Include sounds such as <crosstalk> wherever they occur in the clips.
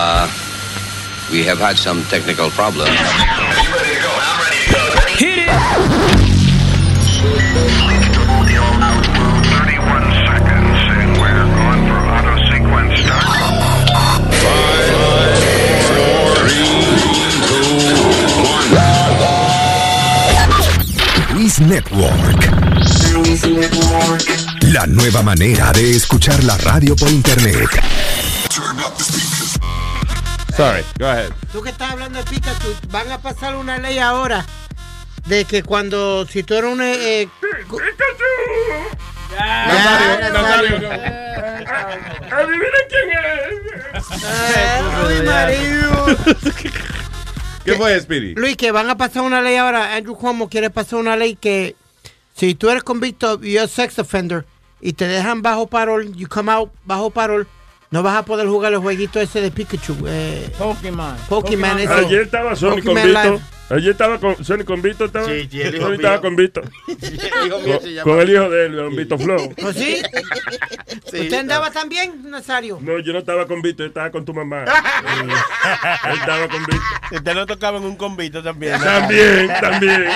Uh, we have had some technical problems. Hit it! Luis Network. La nueva manera de escuchar la radio por internet. Sorry, go ahead. Tú que estás hablando de Pikachu, van a pasar una ley ahora de que cuando, si tú eres un... Eh, eh, cu- Nazario, Nazario. Adivina quién es. Ay, marido. <laughs> ¿Qué fue, Speedy? Luis, que van a pasar una ley ahora. Andrew Cuomo quiere pasar una ley que si tú eres convicto, you're a sex offender, y te dejan bajo parol, you come out bajo parol, no vas a poder jugar el jueguito ese de Pikachu. Eh, Pokémon. Pokémon, ese. Ayer estaba Sony Pokémon convicto. Ayer estaba con Sony convicto. Estaba, Sí, sí, el hijo Sony mío. estaba. <laughs> El hijo mío se Con, llama. con el hijo de él, Don Vito Flow. <laughs> ¿Oh, sí? Sí. ¿Usted andaba también, Nazario? No, yo no estaba convicto, yo estaba con tu mamá. <laughs> él estaba convicto. Usted lo tocaba en un convito también. ¿no? También, también.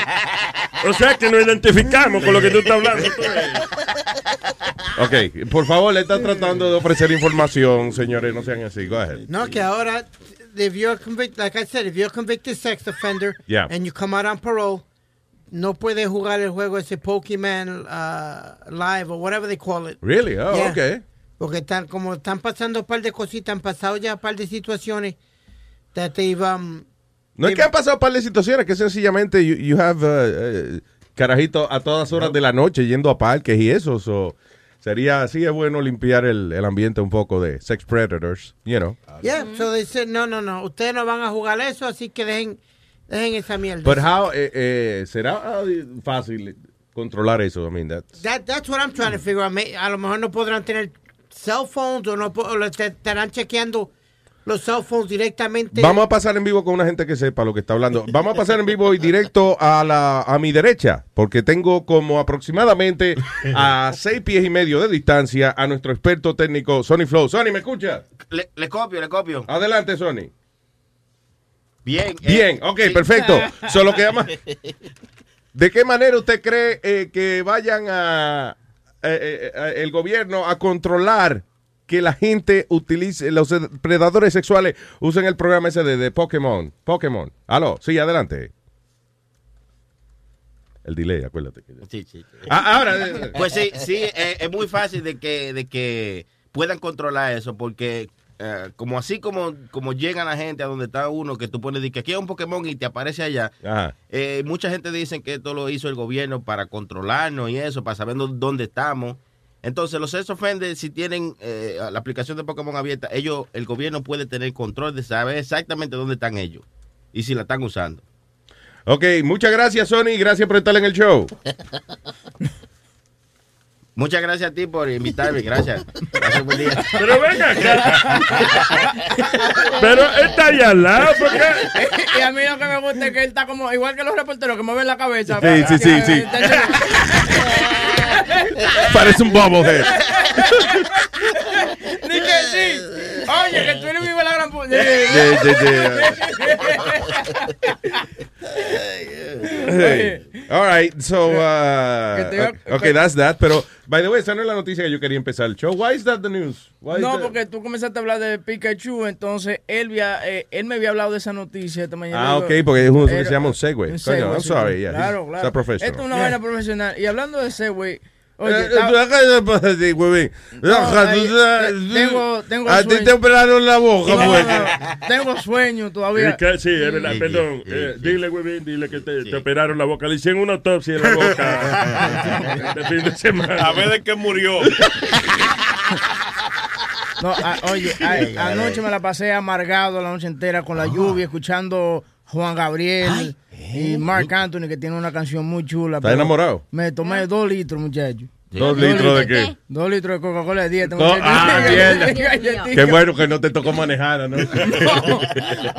O sea que nos identificamos con lo que tú estás hablando. Ok, por favor, le está tratando de ofrecer información, señores, no sean así. Go ahead. No, que ahora, if you're convicted, like I said, if you're a convicted sex offender Yeah. and you come out on parole, no puedes jugar el juego ese Pokemon uh, Live or whatever they call it. Really? Oh, Yeah. okay. Porque están, como están pasando un par de cositas, han pasado ya un par de situaciones that they've, um, No es que han pasado un par de situaciones, que sencillamente you, you have uh, uh, carajito a todas horas de la noche yendo a parques y eso. So, sería, sí es bueno limpiar el, el ambiente un poco de sex predators, you know. yeah, so they said, no, no, no, ustedes no van a jugar eso, así que dejen, dejen esa mierda. But how, eh, eh, ¿será ah, fácil controlar eso? I mean, that's... That, that's what I'm trying to figure out. A lo mejor no podrán tener cell phones o no o estarán chequeando los cell phones directamente. Vamos a pasar en vivo con una gente que sepa lo que está hablando. Vamos a pasar en vivo y directo a la a mi derecha, porque tengo como aproximadamente a seis pies y medio de distancia a nuestro experto técnico Sony Flow. Sony, ¿me escucha? Le, le copio, le copio. Adelante, Sony. Bien. eh, Bien, ok, sí. perfecto. <laughs> Solo que llama. ¿De qué manera usted cree eh, que vayan a eh, el gobierno a controlar que la gente utilice, los predadores sexuales usen el programa ese de, de Pokémon? Pokémon. Aló, sí, adelante. El delay, acuérdate. que- Sí, sí. Ah, ahora. eh, Pues sí, sí, eh, es muy fácil de que, de que puedan controlar eso, porque eh, como así como, como llega la gente a donde está uno, que tú pones de que aquí hay un Pokémon y te aparece allá, eh, mucha gente dice que esto lo hizo el gobierno para controlarnos y eso, para saber dó- dónde estamos. Entonces, los sex offenders, si tienen eh, la aplicación de Pokémon abierta, ellos, el gobierno puede tener control de saber exactamente dónde están ellos y si la están usando. Ok, muchas gracias, Sony. Gracias por estar en el show. <laughs> Muchas gracias a ti por invitarme, gracias. Pase buen día. <laughs> Pero venga acá. Pero él está ahí al lado, porque. y a mí lo que me gusta es que él está como, igual que los reporteros que mueven la cabeza. Sí, sí, sí, sí. <laughs> Parece un bobblehead. Ni que sí. Oye, que tú eres vivo la gran puta. Yeah, Hey. All right, so uh, okay, that's that. Pero by the way, esa no es la noticia que yo quería empezar el show. Why is that the news? Why No, that- porque tú comenzaste a hablar de Pikachu, entonces él, había, eh, él me había hablado de esa noticia esta mañana. Ah, ok, porque es uno que se llama un un Coño, I'm sí, sorry, yeah, Claro, claro. he's a professional. Esto es una Yeah. vaina profesional. Y hablando de Eh, oye, A ti te operaron la boca, No, pues. no, no, tengo sueño todavía. Sí, es verdad, Sí, perdón. sí, Eh, sí. Dile, huevín, dile que te, Sí. te operaron la boca. Le hicieron una autopsia en la boca. <laughs> este fin de semana. A ver de qué murió. No, a- oye, a- anoche me la pasé amargado la noche entera con la lluvia, escuchando Juan Gabriel y Mark Anthony, que tiene una canción muy chula. ¿Estás pero enamorado? Me tomé dos litros, muchacho. ¿Dos litros de qué? Dos litros de Coca-Cola de dieta. No, ah, mierda. <laughs> Qué bueno que no te tocó manejar, <laughs> ¿no?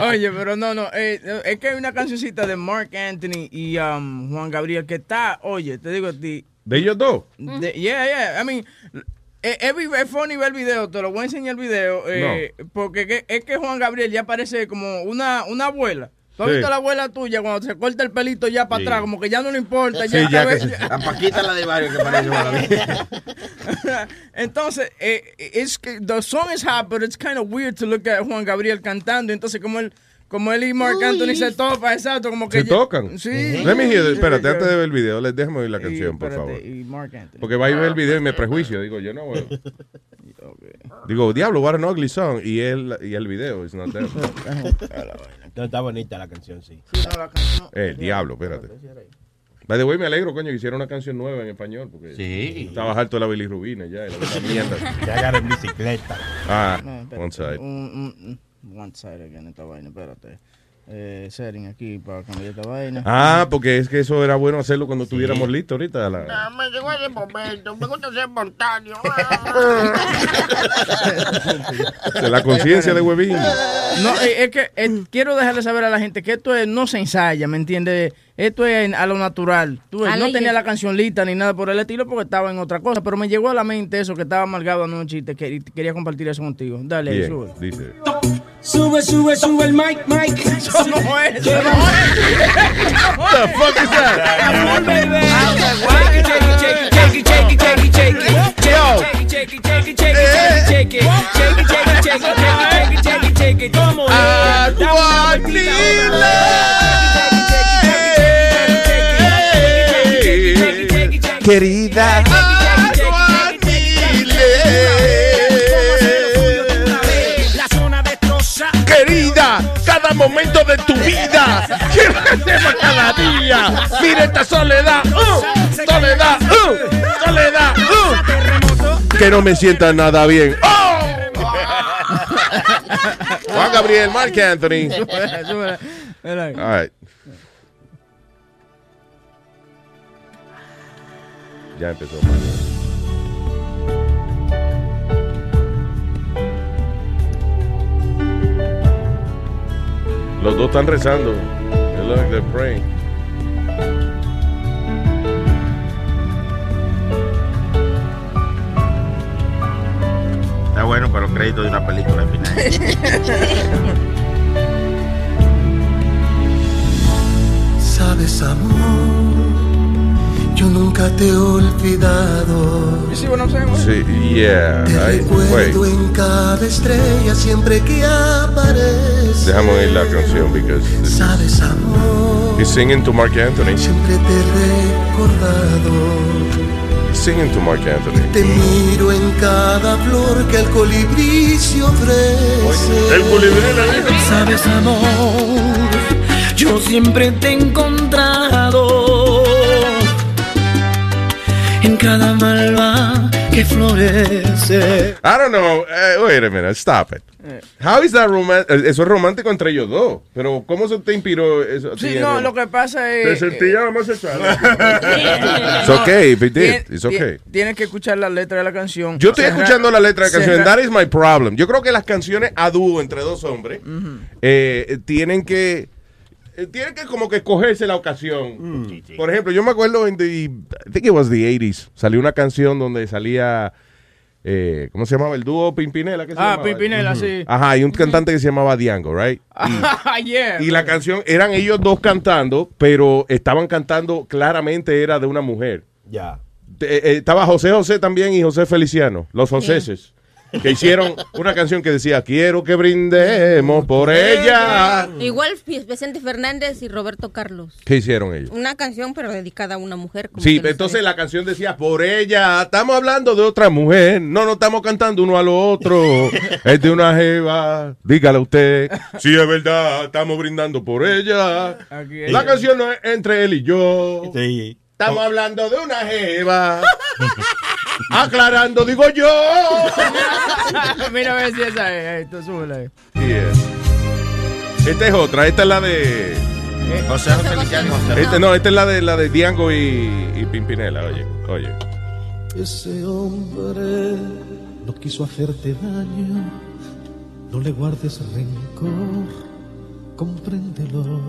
Oye, pero no, no. eh, es que hay una cancioncita de Mark Anthony y um, Juan Gabriel que está, oye, te digo a ti. ¿De ellos dos? de- yeah, yeah. I mean, eh, es, funny ver el video, te lo voy a enseñar el video, eh, porque que- es que Juan Gabriel ya parece como una, una abuela. ¿Tú has Sí. visto a la abuela tuya cuando se corta el pelito ya para Sí. atrás? Como que ya no le importa. Sí, ya, ya que. A <laughs> Paquita la de barrio que parece Gabriel. <laughs> Entonces, eh, es que the song is hot, but it's kind of weird to look at Juan Gabriel cantando. Entonces, como él, como él y Mark Anthony se topan, exacto, como que ¿Se ya- tocan? Sí. Let me hear. Espérate, antes de ver el video, les déjame oír la Y, canción, por espérate, favor. Y Mark Anthony. Porque va a ver el video y me prejuicio. Digo, yo no, güey. <laughs> Digo, diablo, what an ugly song. Y el, y el video is not there. No, está bonita la canción, sí. No, la canción- Eh, diablo, espérate. By the way, me alegro, coño, que hicieron una canción nueva en español. Porque Sí. estaba harto de la bilirrubina ya. La mierda. <laughs> Ya agarra en bicicleta. Ah, No, espérate. one side. Un- un- one side again, esta vaina, espérate. Eh, setting aquí para cambiar esta vaina. Ah, porque es que eso era bueno hacerlo cuando estuviéramos listos ahorita. la- me llegó ese momento, me gusta ser espontáneo. <laughs> de la conciencia de huevín. No, eh, es que eh, quiero dejarle saber a la gente que esto es- no se ensaya, ¿me entiendes? Esto es a lo natural. Tú ves, A no tenía la canción lista ni nada por el estilo porque estaba en otra cosa, pero me llegó a la mente eso que estaba amargado anoche y te quería compartir eso contigo. Dale, Bien, sube. dice. Sube, sube, sube el mic, mic. Eso no es. The fuck is that? Querida. Cada momento de tu vida, lleva cada día. Mira esta soledad, uh, soledad, uh, soledad, uh. que no me sienta nada bien. ¡Oh! <laughs> Juan Gabriel, Mark Anthony. <laughs> All right. Ya empezó. Los dos están rezando. They look like they're praying. Está bueno para los créditos de una película al final. <laughs> Sabes, amor, nunca te he olvidado. You see what I'm saying? güey? Sí, yeah. Te Ay, recuerdo wait. en cada estrella siempre que aparece. Déjame oír la canción because Sabes, amor, he's singing to Mark Anthony. siempre te he recordado. He's singing to Mark Anthony. Te miro en cada flor que el colibrí se ofrece. El colibrí. Sabes, amor, yo siempre te he encontrado en cada malva que florece. I don't know. eh, wait a minute. Stop it. How is that romantic? Eso es romántico entre ellos dos. Pero ¿cómo se te inspiró eso? Sí, no, lo que pasa Te es... sentía homosexual. <laughs> It's okay if it did. It's okay. Tienes que escuchar la letra de la canción. Yo estoy escuchando la letra de la canción. That is my problem. Yo creo que las canciones a dúo entre dos hombres eh, tienen que eh, tienen que como que escogerse la ocasión. Por ejemplo, yo me acuerdo en the, I think it was the 80s, salió una canción donde salía eh, ¿cómo se llamaba? El dúo Pimpinela. ¿qué se Ah, llamaba? Pimpinela, sí. Ajá, y un cantante que se llamaba Diango, right? <laughs> Ah, yeah. Y la canción, eran ellos dos cantando, pero estaban cantando, claramente era de una mujer. Ya. Eh, eh, estaba José José también y José Feliciano, los Joséses, que hicieron una canción que decía, quiero que brindemos por ella. Igual Vicente Fernández y Roberto Carlos. ¿Qué hicieron ellos? Una canción, pero dedicada a una mujer. como Sí, entonces la canción decía, por ella, estamos hablando de otra mujer, no, no estamos cantando uno a lo otro, <laughs> es de una jeva, dígale usted, si es verdad, estamos brindando por ella. La canción no es entre él y yo. Sí. Estamos hablando de una jeva. <laughs> Aclarando, digo yo. <laughs> Mira a ver si esa es. Tú súbela ahí. Yeah. Esta es otra, esta es la de. José José José Este, no, esta es la de la de Diango y, y Pimpinela, oye, oye. Ese hombre no quiso hacerte daño, no le guardes rencor, compréndelo.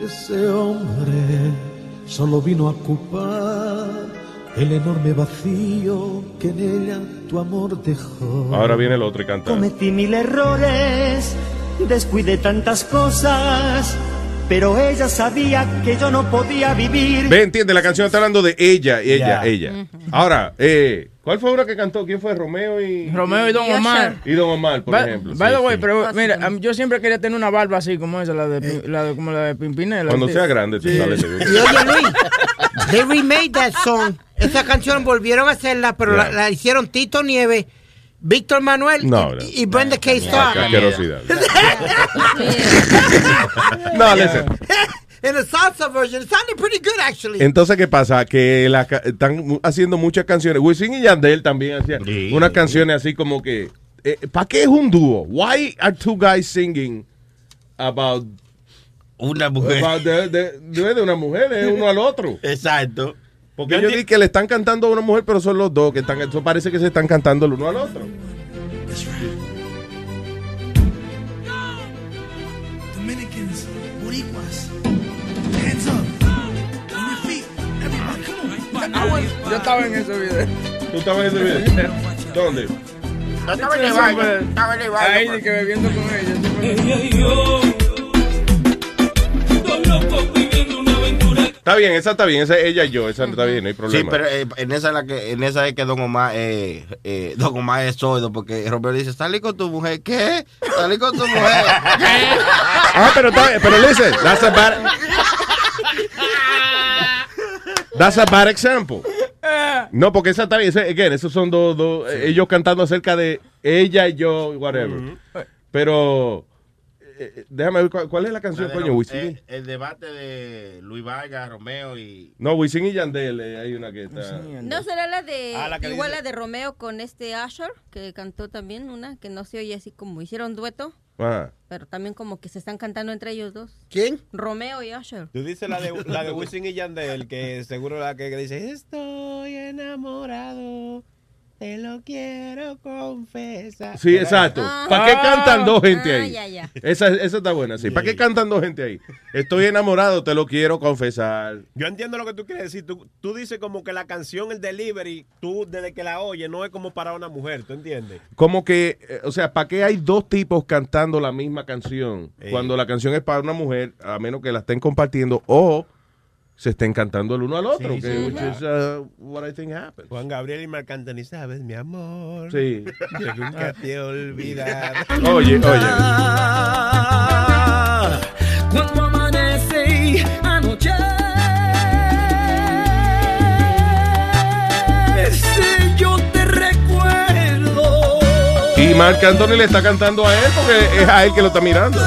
Ese hombre solo vino a ocupar el enorme vacío que en ella tu amor dejó. Ahora viene el otro y canta. Cometí mil errores, descuidé tantas cosas, pero ella sabía que yo no podía vivir. Ve, entiende, la canción está hablando de ella, ella, Ya. ella. Ahora, eh, ¿cuál fue una que cantó? ¿Quién fue? Romeo y... Romeo y Don Omar. Y Don Omar, por By- ejemplo. By sí, the way, sí. pero mira, yo siempre quería tener una barba así como esa, la de, Pi- la de- como la de Pimpinela. Cuando sea grande, te Sí. sale ese Y oye, Luis, they remade that song. Esa canción volvieron a hacerla, pero la, Yeah. la hicieron Tito Nieves, Víctor Manuel No, y, no. y Brenda K. Ah, Starr. <laughs> <laughs> No, listen. In the salsa version, it sounded pretty good actually. Entonces, ¿qué pasa? Que la están haciendo muchas canciones. Wisin y Yandel también hacían unas canciones así como que... ¿Para qué es un dúo? Why are two guys singing about... Una mujer. about the- the- de, de una mujer, es uno al otro. <laughs> Exacto. Porque yo dije que le están cantando a una mujer, pero son los dos que están... Eso parece que se están cantando el uno al otro. Yo estaba en ese video. ¿Tú estabas en ese video? ¿Dónde? Estaba en el baño, estaba en el baño. Ahí de que bebiendo con ella. Está bien, esa está bien, esa es ella y yo, esa está bien, no hay problema. Sí, pero eh, en esa es la que en esa es que Don Omar eh, eh, Don Omar es sordo porque Roberto dice, "Salí con tu mujer." ¿Qué? Salí con tu mujer. <laughs> Ah, pero está pero listen, that's a bad... That's a bad example. No, porque esa está bien, ese- again, esos son dos, dos eh, ellos cantando acerca de ella y yo, whatever. Pero, eh, eh, déjame ver, ¿cuál, cuál es la canción, La de coño? Eh, el debate de Luis Vargas, Romeo y No, Wisin y Yandel, eh, hay una que está... No será la de Ah, la igual dice- la de Romeo con este Asher que cantó también una que no se oye así como hicieron dueto, Ah. pero también como que se están cantando entre ellos dos. ¿Quién? Romeo y Asher. Tú dices la de, la de Wisin y Yandel, que seguro la que dice, estoy enamorado, te lo quiero confesar. Sí, exacto. ¿Para qué cantan dos gente Ah, ahí? ya, ya. Esa, esa está buena, sí. ¿Para qué cantan dos gente ahí? Estoy enamorado, te lo quiero confesar. Yo entiendo lo que tú quieres decir. Tú, tú dices como que la canción, el delivery, tú desde que la oyes, no es como para una mujer, ¿tú entiendes? Como que, eh, o sea, ¿para qué hay dos tipos cantando la misma canción? Eh. Cuando la canción es para una mujer, a menos que la estén compartiendo o se estén cantando el uno al otro, Sí, que, sí, which claro. is uh, what I think happens. Juan Gabriel y Marc Anthony, ¿sabes, mi amor? Sí. <laughs> Yo nunca te olvidaré. Oye, oye. Cuando amanece y anoche. Si yo te recuerdo. Y Marc Anthony le está cantando a él porque es a él que lo está mirando.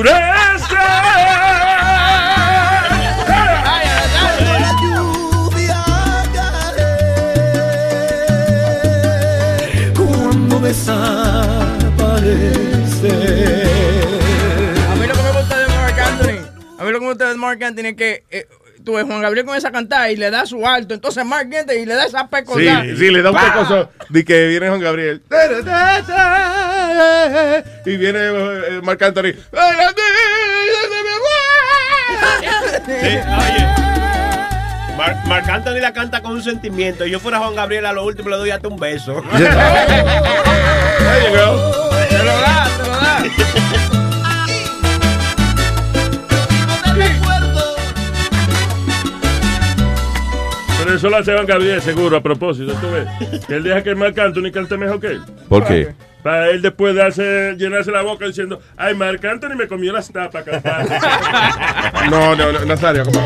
Se oscurecen. La lluvia Cuando desaparece. A mí lo que me gusta de Mark Anthony, a mí lo que me gusta de Mark Anthony es que eh, tú ves Juan Gabriel comienza a cantar y le da su alto, entonces Mark Anthony le da esa Sí, pecosada. sí, le da un pecoso de que viene Juan Gabriel. Y viene eh, Marc Anthony. Sí, oye. Mar- Marc Anthony la canta con un sentimiento. Yo fuera Juan Gabriel a lo último le doy hasta un beso. <laughs> There you go. Te lo da, te lo da. Pero eso lo hace Juan Gabriel, seguro, a propósito, tú ves. Que él deja que Marc Anthony cante mejor que él. ¿Por qué? Para él después de hacer, llenarse la boca diciendo, ay, Marc Anthony me comió las tapas cantando. <laughs> No, no, no, Nazario, ¿cómo?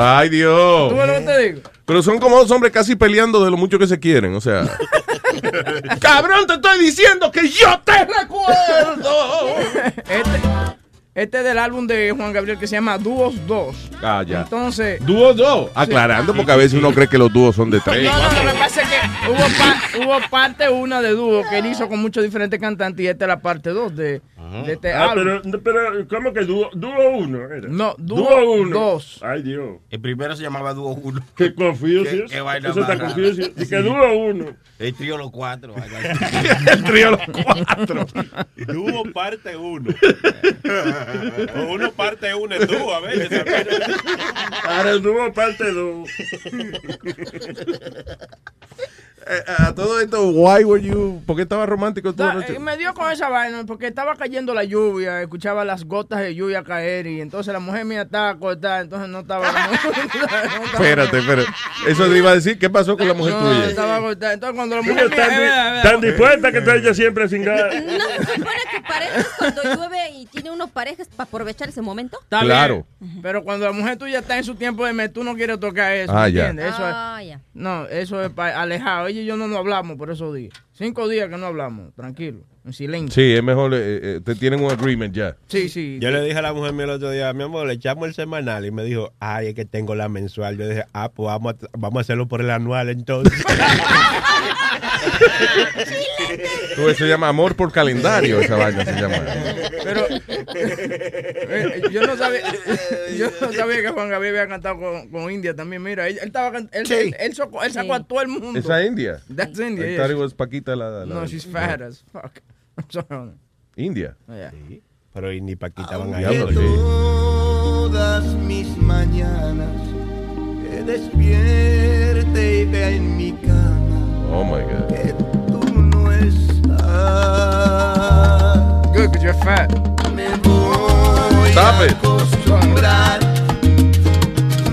Ay, Dios. ¿Tú ves lo que te digo? Pero son como dos hombres casi peleando de lo mucho que se quieren, o sea. <laughs> Cabrón, te estoy diciendo que yo te recuerdo. Este, Este es del álbum de Juan Gabriel que se llama Dúos 2. Ah, ya. Entonces. Dúos dos. Aclarando, porque a veces uno cree que los dúos son de tres. No, no, lo que pasa es que hubo, pa- hubo parte una de dúo que él hizo con muchos diferentes cantantes y esta es la parte 2 de, de este Ah, pero, pero, ¿cómo que dúo, dúo uno? Era? No, dúo dúo uno. dos. Ay, Dios. El primero se llamaba Dúo 1. Qué confuso. Qué- qué vaina Eso está confuso. Y que dúo uno. El trío Los Cuatro. <laughs> El trío Los Cuatro. Dúo parte uno. <laughs> o uno parte uno es dúo, a vaina. Ahora el dúo parte dos. <laughs> Eh, a todo esto, why were you? ¿Por qué estaba romántico tú Da- anoche? eh, me dio con esa vaina porque estaba cayendo la lluvia, escuchaba las gotas de lluvia caer y entonces la mujer mía estaba acostada, entonces no estaba... <laughs> no estaba- Espérate, espérate. Eso te iba a decir. ¿Qué pasó con la mujer no, tuya? estaba acostada. Entonces cuando la mujer mía... tan, eh, eh, eh, tan dispuesta que está ella siempre sin gas. ¿No se supone que parejas cuando llueve y tiene uno parejas para aprovechar ese momento? Está Claro. bien, Pero cuando la mujer tuya está en su tiempo de mes, tú no quieres tocar eso. Ah, ¿me ya. entiendes? Eso Ah, es, ya. no, eso es alejado. Ella y yo no nos hablamos por esos días. Cinco días que no hablamos, tranquilo, en silencio. Sí, es mejor. eh, eh, te tienen un agreement ya. Sí, sí. Yo le dije a la mujer mía el otro día, mi amor, le echamos el semanal y me dijo, ay, es que tengo la mensual. Yo dije, ah, pues vamos a, vamos a hacerlo por el anual entonces. <laughs> Tú, eso se llama amor por calendario. Esa vaina se llama. Pero eh, yo no sabía, yo no sabía que Juan Gabriel había cantado con, con India también. Mira, él, él estaba él, él, él sacó, él sacó a todo el mundo. ¿Esa India? That's India. I yes. thought it was Paquita la. la- No, she's fat as fuck. <laughs> I'm sorry. India. Yeah. Pero y ni Paquita van a ir. sí. Todas mis mañanas que despierte y vea en mi cama Oh my God. que tú no estás. Good, because you're fat. Me voy Stop a it. acostumbrar.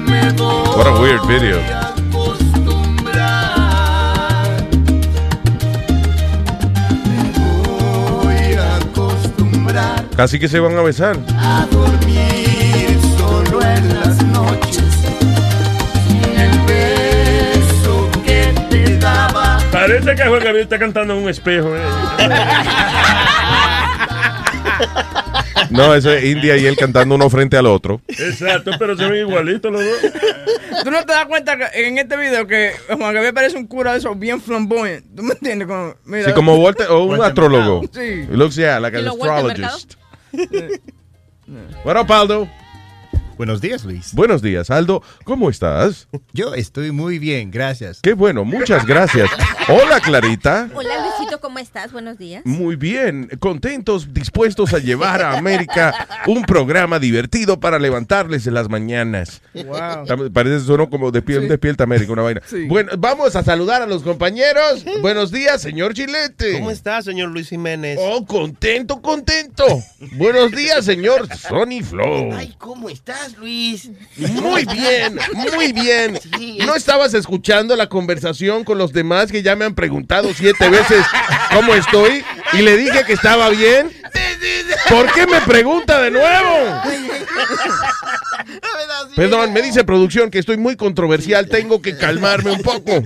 Me voy What a weird video. a acostumbrar. Me voy a acostumbrar Casi que se van a besar. a dormir solo en las noches. Parece que Juan Gabriel está cantando en un espejo. ¿eh? No, eso es India y él cantando uno frente al otro. Exacto, pero se ven igualitos los dos. ¿Tú no te das cuenta que en este video que Juan Gabriel parece un cura de esos bien flamboyant? ¿Tú me entiendes? Como, mira, Sí, como Walter, o un astrólogo. Sí. He looks, yeah, like an ¿Y lo Walter astrologist. What up, Aldo? Buenos días, Luis. Buenos días, Aldo. ¿Cómo estás? Yo estoy muy bien, gracias. Qué bueno, muchas gracias. Hola, Clarita. Hola Luisito, ¿cómo estás? Buenos días. Muy bien, contentos, dispuestos a llevar a América un programa divertido para levantarles en las mañanas. Wow. Parece sueno como despiel- Sí. despierta América, una vaina. Sí. Bueno, vamos a saludar a los compañeros. Buenos días, señor Chilete. ¿Cómo está, señor Luis Jiménez? Oh, contento, contento. Buenos días, señor Sonny Flow. Ay, ¿cómo estás, Luis? Muy bien, muy bien. Sí. ¿No estabas escuchando la conversación con los demás que ya me han preguntado siete veces cómo estoy? Y le dije que estaba bien. ¿Por qué me pregunta de nuevo? Perdón, me dice producción que estoy muy controversial, tengo que calmarme un poco.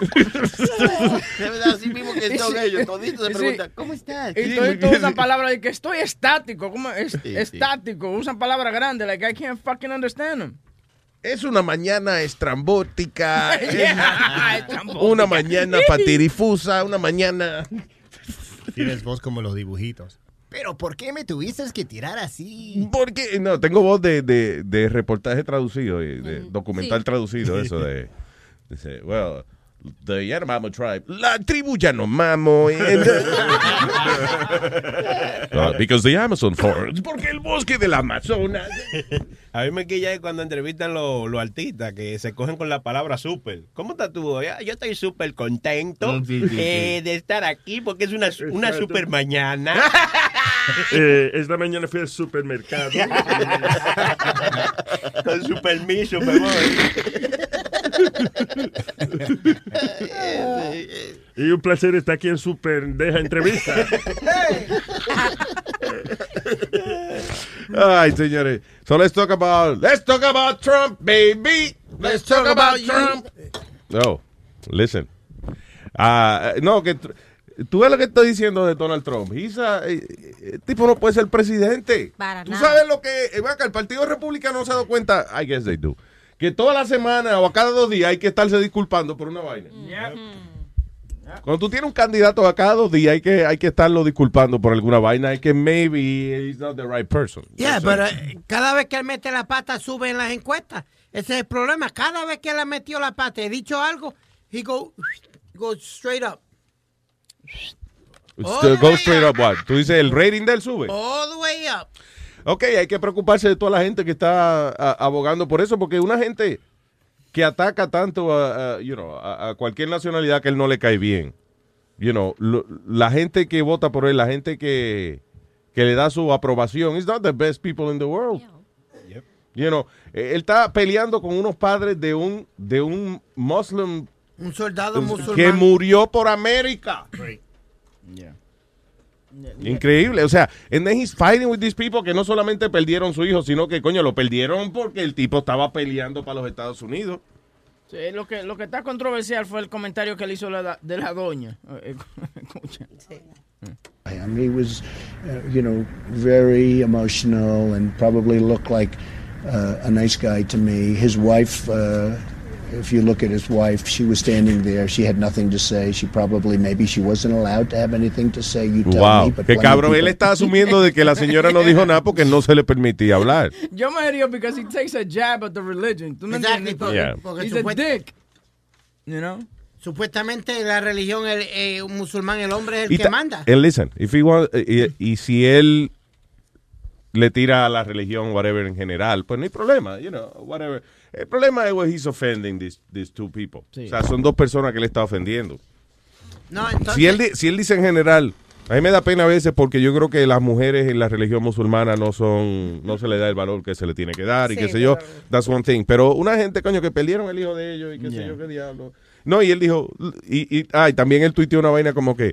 De verdad, así mismo que son ellos. Toditos se Sí. preguntan, ¿cómo estás? Y todos usan palabras de que estoy estático. ¿Cómo? Es, sí. estático. Usan palabras grandes. Like, I can't fucking understand them. Es una mañana estrambótica, <laughs> Yeah, una mañana patirifusa, una mañana... Tienes voz como los dibujitos. Pero ¿por qué me tuviste que tirar así? Porque no, tengo voz de, de, de reportaje traducido, y de documental sí. traducido, eso <laughs> de, dice, well, the Yanomamo tribe, la tribu Yanomamo, uh, <laughs> because the Amazon forest, porque el bosque del Amazonas. A mí me quilla cuando entrevistan los los artistas que se cogen con la palabra súper. ¿Cómo estás tú? Ya, Yo estoy súper contento sí, sí, eh, de estar aquí porque es una, una super mañana. <laughs> Eh, esta mañana fui al supermercado. <laughs> Con su permiso, me voy. <laughs> y un placer estar aquí en Super Deja Entrevista. <laughs> Ay, señores. So let's talk about, let's talk about Trump, baby. Let's talk about Trump. No, listen. Ah, no, que Tú ves lo que estoy diciendo de Donald Trump. He's a- eh, eh, el tipo no puede ser presidente. Para Tú nada. sabes lo que. eh, ven acá, el Partido Republicano no se ha dado cuenta. I guess they do. Que toda la semana o a cada dos días hay que estarse disculpando por una vaina. Cuando tú tienes un candidato a cada dos días hay que, hay que estarlo disculpando por alguna vaina. Hay que maybe he's not the right person. Yeah, That's pero eh, cada vez que él mete la pata sube en las encuestas. Ese es el problema. Cada vez que él ha metido la pata y he dicho algo, he go, goes straight up. All go straight up what? Tú dices el rating de él sube. All the way up. Ok, hay que preocuparse de toda la gente que está a- abogando por eso, porque una gente que ataca tanto a, a, you know, a, a cualquier nacionalidad que él no le cae bien, you know, lo- la gente que vota por él, la gente que, que le da su aprobación, is not the best people in the world. You know, eh, él está peleando con unos padres de un de un muslim Un soldado musulmán. que murió por América. Increíble, o sea, and then he's fighting with these people que no solamente perdieron su hijo, sino que coño lo perdieron porque el tipo estaba peleando para los Estados Unidos. Sí, lo, que, lo que está controversial fue el comentario que le hizo la, de la doña. <laughs> Eh, Escucha. I mean, he was, uh, you know, very emotional and probably looked like uh, a nice guy to me. His wife, uh, if you look at his wife, she was standing there. She had nothing to say. She probably, maybe she wasn't allowed to have anything to say. You tell Wow, me, but of cabrón, él people- está <laughs> asumiendo de que la señora no dijo nada porque no se le permitía hablar. Yo me río because he takes a jab at the religion. ¿Tú me Exactly, entiendes? Yeah. He's a dick. You know? Supuestamente la religión, el, eh, un musulmán, el hombre es el Y que manda. And listen, if he want- y, y si él le tira a la religión, whatever, en general, pues no hay problema, you know, whatever. El problema es when he's offending these, these two people. O sea, son dos personas que le está ofendiendo. No, entonces, Si él, di- si él dice en general, a mí me da pena a veces porque yo creo que las mujeres en la religión musulmana no son, no se le da el valor que se le tiene que dar y Sí, qué sé yo. pero- That's one thing. Pero una gente, coño, que perdieron el hijo de ellos y qué sé Yeah. yo, qué diablo. No, y él dijo, y, y, ah, y también él tuiteó una vaina como que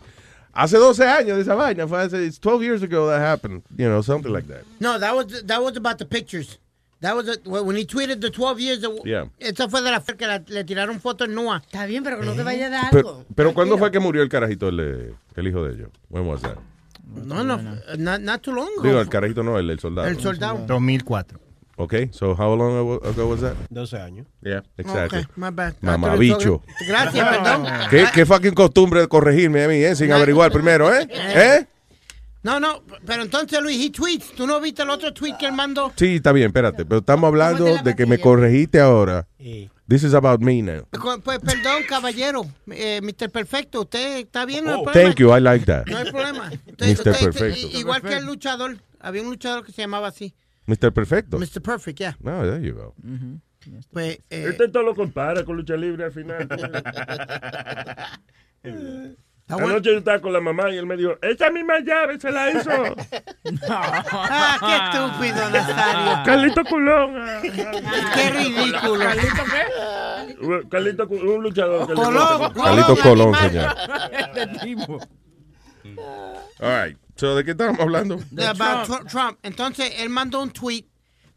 hace 12 años de esa vaina, fue hace, it's 12 years ago that happened, you know, something like that. no, that was, that was about the pictures. That was the- when he tweeted the 12 years. of- Yeah. Esa fue de la fe que la- le tiraron fotos en Nua. Está bien, pero que no te vaya a dar Pero, pero ¿cuándo fue que murió el carajito, el, de- el hijo de ellos? When was that? No, no, not, not too long ago. Digo, el carajito no, el, el soldado. El soldado. 2004. Okay, so how long ago- ago was that? 12 años. Yeah, exactly. Okay, my bad. Mamabicho. Gracias, perdón. <laughs> ¿Qué, qué fucking costumbre de corregirme a mí, eh? Sin averiguar primero, ¿eh? <laughs> ¿Eh? No, no, pero entonces Luis, he tweets. ¿Tú no viste el otro tweet que él mandó? Sí, está bien, espérate. Pero estamos hablando de que me corregiste ahora. This is about me now. Pues, perdón, caballero, eh, Mr. Perfecto, usted está bien. No hay Oh, problema. thank you, I like that. No hay problema. <laughs> Mr. Perfecto. Igual que el luchador. Había un luchador que se llamaba así. Mr. Perfecto. Mr. Perfect, yeah. No, there you go. Pues, eh, Este todo lo compara con lucha libre al final. <laughs> Anoche yo estaba con la mamá y él me dijo, esa misma llave se la hizo. <laughs> ah, qué estúpido, Nazario. Carlito Culón. ah. <laughs> Qué ridículo. Carlito Cu- un luchador. le Colón. Carlito Colón, señor. Este tipo. All right. So, ¿de qué estábamos hablando? de Trump. Trump. Entonces, él mandó un tweet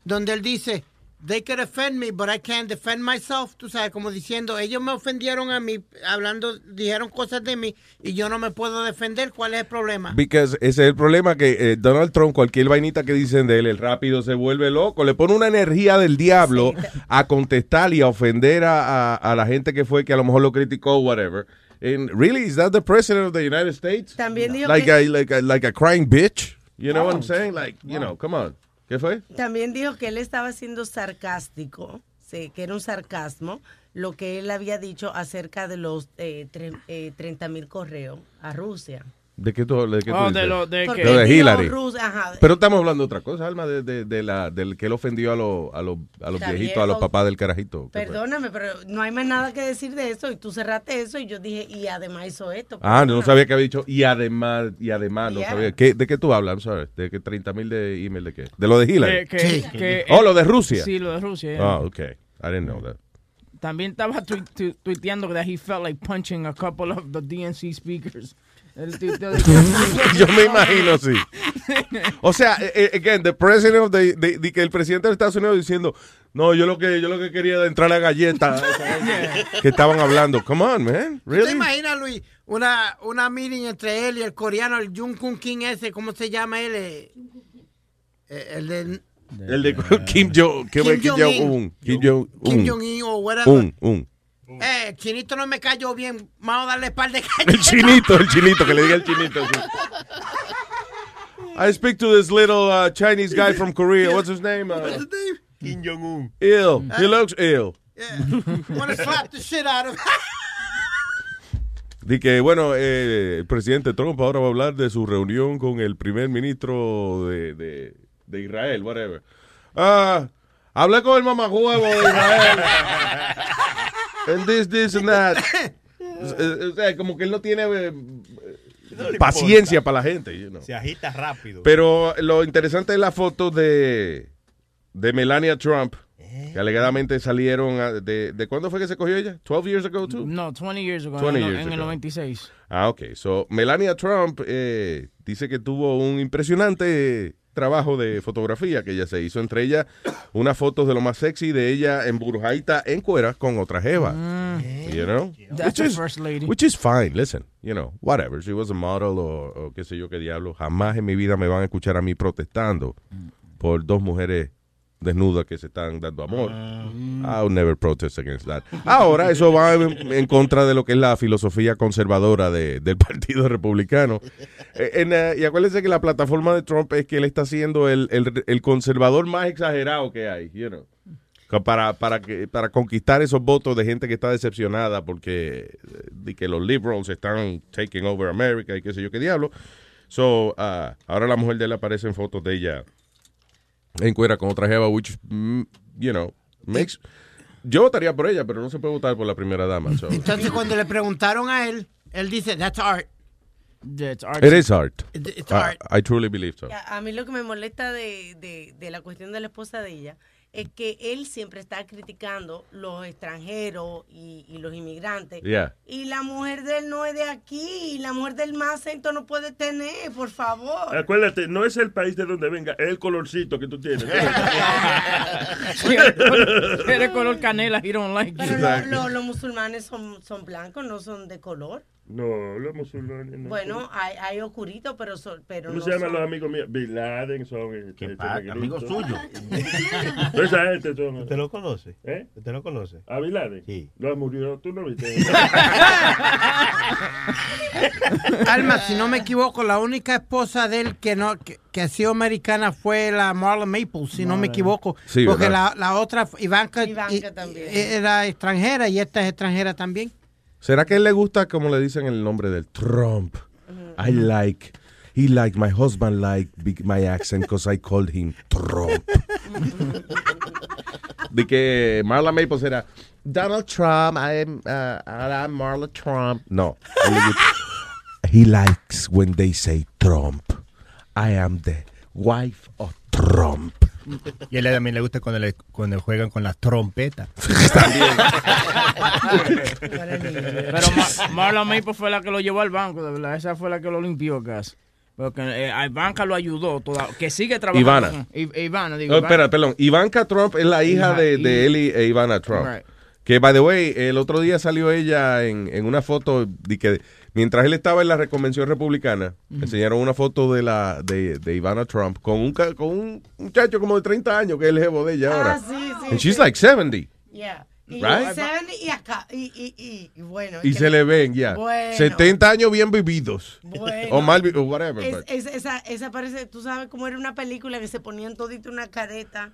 donde él dice, they could offend me, but I can't defend myself. Tú sabes, como diciendo, ellos me ofendieron a mí, hablando, dijeron cosas de mí, y yo no me puedo defender. ¿Cuál es el problema? Because ese es el problema que eh, Donald Trump, cualquier vainita que dicen de él, el rápido se vuelve loco, le pone una energía del diablo a contestar y a ofender a, a- a la gente que fue que a lo mejor lo criticó, whatever. And really, is that the president of the United States? También dijo like que- a, like a like a crying bitch. You know what I'm saying? Like, you know, come on. ¿Qué fue? También dijo que él estaba siendo sarcástico, que era un sarcasmo, lo que él había dicho acerca de los eh, tre- eh, 30 mil correos a Rusia. ¿De qué tú, de qué tú Oh, dices? de lo- de que- Lo Hillary. Rus- ajá. Pero estamos hablando de otra cosa, Alma, de, de, de la, del que él ofendió a, los a, los a los viejitos, a los papás del carajito. Perdóname, pero no hay más nada que decir de eso y tú cerraste eso y yo dije, y además hizo esto. Ah, no sabía que había dicho y además, y además, no sabía. ¿Qué, ¿De qué tú hablas? I'm sorry. ¿De qué 30 mil de email de qué? ¿De lo de Hillary? Que- que- que- oh, lo de Rusia. Sí, lo de Rusia. yeah. Ah, ok. I didn't know that. También estaba tu- tu- tuiteando that he felt like punching a couple of the DNC speakers. Tuiteó de <laughs> Yo me imagino, sí. O sea, eh, eh, again, the president of the, de que el presidente de Estados Unidos diciendo, No, yo lo que yo lo que quería era entrar a la galleta <laughs> que estaban hablando. Come on, man. ¿Te Really? imaginas, Luis, una, una meeting entre él y el coreano, el Jung Kun King ese, ¿cómo se llama él? Eh, el de El de Kim Jong Kim Kim Jong-un. Jong-un. Kim Jong Kim Jong-un o whatever. Un, un. Eh, el chinito no me cayó bien. Vamos a darle par de <laughs> El chinito, el chinito, que le diga el chinito. sí. I speak to this little uh, Chinese guy from Korea. What's his name? Uh, Kim Jong-un. ill. He looks ill. Wanna slap the shit out of him. <laughs> Di que, bueno, eh, el presidente Trump ahora va a hablar de su reunión con el primer ministro de, de, de Israel, whatever. Ah, hablé con el mamajuego de Israel. <laughs> and this, this and that. <laughs> Eh, O sea, como que él no tiene eh, paciencia para la gente. you know. Se agita rápido. Pero lo interesante es la foto de, de Melania Trump, que alegadamente salieron a- de, de cuándo fue que se cogió ella? 12 years ago too? No, 20 years ago. 20 en, el- years en el ago. 96. Ah, ok. So, Melania Trump eh, dice que tuvo un impresionante trabajo de fotografía que ella se hizo. Entre ellas, unas fotos de lo más sexy de ella en burjaita en cuera con otra jeva. You know? That's Which is- first lady. Which is fine, listen, you know, whatever. She was a model o, o qué sé yo qué diablo. Jamás en mi vida me van a escuchar a mí protestando por dos mujeres desnudas que se están dando amor. I'll never protest against that. Ahora, eso va en, en contra de lo que es la filosofía conservadora de- del Partido Republicano. Eh, en, eh, y acuérdense que la plataforma de Trump es que él está siendo el, el- el conservador más exagerado que hay, you know. Para, para, que, para conquistar esos votos de gente que está decepcionada porque eh, de que los liberals están taking over America y qué sé yo qué diablo. So, ah, ahora la mujer de él aparece en fotos de ella en cuera con otra jeva, which, mm, you know, makes... Yo votaría por ella, pero no se puede votar por la primera dama. So. Entonces, cuando le preguntaron a él, él dice, that's art. It is art. It- it's I- art. I, truly believe so. A, a mí lo que me molesta de, de- de la cuestión de la esposa de ella es que él siempre está criticando los extranjeros y, y los inmigrantes. Yeah. Y la mujer de él no es de aquí, y la mujer del más acento no puede tener, por favor. Acuérdate, no es el país de donde venga, es el colorcito que tú tienes. <laughs> Eres color canela, he don't like Pero lo- lo- los musulmanes son, son blancos, no son de color. No, los musulmanes no. Bueno, hay, hay oscuritos, pero, son, pero ¿Cómo no se llaman son- los amigos míos? Bin Laden son. Este, este amigos suyos. Toda <laughs> esa gente son. ¿Usted lo conoce? ¿Eh? ¿Usted lo conoce? ¿A Bin Laden? Sí. No, murió. ¿Tú no viste? <laughs> Alma, si no me equivoco, la única esposa de él que no que, que ha sido americana fue la Marla Maples, si no me equivoco. Sí, porque la, la otra, Ivanka, Ivanka y- también. era extranjera y esta es extranjera también. ¿Será que a él le gusta, como le dicen el nombre del Trump? I like, he like, my husband like my accent because I called him Trump. <laughs> De que Marla Maples era Donald Trump, I'm, uh, I'm Marla Trump. No. He likes when they say Trump. I am the wife of Trump. <laughs> Y a él también le gusta cuando, le, cuando juegan con las trompetas. <laughs> Pero Ma- Marla Maple fue la que lo llevó al banco, de verdad. Esa fue la que lo limpió, gas. Porque eh, Ivanka lo ayudó, toda, que sigue trabajando. Ivana. con- I- Ivana, digo. No, Ivana. espera, perdón. Ivanka Trump es la hija de, de y- e Ivana Trump. Right. Que, by the way, el otro día salió ella en, en una foto de que mientras él estaba en la reconvención republicana, enseñaron una foto de la de, de Ivana Trump con un, con un muchacho como de 30 años que es el jevo de ella ahora. Ah, sí, sí, And she's sí. like 70. Yeah. Y, Right? seven y acá, y, y, bueno. Y se le ven ya. Bueno. 70 años bien vividos. Bueno. O mal, o whatever. Es- but- es- esa, esa parece, tú sabes cómo era una película que se ponían todito una careta,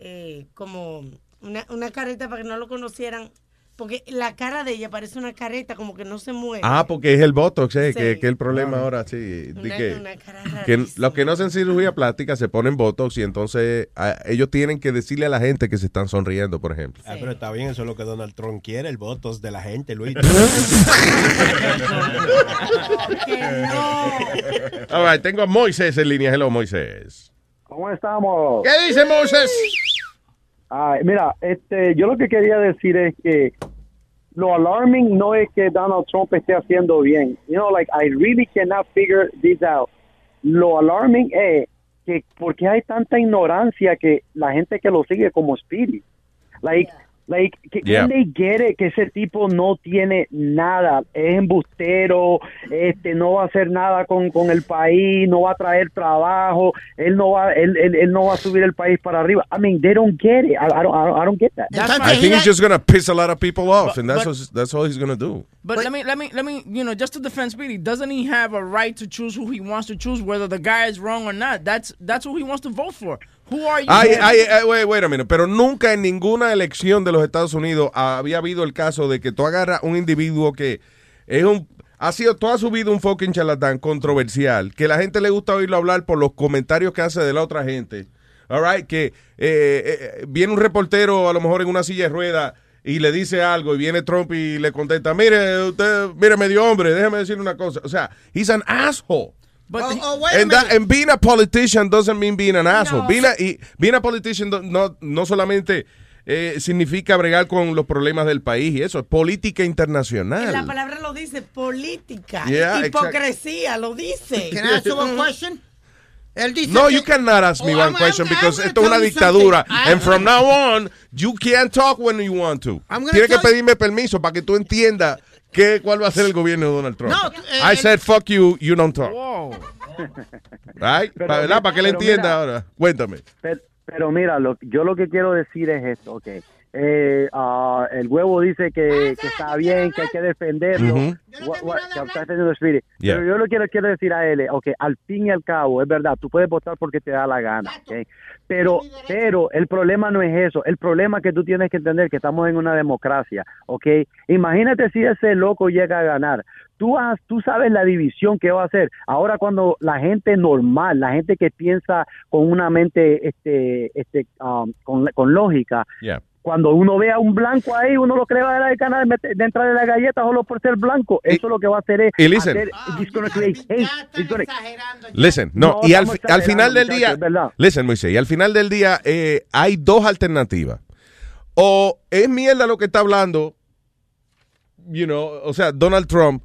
eh, como una, una careta para que no lo conocieran, porque la cara de ella parece una careta, como que no se mueve. Ah, porque es el Botox, eh, Sí. que, que el problema ahora, sí. de Una- que, una cara que rarísima. los que no hacen cirugía plástica se ponen Botox y entonces a- ellos tienen que decirle a la gente que se están sonriendo, por ejemplo. Ah, pero está bien, eso es lo que Donald Trump quiere, el votos de la gente, Luis. <laughs> All right, tengo a Moisés en línea. Hello, Moisés. ¿Cómo estamos? ¿Qué dice Moisés? Ay, mira, este, yo lo que quería decir es que lo alarming no es que Donald Trump esté haciendo bien. You know, like, I really cannot figure this out. Lo alarming es que por qué hay tanta ignorancia que la gente que lo sigue como Speedy. Like, like, que, Yeah. they get it, que ese tipo no tiene nada, es embustero, este, no va a hacer nada con, con el país, no va a traer trabajo, él no va, él, él, él no va a subir el país para arriba. I mean, they don't get it. I, I don't, I don't, I don't get that. I think he's just gonna piss a lot of people off, and that's but- what, that's all he's gonna do. But, let me let me let me you know just to defend Speedy, doesn't he have a right to choose who he wants to choose, whether the guy is wrong or not? That's that's who he wants to vote for. Who are? Ay, ay, ay, wait. Pero nunca en ninguna elección de los Estados Unidos había habido el caso de que tú agarras un individuo que es un ha sido toda su vida un fucking charlatán controversial, que la gente le gusta oírlo hablar por los comentarios que hace de la otra gente. All right, que eh, eh, viene un reportero a lo mejor en una silla de ruedas y le dice algo y viene Trump y le contesta, mire, usted, mire, medio hombre, déjeme decirle una cosa. O sea, he's an asshole. But oh, oh, wait a And, that, minute. and being a politician doesn't mean being an asshole. Being, a, y being a politician no, no solamente eh, significa bregar con los problemas del país y eso, es política La internacional. palabra lo dice, política. Yeah, Hipocresía, lo dice. Can I ask you one question? Él dice No, que- you cannot ask me Oh, one I'm- question I'm- because I'm esto es una dictadura. And from now on, you can't talk when you want to. I'm gonna Tienes que pedirme permiso para que tú entiendas qué, cuál va a ser el gobierno de Donald Trump. No, eh, I said, fuck you, you don't talk. <laughs> Right? Pero Pa- ¿verdad? Para que le entienda mira- ahora. Cuéntame. Pero, pero mira, lo, yo lo que quiero decir es esto, ok. Eh, ah, el huevo dice que, que está bien, que hay que defenderlo. Ujú. What- what- que está defendiendo Spirit. Yeah. Pero yo lo que le quiero decir a él, es, ok, al fin y al cabo, es verdad, tú puedes votar porque te da la gana, ok. Pero, pero el problema no es eso. El problema es que tú tienes que entender que estamos en una democracia, ok. Imagínate si ese loco llega a ganar. Tú, has, tú sabes la división que va a hacer. Ahora cuando la gente normal, la gente que piensa con una mente este, este, um, con, con lógica, Yeah. Cuando uno ve a un blanco ahí, uno lo le va a dar ganas de, meter- de entrar en la galleta solo por ser blanco. Eso lo que va a hacer es... y listen. hacer- he's gonna create hate. He's gonna- Listen, no, No, y al, al final del exagerando, día, listen, Moisés, y al final del día eh, hay dos alternativas. O es mierda lo que está hablando, you know, o sea, Donald Trump,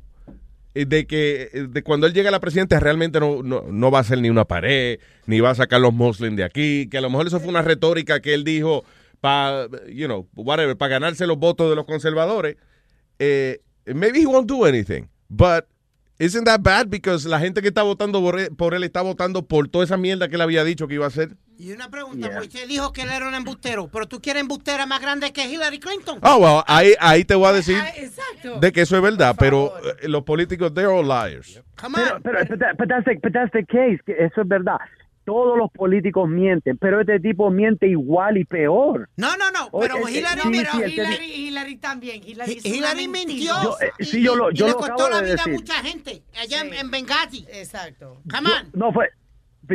eh, de que eh, de cuando él llega a la presidencia realmente no, no, no va a hacer ni una pared, ni va a sacar los muslims de aquí, que a lo mejor eso fue una retórica que él dijo para, you know, whatever, para ganarse los votos de los conservadores. Eh, maybe he won't do anything, but isn't that bad because la gente que está votando por él, está votando por toda esa mierda que él había dicho que iba a hacer? Y una pregunta, Moisés dijo que él era un embustero, pero tú quieres embustera más grande que Hillary Clinton. Oh, well, ahí, ahí te voy a decir Exacto. de que eso es verdad, pero eh, los políticos, they're all liars. Pero, pero, but that- but that's the- but that's the case, que eso es verdad. Todos los políticos mienten, pero este tipo miente igual y peor. No, no, no, pero eh, Hillary, sí, mira, sí, que- Hillary, Hillary también. Hillary, Hillary mintió. Yo, eh, y, sí, yo lo- y yo le lo costó acabo la de vida a decir. mucha gente allá en, en Benghazi. Exacto. Come on. No fue.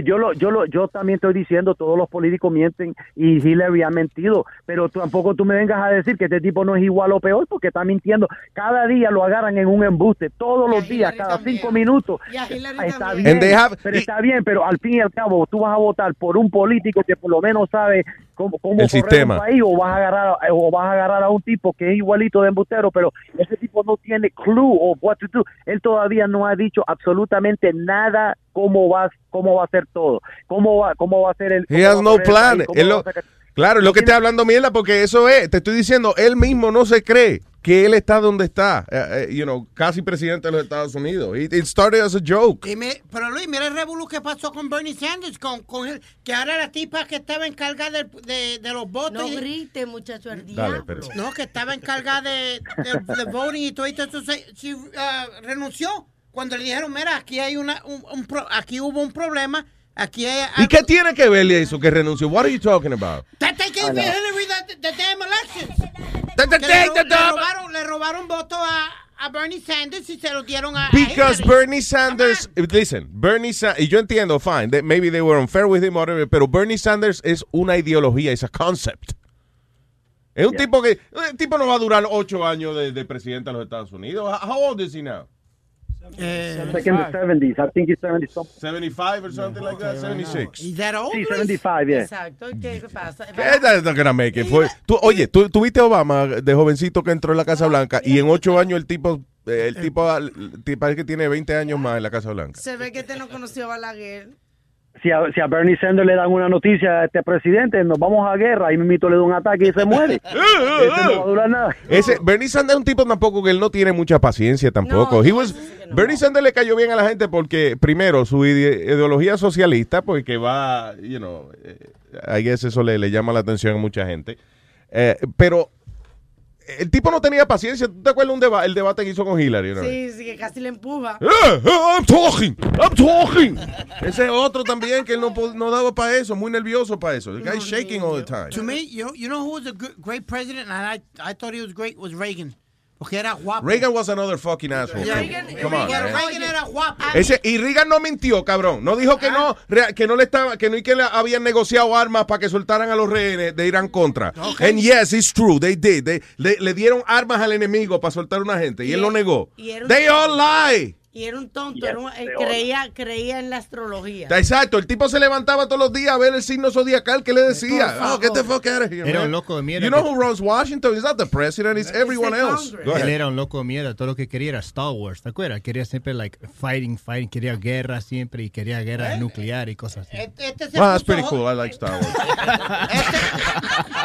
Yo lo, yo lo, yo también estoy diciendo, todos los políticos mienten y Hillary ha mentido, pero tampoco tú me vengas a decir que este tipo no es igual o peor porque está mintiendo. Cada día lo agarran en un embuste, todos los días, cada cinco minutos. Y a Hillary Está también. bien, have- pero está bien, pero al fin y al cabo tú vas a votar por un político que por lo menos sabe cómo, cómo El correr sistema. un país o vas a agarrar o vas a agarrar a un tipo que es igualito de embustero, pero ese tipo no tiene clue o what to do. Él todavía no ha dicho absolutamente nada cómo va cómo va a ser todo, cómo va cómo va a ser el He has no el plan. Él lo- sacar- claro, es lo que está hablando mierda porque eso es, te estoy diciendo, él mismo no se cree que él está donde está, eh, eh, you know, casi presidente de los Estados Unidos. It, it started as a joke. Y me- pero Luis, mira el revolú que pasó con Bernie Sanders, con, con el- que ahora la tipa que estaba encargada del- de, de los votos. No y- grite, muchacho, Dale, diablo. espérate. No, que estaba encargada de, de, de voting y todo eso. se, se, ah, renunció cuando le dijeron, mira, aquí hay una, un, un pro- aquí hubo un problema, aquí hay... ¿Y qué tiene que ver eso que renunció? What are you talking about? That they gave I know. Hillary the, the damn elections. the- Que le, robaron, le robaron votos a, a Bernie Sanders y se lo dieron a, Because. Bernie Sanders, listen, Bernie Sanders, y yo entiendo, fine, that maybe they were unfair with him, whatever, pero Bernie Sanders es una ideología, es a concept. Es un tipo que, el tipo no va a durar ocho años de, de presidente de los Estados Unidos. How old is he now? Like in the 70s, I think he's 70 something. 75 or something like that, 76. Is that old? Sí, 75, yeah. Exacto. ¿Qué pasa? That's not gonna make it. Fue- tú- oye, tú, tú viste a Obama de jovencito que entró en la Casa Blanca y en ocho años el tipo, eh, el tipo, el tipo parece que tiene 20 años más en la Casa Blanca. Se ve que este no conoció a Balaguer. Si a, si a Bernie Sanders le dan una noticia a este presidente, nos vamos a guerra, y Mimito le da un ataque y se muere. <laughs> Eso no va a durar nada. Ese, Bernie Sanders es un tipo tampoco que él no tiene mucha paciencia tampoco. He was- Bernie Sanders le cayó bien a la gente porque, primero, su ide- ideología socialista, porque va, you know, eh, I guess eso le, le llama la atención a mucha gente. Eh, pero el tipo no tenía paciencia. ¿Tú te acuerdas un deba- el debate que hizo con Hillary? no? Sí, sí, que casi le empuja. Eh, eh, I'm talking, I'm talking. Ese otro también que él no, no daba para eso, muy nervioso para eso. The guy's shaking all the time. To me, you, you know who was a good, great president, and I, I thought he was great, was Reagan. Porque era guapo. Reagan was another fucking asshole. Yeah. Come on, Reagan. Reagan era guapo. Ese, y Reagan no mintió, cabrón. No dijo que no, rea- que no le estaba, que no y que le habían negociado armas para que soltaran a los rehenes de Irán contra. And yes, it's true, they did. They- le, le dieron armas al enemigo para soltar a una gente y él lo negó. y They all lie. Y era un tonto, era un- él creía, creía en la astrología. Exacto, el tipo se levantaba todos los días a ver el signo zodiacal que le decía. Oh, get the fuck out of here. Era man. un loco de mierda You know who runs Washington? It's not the president, it's everyone else. Go Él era un loco de mierda, todo lo que quería era Star Wars, ¿te acuerdas? Quería siempre, like, fighting, fighting, quería guerra siempre y quería guerra nuclear y cosas así. Este, este se Well, that's pretty cool. I like Star Wars.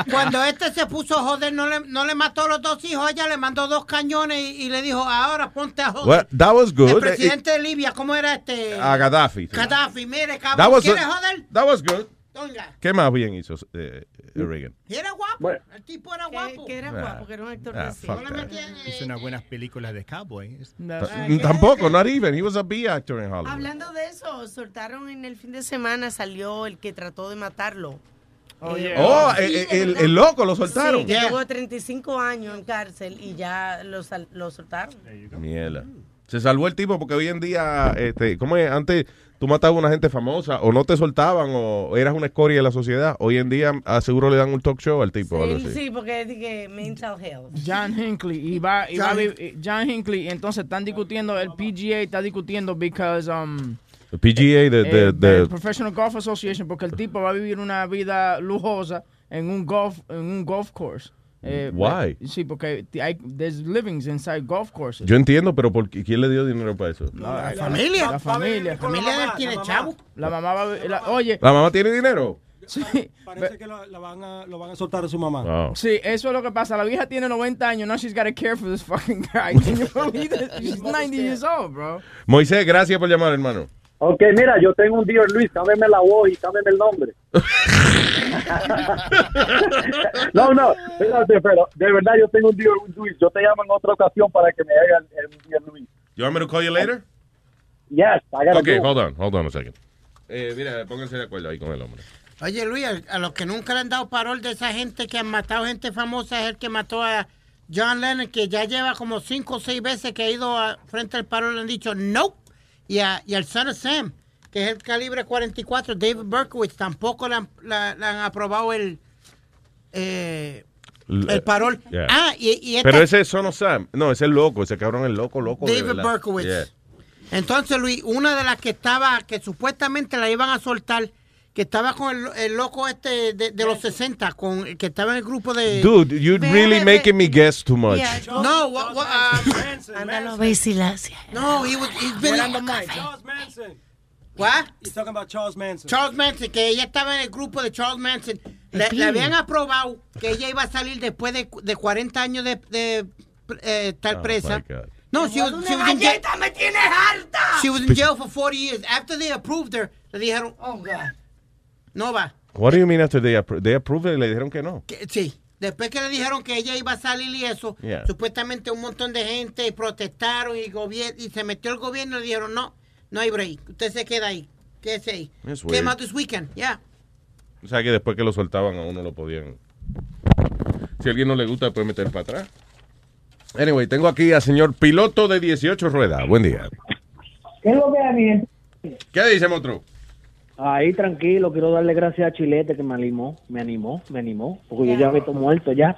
Cuando este se puso joder, no le, no le mató a los dos hijos, ella le mandó dos cañones y, y le dijo, ahora ponte a joder. Well, that was good. El presidente de Libia, ¿cómo era este? A Gaddafi. Gaddafi, mire, cabrón, ¿quieres joder? that was good. Oiga, ¿Qué más bien hizo eh, Reagan? y era guapo, el tipo era guapo. Que era Ah. guapo, que era un actor Ah, de cine. Hizo unas buenas películas de cowboy. Mm, Tampoco, not even. He was a B actor in Hollywood. Hablando de eso, soltaron en el fin de semana, salió el que trató de matarlo. Eh, Oh, sí, eh, de eh, el, verdad. el loco lo soltaron. Sí, que tuvo 35 años en cárcel y ya lo, sal- lo soltaron. Mierda. Se salvó el tipo porque hoy en día, este, ¿cómo es? Antes tú matabas a una gente famosa o no te soltaban o eras una escoria de la sociedad. Hoy en día, a seguro le dan un talk show al tipo. algo Sí, así. sí, porque es que mental health. John Hinckley y va, y va a John- vi- eh, John Hinckley entonces están discutiendo el PGA está discutiendo because um El PGA de, de, eh, Professional Golf Association porque el tipo va a vivir una vida lujosa en un golf en un golf course. Eh, Why? Sí, porque hay there's livings inside golf courses. Yo entiendo, pero ¿por qué? ¿quién le dio dinero para eso? la, familia. La familia. La familia de él tiene chavo. La mamá va la- oye, ¿La mamá tiene dinero? sí, Parece que lo, lo van a, lo van a soltar a su mamá. Oh. Sí, eso es lo que pasa. La vieja tiene 90 años. Now she's got to care for this fucking guy. Can <laughs> you believe it? She's 90 years old, bro. Moisés, gracias por llamar, hermano. Ok, mira, yo tengo un Dear Luis, cámbiame la voz y cámbiame el nombre. <laughs> <laughs> no, no, espérate, pero de verdad yo tengo un Dear Luis. Yo te llamo en otra ocasión para que me hagan el Dear Luis. You want me to call you later? Yes, I gotta Okay, go. hold on, hold on a second. Eh, mira, pónganse de acuerdo ahí con el hombre. Oye, Luis, a, a los que nunca le han dado parol de esa gente que han matado gente famosa es el que mató a John Lennon, que ya lleva como cinco o seis veces que ha ido a, frente al parol y le han dicho no. Y, a- y al Son of Sam, que es el calibre 44, David Berkowitz, tampoco le han, la- le han aprobado el, eh, el parol. Yeah. Ah, y, y esta- Pero ese es Son of Sam. No, ese es loco. Ese cabrón es loco, loco. David. Berkowitz. Yeah. Entonces, Luis, una de las que estaba, que supuestamente la iban a soltar, que estaba con el, el loco este de, de los 60, con, que estaba en el grupo de... Dude, you're really making me guess too much. No, what, what, um, Ándalo, Basilasia. no, he was, he's been Charles Manson. What? He's talking about Charles Manson. Charles Manson, que ella estaba en el grupo de Charles Manson. Le, le habían aprobado que ella iba a salir después de, de 40 años de, de eh, estar Oh, presa. my God. No, she was, she was in jail. ¡Me tienes harta! She was in jail for 40 years. After they approved her, le dijeron, Oh, God. No va. What do you mean after they, appro- they approved it? Le dijeron que no. Que- sí. Después que le dijeron que ella iba a salir y eso, Yeah. supuestamente un montón de gente protestaron y, y se metió el gobierno y le dijeron, no, no hay break. Usted se queda ahí. Quédese ahí. Came out this weekend, yeah. O sea que después que lo soltaban a uno lo podían. Si a alguien no le gusta, puede meter para atrás. Anyway, tengo aquí al señor piloto de 18 ruedas. Buen día. ¿Qué es lo que hay? ¿Qué dice, monstruo? Ahí tranquilo, quiero darle gracias a Chilete que me animó, me animó, me animó, porque yo ya me estoy muerto ya.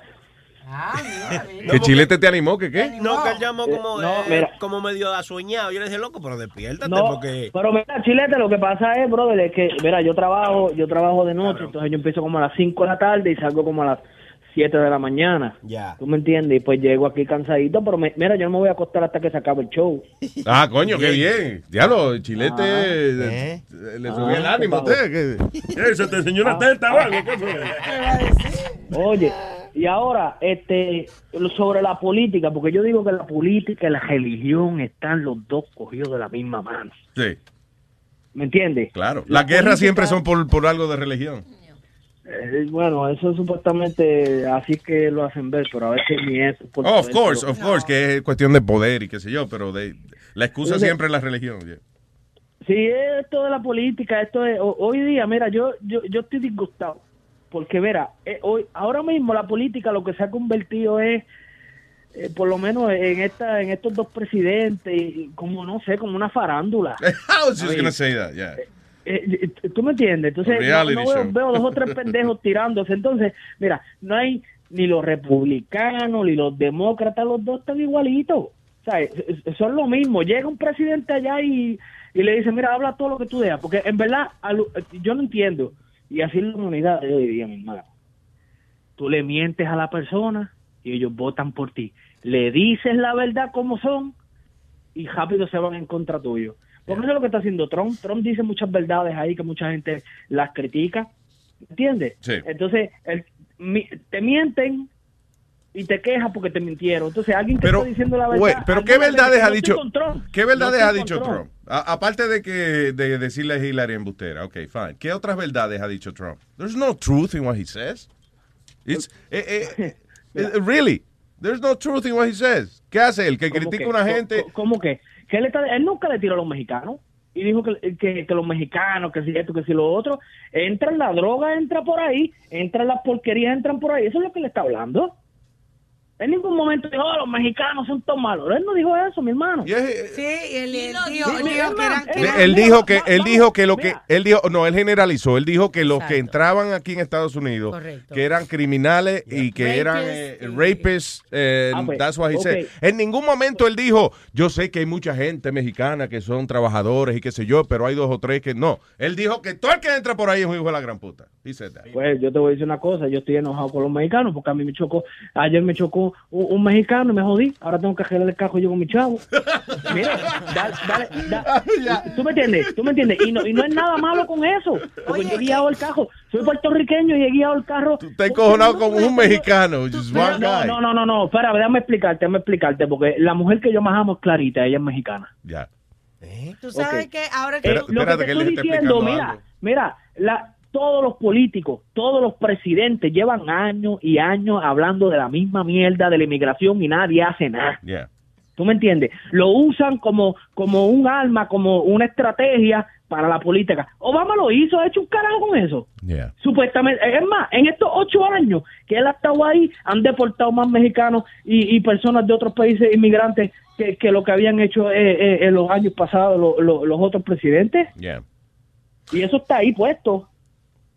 ¿Que Chilete te animó? ¿Que qué? No, que él llamó como, Eh, no, eh, como medio asoñado. Yo le dije, loco, pero despiértate No, porque... pero mira, Chilete, lo que pasa es, brother, es que, mira, yo trabajo, yo trabajo de noche, entonces yo empiezo como a las 5 de la tarde y salgo como a las 7 de la mañana. Ya. ¿Tú me entiendes? Y pues llego aquí cansadito, pero me- mira, yo no me voy a acostar hasta que se acabe el show. <laughs> Ah, coño, qué bien. Diablo, el chilete Ah, eh, ¿eh? le Ah, subió el ánimo a usted. que- <laughs> Eso te enseñó una teta o algo. ¿Qué fue? <laughs> Oye, y ahora, este, sobre la política, porque yo digo que la política y la religión están los dos cogidos de la misma mano. Sí, ¿Me entiendes? claro. La Las guerras política- siempre son por, por algo de religión. Eh, bueno, eso supuestamente así que lo hacen ver, pero a veces ni eso. Oh, of course, of course, que es cuestión de poder y qué sé yo, pero de, la excusa Entonces- siempre es la religión. yeah. Sí, esto de la política, esto es, ho- hoy día, mira, yo, yo, yo estoy disgustado, porque mira, eh, hoy, ahora mismo la política lo que se ha convertido es, eh, por lo menos en esta, en estos dos presidentes, como no sé, como una farándula. I was just gonna say that, yeah. Eh, eh, ¿Tú me entiendes? Entonces, no, veo, dos o tres <laughs> pendejos tirándose. Entonces, mira, no hay ni los republicanos ni los demócratas, los dos están igualitos. O sea, es- es- son lo mismo. Llega un presidente allá y, y le dice, mira, habla todo lo que tú dejas. Porque en verdad, lo- yo no entiendo. Y así la de hoy día, mi hermano. Tú le mientes a la persona y ellos votan por ti. Le dices la verdad como son y rápido se van en contra tuyo. Porque eso es lo que está haciendo Trump. Trump dice muchas verdades ahí que mucha gente las critica. ¿Entiendes? Sí. Entonces, el- mi- te mienten y te quejas porque te mintieron. Entonces, alguien que Pero, está diciendo la verdad. pero ¿qué verdades ha dicho? Trump. ¿Qué verdades ha dicho Trump? A- aparte de que de decirle a Hillary embustera, ok, fine. ¿Qué otras verdades ha dicho Trump? There's no truth in what he says. It's eh, eh, <laughs> eh, really. There's no truth in what he says. ¿Qué hace él? Que ¿Cómo critica a una ¿Cómo- gente. ¿Cómo que? Que él, está- él nunca le tiró a los mexicanos. Y dijo que, que, los mexicanos, que si esto, que si lo otro. Entra la droga, entra por ahí. Entra las porquerías, entran por ahí. Eso es lo que le está hablando. En ningún momento dijo, oh, los mexicanos son todos malos. Él no dijo eso, mi hermano. Sí, él, él dijo, Sí, él dijo que eran... Él dijo que, él dijo que lo que, él dijo, no, él generalizó, él dijo que los que entraban aquí en Estados Unidos, Correcto. que eran criminales y que eran eh, rapists, eh, Ah, pues, that's what he said. ok. En ningún momento él dijo, yo sé que hay mucha gente mexicana que son trabajadores y qué sé yo, pero hay dos o tres que no. Él dijo que todo el que entra por ahí es un hijo de la gran puta. That. Pues yo te voy a decir una cosa, yo estoy enojado con los mexicanos porque a mí me chocó, ayer me chocó un, un mexicano y me jodí, ahora tengo que arreglar el carro yo con mi chavo. <laughs> Mira, dale, dale, da- tú me entiendes, tú me entiendes, y no, y no es nada malo con eso, porque yo he guiado el carro, soy puertorriqueño y he guiado el carro. Está encojonado con un mexicano, just No, one no, guy. no, no, no, no, espera, déjame explicarte, déjame explicarte, porque la mujer que yo más amo es Clarita, ella es mexicana. Ya. Tú sabes que ahora que... Eh, lo que te estoy diciendo, mira, mira, la, todos los políticos, todos los presidentes llevan años y años hablando de la misma mierda de la inmigración y nadie hace nada. Yeah. ¿Tú me entiendes? Lo usan como, como un arma, como una estrategia para la política. Obama lo hizo, ha hecho un carajo con eso. Yeah. Supuestamente, es más, en estos ocho años que él ha estado ahí, han deportado más mexicanos y, y personas de otros países inmigrantes que, que lo que habían hecho eh, eh, en los años pasados lo- lo- los otros presidentes. Yeah. Y eso está ahí puesto.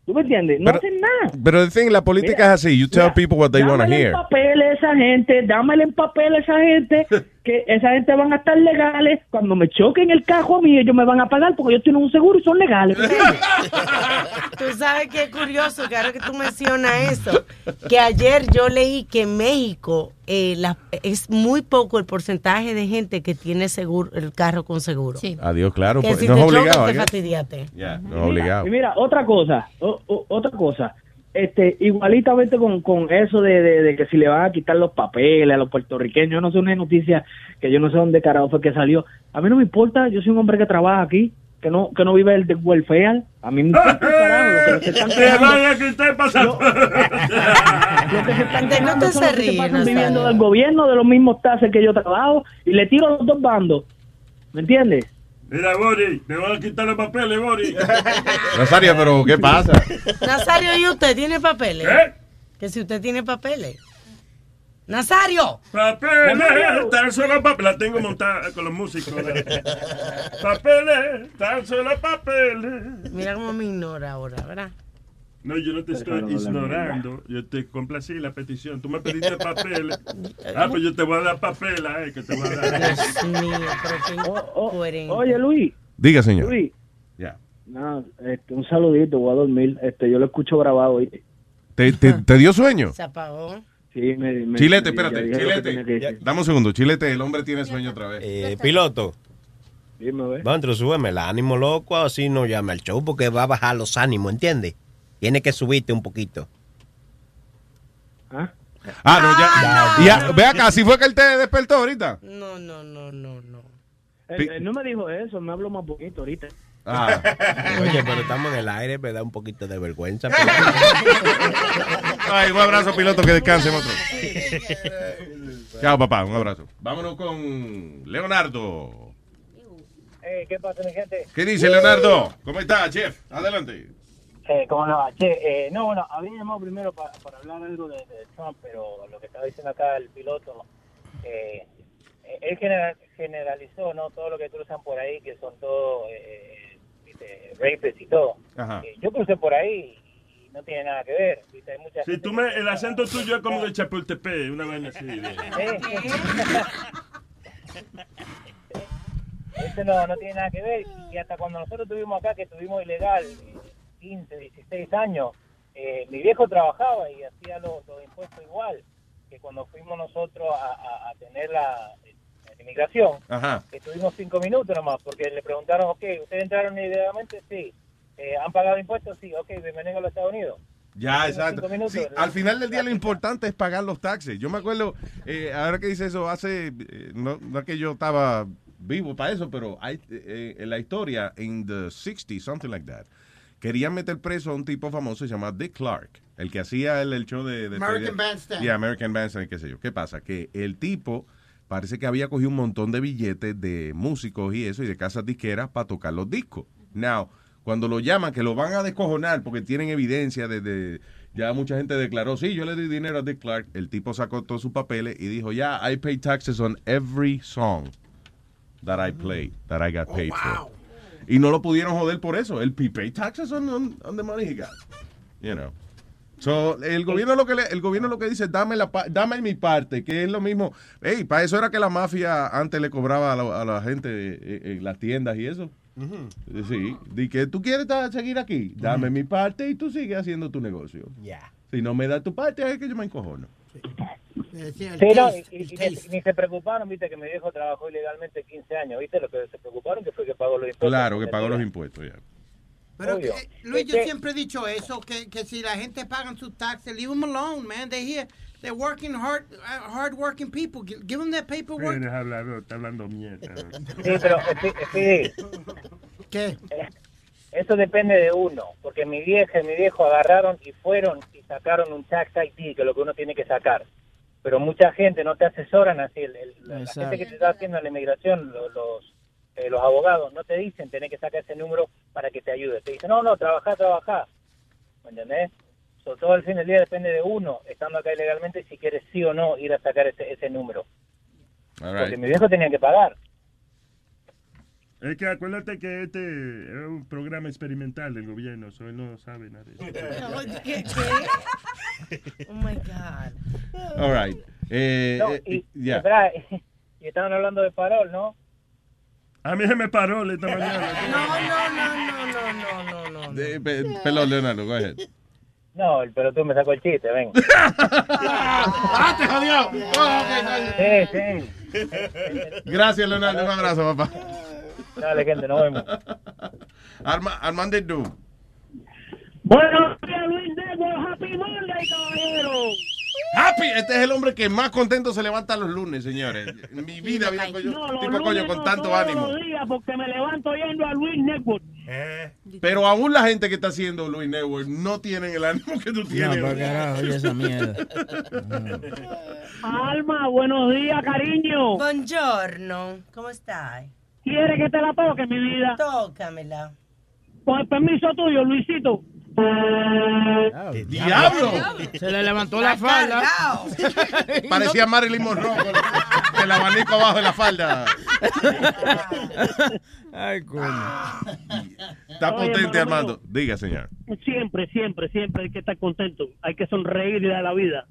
¿Tú me entiendes? No Pero- hacen nada. Pero the thing, la política Mira, es así. You tell mira, people what they want to hear. en papel a esa gente, dámele en papel a esa gente, que esa gente van a estar legales. Cuando me choquen el cajo a mí, ellos me van a pagar porque ellos tienen un seguro y son legales. <laughs> Tú sabes que es curioso que ahora que tú mencionas eso, que ayer yo leí que en México eh, la- es muy poco el porcentaje de gente que tiene seguro el carro con seguro. Adiós, claro. Que pues, si no te es chocas, obligado. te fastidiaste. Yeah, no es obligado. Y mira, otra cosa, o- o- otra cosa. Este, igualitamente con, con eso de, de- de que si le van a quitar los papeles a los puertorriqueños, yo no sé una noticia que yo no sé dónde carajo fue que salió. A mí no me importa, yo soy un hombre que trabaja aquí, que no que no vive el de welfare. A mí me importa carajo <laughs> <laughs> lo que se están quejando. que usted pasa. Lo que se están quejando te son se los que ríe, pasan Nazario. viviendo del gobierno, de los mismos taxes que yo trabajo, y le tiro a los dos bandos. ¿Me entiendes? Mira, Bori, me van a quitar los papeles, Bori. <laughs> Nazario, pero ¿qué pasa? Nazario, ¿y usted tiene papeles? ¿Eh? Que si usted tiene papeles. Nazario. Papeles, tan solo papeles. La tengo montada con los músicos. <laughs> Papeles, tan solo papeles. Mira cómo me ignora ahora, ¿verdad? No, yo no te estoy ignorando. Yo te complací la petición. Tú me <laughs> pediste papeles. Ah, pues yo te voy a dar papeles, eh, que te voy a dar. Dios mío, pero qué incoherente. Oye, Luis. Diga, señor. Luis. Ya. No, este, un saludito, voy a dormir. Este, yo lo escucho grabado. ¿oíste? ¿Te, te, te dio sueño? Se apagó. Sí, me, me- Chilete, espérate, Chilete. Dame un segundo, Chilete, el hombre tiene sueño otra vez. Eh, piloto. Dime, a ver. Dentro, súbeme el ánimo, loco, así no llame al show porque va a bajar los ánimos, ¿entiendes? Tiene que subirte un poquito. ¿Ah? Ah, no, ya. ya ve acá, si fue que él te despertó ahorita. No, no, no, no, no. Él, él no me dijo eso, me habló más poquito ahorita. Ah. <laughs> Oye, pero estamos en el aire, me da un poquito de vergüenza. <laughs> Ay, un abrazo, piloto, que descanse, otro. Chao, papá, un abrazo. Vámonos con Leonardo. Eh, ¿Qué pasa, mi gente? ¿Qué dice Leonardo? ¿Cómo está, chef? Adelante. Eh, ¿Cómo no? Che, eh, no, bueno, había llamado primero pa- para hablar algo de, de Trump, pero lo que estaba diciendo acá el piloto, eh, eh, él general- generalizó, ¿no? Todo lo que cruzan por ahí, que son todos, eh, viste, rapes y todo. Eh, yo crucé por ahí y no tiene nada que ver, viste, hay mucha Si tú me, el acento tuyo es como de Chapultepec, una vaina así. de- <laughs> Eso no, no tiene nada que ver. Y hasta cuando nosotros estuvimos acá, que estuvimos ilegal, eh, 15, 16 años, eh, mi viejo trabajaba y hacía los, los impuestos igual que cuando fuimos nosotros a, a- a tener la, la inmigración. Ajá. Estuvimos cinco minutos nomás, porque le preguntaron, ok, ¿ustedes entraron ilegalmente? Sí. Eh, ¿Han pagado impuestos? Sí. Ok, bienvenido a los Estados Unidos. Ya, exacto. al final del día lo importante es pagar los taxes. Yo me acuerdo, eh, ahora que dice eso, hace, eh, no, no es que yo estaba vivo para eso, pero hay, eh, en la historia, en the 60s, something like that, querían meter preso a un tipo famoso llamado Dick Clark, el que hacía el, el show de... de American Bandstand. Yeah, American Bandstand, qué sé yo. ¿Qué pasa? Que el tipo parece que había cogido un montón de billetes de músicos y eso, y de casas disqueras para tocar los discos. Now, cuando lo llaman, que lo van a descojonar porque tienen evidencia de, de- ya mucha gente declaró, sí, yo le di dinero a Dick Clark, el tipo sacó todos sus papeles y dijo, ya, I pay taxes on every song that I played, that I got paid for. Y no lo pudieron joder por eso. El he paid taxes on, on, on the money he got. You know. So, el gobierno lo que le- el gobierno lo que dice, dame la dame mi parte, que es lo mismo. Ey, para eso era que la mafia antes le cobraba a la, a la gente eh, en las tiendas y eso. Sí, di que tú quieres seguir aquí, dame mi parte y tú sigues haciendo tu negocio. Ya. Si no me das tu parte, es que yo me encojono. Sí, no, y, y- y ni, ni se preocuparon, viste, que mi viejo trabajó ilegalmente 15 años, viste, lo que se preocuparon que fue que pagó los impuestos. Claro, que pagó los impuestos ya. Pero que- Luis, yo siempre he dicho eso, que, que si la gente pagan sus taxes, leave them alone, man. They here, they're working hard, uh, hard working people. Give, them their paperwork. Eres hablador, está hablando mierda. <laughs> Sí, pero, sí, sí. ¿Qué? Eso depende de uno, porque mi vieja y mi viejo agarraron y fueron y sacaron un tax ID, que es lo que uno tiene que sacar. Pero mucha gente no te asesoran así. el- el- la gente que te está haciendo la inmigración, lo- los, eh, los abogados, no te dicen tenés que sacar ese número para que te ayude. Te dicen, no, no, trabaja, trabaja. ¿Me entendés? So, todo el fin del día depende de uno, estando acá ilegalmente, si quieres sí o no ir a sacar ese, ese número. All Porque mi viejo tenía que pagar. Es que acuérdate que este es un programa experimental del gobierno, eso él no sabe nada de eso. <laughs> ¿Qué? ¿Qué? <laughs> Oh my God. All right. Eh, No, eh, y, espera, y estaban hablando de parol, ¿no? A mí se me paró esta mañana. <laughs> No, no, no, no, no, no, no, no. De- pe- Perdón, Leonardo, go ahead. No, pero tú me sacó el chiste, ven. ¡Ah, te jodió! Sí, sí. Gracias, Leonardo. Un abrazo, papá. Dale, gente, nos vemos. Arma, Armando Du. Buenos días, Luis Network. Happy Monday, caballero. Happy, este es el hombre que más contento se levanta los lunes, señores. En mi vida había coño, No, tipo coño con no, tanto todos ánimo. los días porque me levanto yendo a Luis Network. Pero aún la gente que está haciendo Luis Network no tienen el ánimo que tú tienes. No, carajo, oye esa mierda. Alma, buenos días, cariño. Buongiorno, ¿cómo estás? ¿Quiere que te la toque, mi vida? Tócamela. Con el permiso tuyo, Luisito. ¡Diablo! Se le levantó la falda. <laughs> Parecía Marilyn Monroe con el abanico abajo de la falda. Ay, coño. Está Oye, potente, hermano Armando. Diga, señor. Siempre, siempre, siempre hay que estar contento. Hay que sonreír de la vida.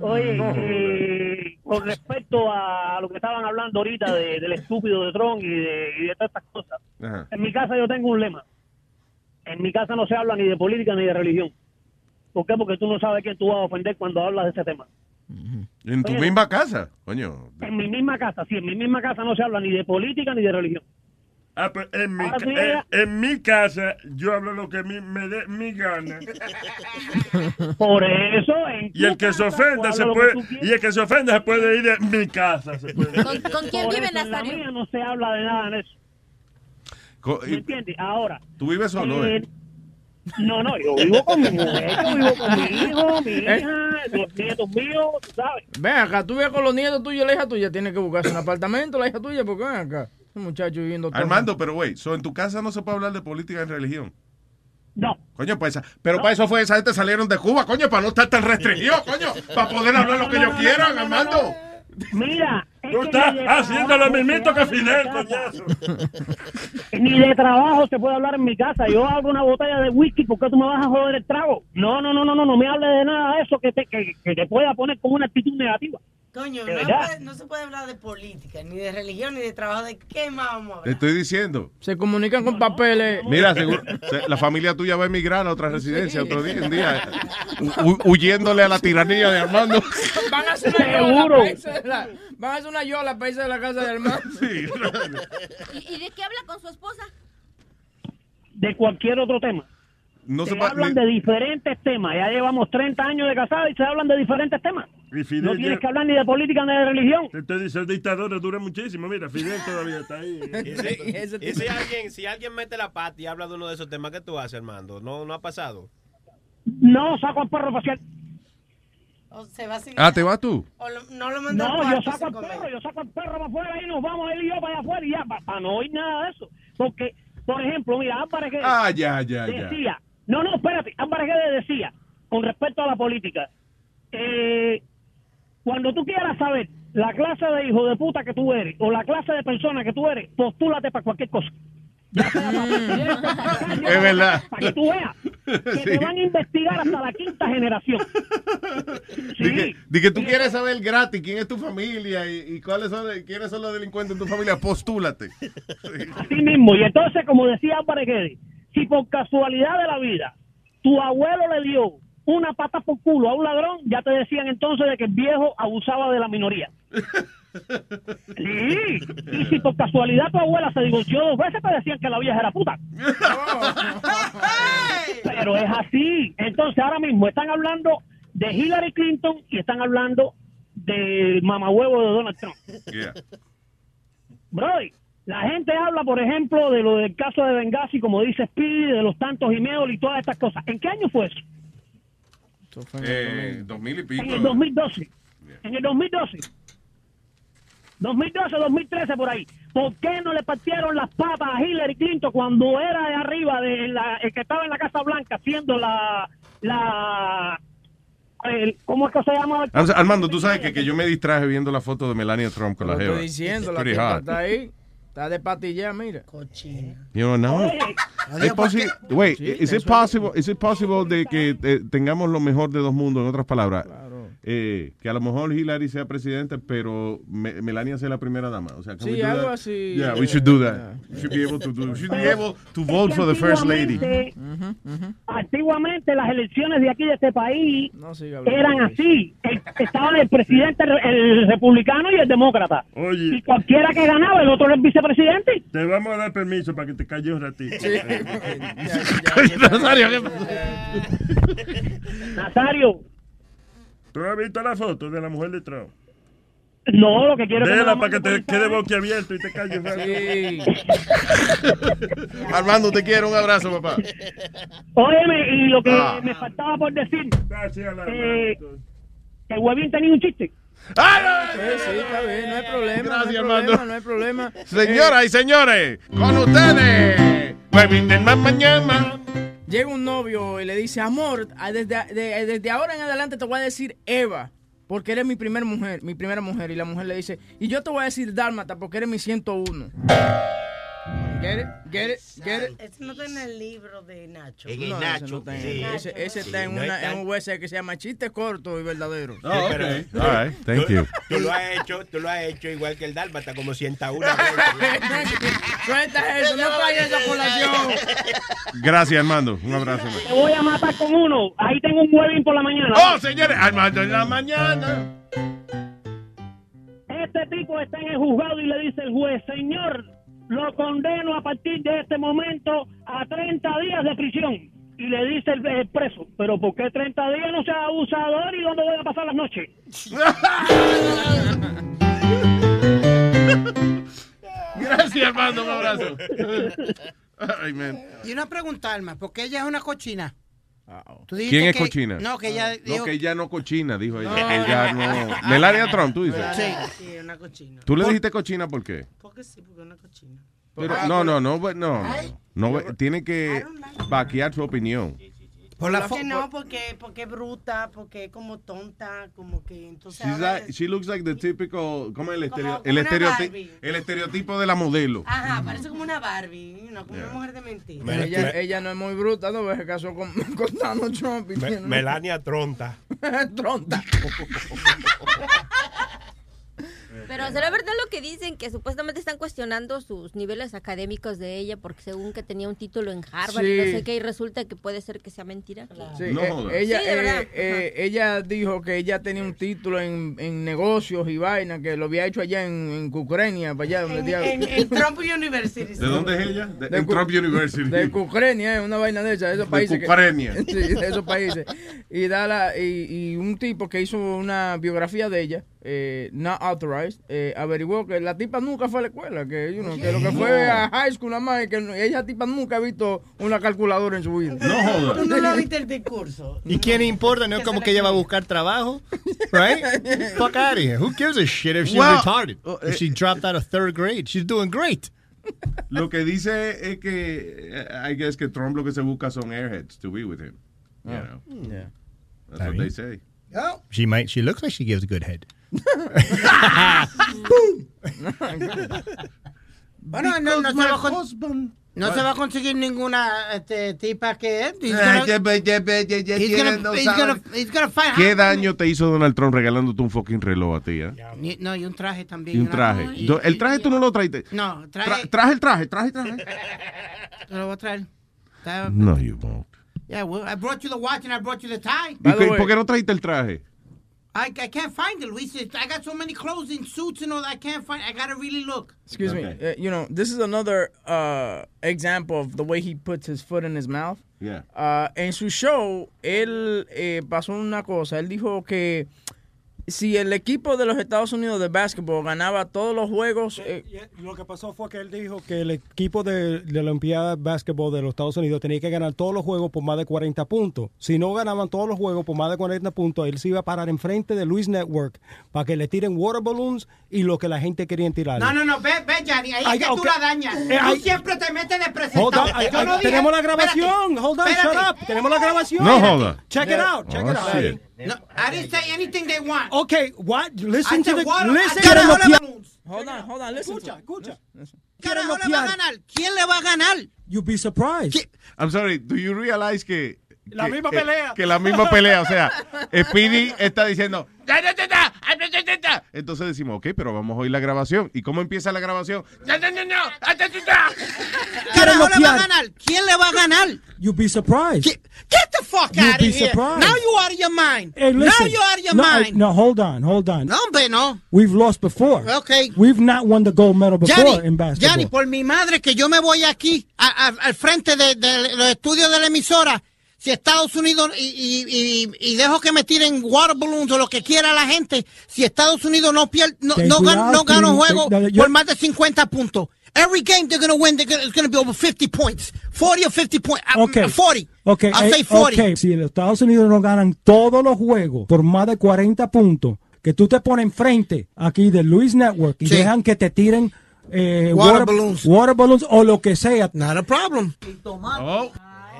Oye, eh, con respecto a lo que estaban hablando ahorita de- del estúpido de Trump y de, y de todas estas cosas, Ajá. en mi casa yo tengo un lema. En mi casa no se habla ni de política ni de religión. ¿Por qué? Porque tú no sabes quién tú vas a ofender cuando hablas de ese tema. En tu Oye. misma casa, coño. En mi misma casa, sí, en mi misma casa no se habla ni de política ni de religión. Ah, pues en mi, tú llegas- en, en mi casa yo hablo lo que mí me dé mi gana. Por eso, en Y el que se ofenda se puede y el que se ofenda se puede ir de mi casa. se puede. ¿Con, con quién Por vive eso, en la Nazario? mía no se habla de nada de eso. ¿Me entiendes? Ahora. Tú vives solo, eh, ¿eh? No, no, yo vivo con mi mujer, yo vivo con mi hijo, mi hija, los nietos míos, sabes. Ven acá, tú vives con los nietos tuyos y la hija tuya. Tienes que buscarse un apartamento, la hija tuya, porque ven acá. Un muchacho viviendo todo. Armando, pero güey, so, en tu casa no se puede hablar de política y religión. No. Coño, pues, esa- pero para eso fue esa gente salieron de Cuba, coño, para no estar tan restringidos, coño, para poder hablar lo que ellos quieran, Armando. Mira, Tú estás haciendo lo mismito que Fidel, coñazo. <laughs> Ni de trabajo se puede hablar en mi casa. Yo abro una botella de whisky, ¿por qué tú me vas a joder el trago? No, no, no, no, no, no me hables de nada de eso que te, que, que te pueda poner con una actitud negativa. Coño, no, puede- no se puede hablar de política, ni de religión, ni de trabajo. ¿De qué más vamos a Te hablar? estoy diciendo. Se comunican con papeles. Mira, seguro, se- la familia tuya va a emigrar a otra residencia otro día, un día, hu- huyéndole a la tiranía de Armando. Van a hacer una Seguro. Irse de la, van a hacer una yola para irse de la casa de Armando. <laughs> ¿Y, y de qué habla con su esposa? De cualquier otro tema. No se hablan de diferentes temas. Ya llevamos 30 años de casada y se hablan de diferentes temas. Y Fidel No tienes ya- que hablar ni de política ni de religión. Diciendo, el dictador dura muchísimo. Mira, Fidel todavía está ahí. Y si, y si alguien, si alguien mete la pata y habla de uno de esos temas, ¿qué tú haces, Armando? ¿No, no ha pasado? No saco al perro facial. O se va sin Ah, ¿te vas tú? o lo- no lo manda No, yo saco al perro, yo saco al perro para afuera y nos vamos él y yo para allá afuera y ya, para, no oír nada de eso. Porque, por ejemplo, mira, Álvarez Guedes Ah, ya, ya, ya. decía, no, no, espérate, Álvarez Guedes decía, con respecto a la política, eh, cuando tú quieras saber la clase de hijo de puta que tú eres o la clase de persona que tú eres, postúlate para cualquier cosa. Es verdad. Para que tú veas que Sí. te van a investigar hasta la quinta generación. Di que, di que tú quieres saber gratis quién es tu familia y, y cuáles son, quiénes son los delincuentes en tu familia, postúlate. Así mismo. Y entonces, como decía Guedes, si por casualidad de la vida tu abuelo le dio una pata por culo a un ladrón, ya te decían entonces de que el viejo abusaba de la minoría. Sí. Y si por casualidad tu abuela se divorció dos veces, te decían que la vieja era puta. <laughs> Pero es así. Entonces, ahora mismo están hablando de Hillary Clinton y están hablando del mamahuevo de Donald Trump. Brody, la gente habla, por ejemplo, de lo del caso de Benghazi, como dice Speedy, de los tantos emails y todas estas cosas. ¿En qué año fue eso? Eh, dos mil y pico. En el 2012. En el 2012. 2012, 2013, por ahí. ¿Por qué no le partieron las patas a Hillary Clinton cuando era de arriba, de la, el que estaba en la Casa Blanca, haciendo la... la el- ¿Cómo es que se llama? Ar- Armando, tú sabes que, que yo me distraje viendo la foto de Melania Trump con la jeva. estoy diciendo, It's la tipa está ahí. Está de patilla, mira. Cochina. You know, now, es posi- wait, Sí, is it possible, is it possible de que eh, tengamos lo mejor de dos mundos, en otras palabras? Eh, que a lo mejor Hillary sea presidente, pero Me- Melania sea la primera dama. O sea, can we Sí, do algo that? así, Yeah, we should do that. We should be able to do. We should be able to vote for the first lady. Antiguamente, Antiguamente las elecciones de aquí de este país eran así. El- Estaban el presidente, el republicano y el demócrata. Oye. Y cualquiera que ganaba, el otro era el vicepresidente. Te vamos a dar permiso para que te calles un ratito. <laughs> Nazario, ¿qué Nazario, ¿Tú has visto la foto de la mujer de Trump? no, lo que quiero es que para que te quede boquiabierto y te calles <laughs> rato. Armando, te quiero. Un abrazo, papá. Óyeme, y lo que Ah. me faltaba por decir, Gracias, la eh, que Huevín tenía un chiste. Sí, sí, está bien, no hay problema. Gracias, no hay Armando. problema, no hay problema. Señoras y señores, con ustedes, Huevín del Más Mañana. Llega un novio y le dice, amor, desde, de- desde ahora en adelante te voy a decir Eva, porque eres mi primer mujer, mi primera mujer. Y la mujer le dice, y yo te voy a decir Dálmata, porque eres mi 101. Get it, get it, get it. Ese no está en el libro de Nacho. No, ese no está en- ese, ese está en, no una, en un website que se llama Chiste Corto y Verdadero. Sí, pero- All right, thank tú, you. Tú lo has hecho, tú lo has hecho igual que el Dálmata, como 101 veces. <laughs> Suelta eso, no traigas esa colación. Gracias, Armando. Un abrazo. man. Te voy a matar con uno. Ahí tengo un huevín por la mañana. Oh, señores, Armando en la mañana. Este tipo está en el juzgado y le dice el juez, señor, lo condeno a partir de este momento a 30 días de prisión. Y le dice el, el preso, pero ¿por qué 30 días no sea abusador y dónde voy a pasar las noches? <laughs> Gracias, Armando. Un abrazo. Ay, man. Y una pregunta, Alma, ¿por qué ella es una cochina? ¿Quién es que- cochina? No, que ella dijo... No, que ella no cochina, dijo ella. No. Ella no. Melania Trump, tú dices. Sí. Sí, una cochina. ¿Tú le dijiste cochina por qué? Porque sí, porque es una cochina. Pero, no, no, no, no, no, no, tiene que vaquear su opinión. Por la Porque no, porque, porque es bruta, porque es como tonta, como que entonces... She's ahora like- she looks like the typical, ¿cómo es el, estereo- como el, una estereoti- Barbie. el estereotipo de la modelo? Ajá, parece como una Barbie, no, como una mujer de mentira. Ella, ella no es muy bruta, ¿no? Se casó con, <laughs> con Donald Trump. y Me- tiene- Melania Tronta. <laughs> Tronta. <laughs> Pero será verdad lo que dicen, que supuestamente están cuestionando sus niveles académicos de ella, porque según que tenía un título en Harvard y no Sí. sé qué, y resulta que puede ser que sea mentira. Sí, No eh, ella, Sí, de eh, verdad. eh, ella dijo que ella tenía un título en, en negocios y vaina, que lo había hecho allá en, en Ucrania, para allá donde En, en- en Trump University. ¿De dónde es ella? De, De Trump University. De Ucrania, una vaina de esas, de esos De países. que- Ucrania. <laughs> sí, de esos países. Y, da la- y, y un tipo que hizo una biografía de ella, eh, not authorized, eh, averiguó que la tipa nunca fue a la escuela, que, you know, que lo que fue a high school nada más, y que no- ella tipa nunca ha visto una calculadora en su vida. Tú no lo viste el discurso. ¿Y quién importa? No es como que ella va a buscar trabajo, right? Fuck out of here. Who gives a shit if she's Well, retarded? oh, If she dropped out of third grade, she's doing great. Lo que dice es que, eh, I guess que Trump lo que se busca son airheads to be with him. You Oh. know? Yeah. That's what they say. She might. She looks like she gives good head. <laughs> Bueno, no, no se va a con- no se va a conseguir ninguna este, tipa que es. ¿Qué daño te hizo Donald Trump regalándote un fucking reloj a ti? eh? No, y un traje también. Y un traje. y- El traje tú no lo traiste. No, Tra- traje. traje el traje, traje el traje. <laughs> Te lo voy a traer. No, you won't. Yeah, well, I brought you the watch and I brought you the tie. ¿Y qué- por qué no trajiste el traje? I, I can't find it, Luis. I got so many clothes and suits and all that. I can't find. I gotta really look. Excuse me. Uh, you know, this is another uh, example of the way he puts his foot in his mouth. Yeah. Uh, en su show, él eh, pasó una cosa. Él dijo que si el equipo de los Estados Unidos de básquetbol ganaba todos los juegos, eh, Y Lo que pasó fue que él dijo que el equipo de, de la Olimpiada de Básquetbol de los Estados Unidos tenía que ganar todos los juegos por más de 40 puntos. Si no ganaban todos los juegos por más de 40 puntos, él se iba a parar enfrente de Luis Network para que le tiren water balloons y lo que la gente quería tirar. No, no, no. Ve, ve, Johnny. Ahí es que tú la dañas. Eh, tú siempre te metes de presentado. Hold on, no tenemos la espérate, grabación. Hold on, espérate. shut up. Tenemos la grabación. No joda. Check it out. Check Oh, it out. Shit. No, I didn't say anything they want. Okay, what? Listen I to the water- listen I to the water nokia- balloons. hold on, hold on, listen. Escucha, escucha. Carajo le va a ganar? ¿Quién le va a ganar? You'd be surprised. I'm sorry, do you realize que... La que- misma que- pelea. Que la misma pelea, o sea, <laughs> Speedy está diciendo... Entonces decimos, ok, pero vamos a oír la grabación. ¿Y cómo empieza la grabación? Carajo le va a ganar? ¿Quién le va a ganar? You'd be surprised. Get the fuck out of be here. surprised. Now you out of your mind. Hey, now listen. you out of your no, mind. no, hold on, hold on. No, hombre, no. We've lost before. Okay. We've not won the gold medal before Yanni, in basketball. Yanni, por mi madre que yo me voy aquí a- a- al frente de, de los estudios de la emisora. Si Estados Unidos y, y- y- y dejo que me tiren water balloons o lo que quiera la gente, si Estados Unidos no pierde, no, no, gan- cuidado, no gana un juego por más de 50 puntos. Every game they're going to win, they're gonna, it's going to be over 50 points. 40 or 50 points. Uh, Okay. 40. Okay, I'll eh, say 40. okay, si los Estados Unidos no ganan todos los juegos por más de 40 puntos, que tú te pones enfrente aquí de Luis Network y Sí. dejan que te tiren eh, Water balloons. water balloons o lo que sea. Not a problem. Oh,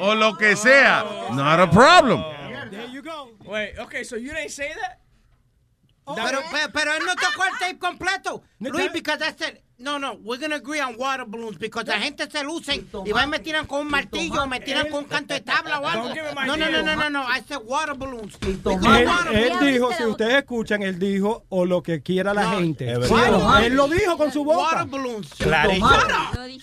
o lo que sea. Not a problem. There you go. Wait, okay, so you didn't say that? Pero, pero, pero él no tocó el tape completo. Luis, because I said, No, no, we're gonna agree on water balloons because la gente se lucen y van y me tiran con un martillo me tiran con un canto de tabla o algo. No, no, no, no, no, no, I said water balloons. Él, dijo, si ustedes escuchan, él dijo, o lo que quiera la gente. él lo dijo con su boca. Water balloons. Clarito.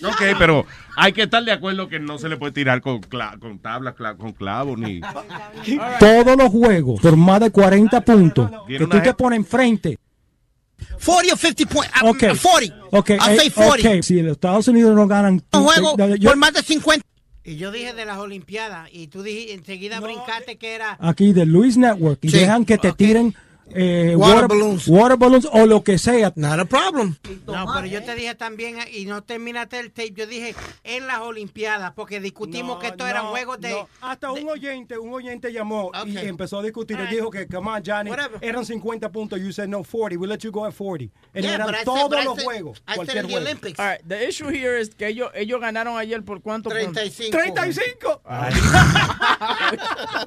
Ok, pero hay que estar de acuerdo que no se le puede tirar con, cla- con tablas, cla- con clavos, ni... <laughs> Todos los juegos por más de 40 puntos que tú te pones enfrente. 40 o 50 points. uh, Ok. 40. Ok, I'll say eh, 40. ok, Si los Estados Unidos no ganan. Un juego yo- yo- por más de 50. Y yo dije de las Olimpiadas y tú dijiste, enseguida brincaste que era aquí de Luis Network y Sí. dejan que te tiren eh, Water water, balloons. water balloons o lo que sea. Not a problem. No, pero yo te dije también, y no terminaste el tape, yo dije en las Olimpiadas, porque discutimos que eran no, juegos de... no. Hasta un oyente, un oyente llamó y empezó a discutir. Alright. dijo que, come on, Johnny, Whatever. eran 50 puntos. You said no, 40. We let you go at 40. And Yeah, eran said- todos los juegos. Cualquier the juego. Olympics. All right, the issue here is que ellos, ellos ganaron ayer por cuánto? 35. 35.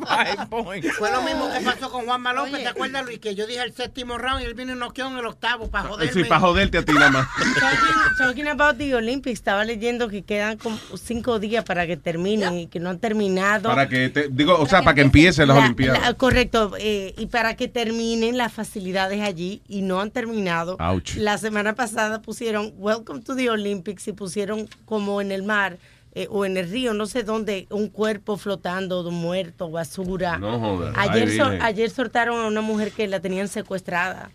Five points. Fue lo mismo que pasó con Juanma López, ¿te acuerdas, Luis? Que yo dije el séptimo round y él vino y noqueó en el octavo para joderme. Sí, para joderte a ti nada más. <laughs> Talking, talking about the Olympics, estaba leyendo que quedan como cinco días para que terminen y que no han terminado. Para que, te, digo, o sea, para que empiecen las La- Olimpiadas. la- correcto, eh, y para que terminen las facilidades allí y no han terminado. Ouch. La semana pasada pusieron Welcome to the Olympics y pusieron como en el mar eh, o en el río, no sé dónde, un cuerpo flotando, muerto, basura. No jodas. Ayer, ayer soltaron a una mujer que la tenían secuestrada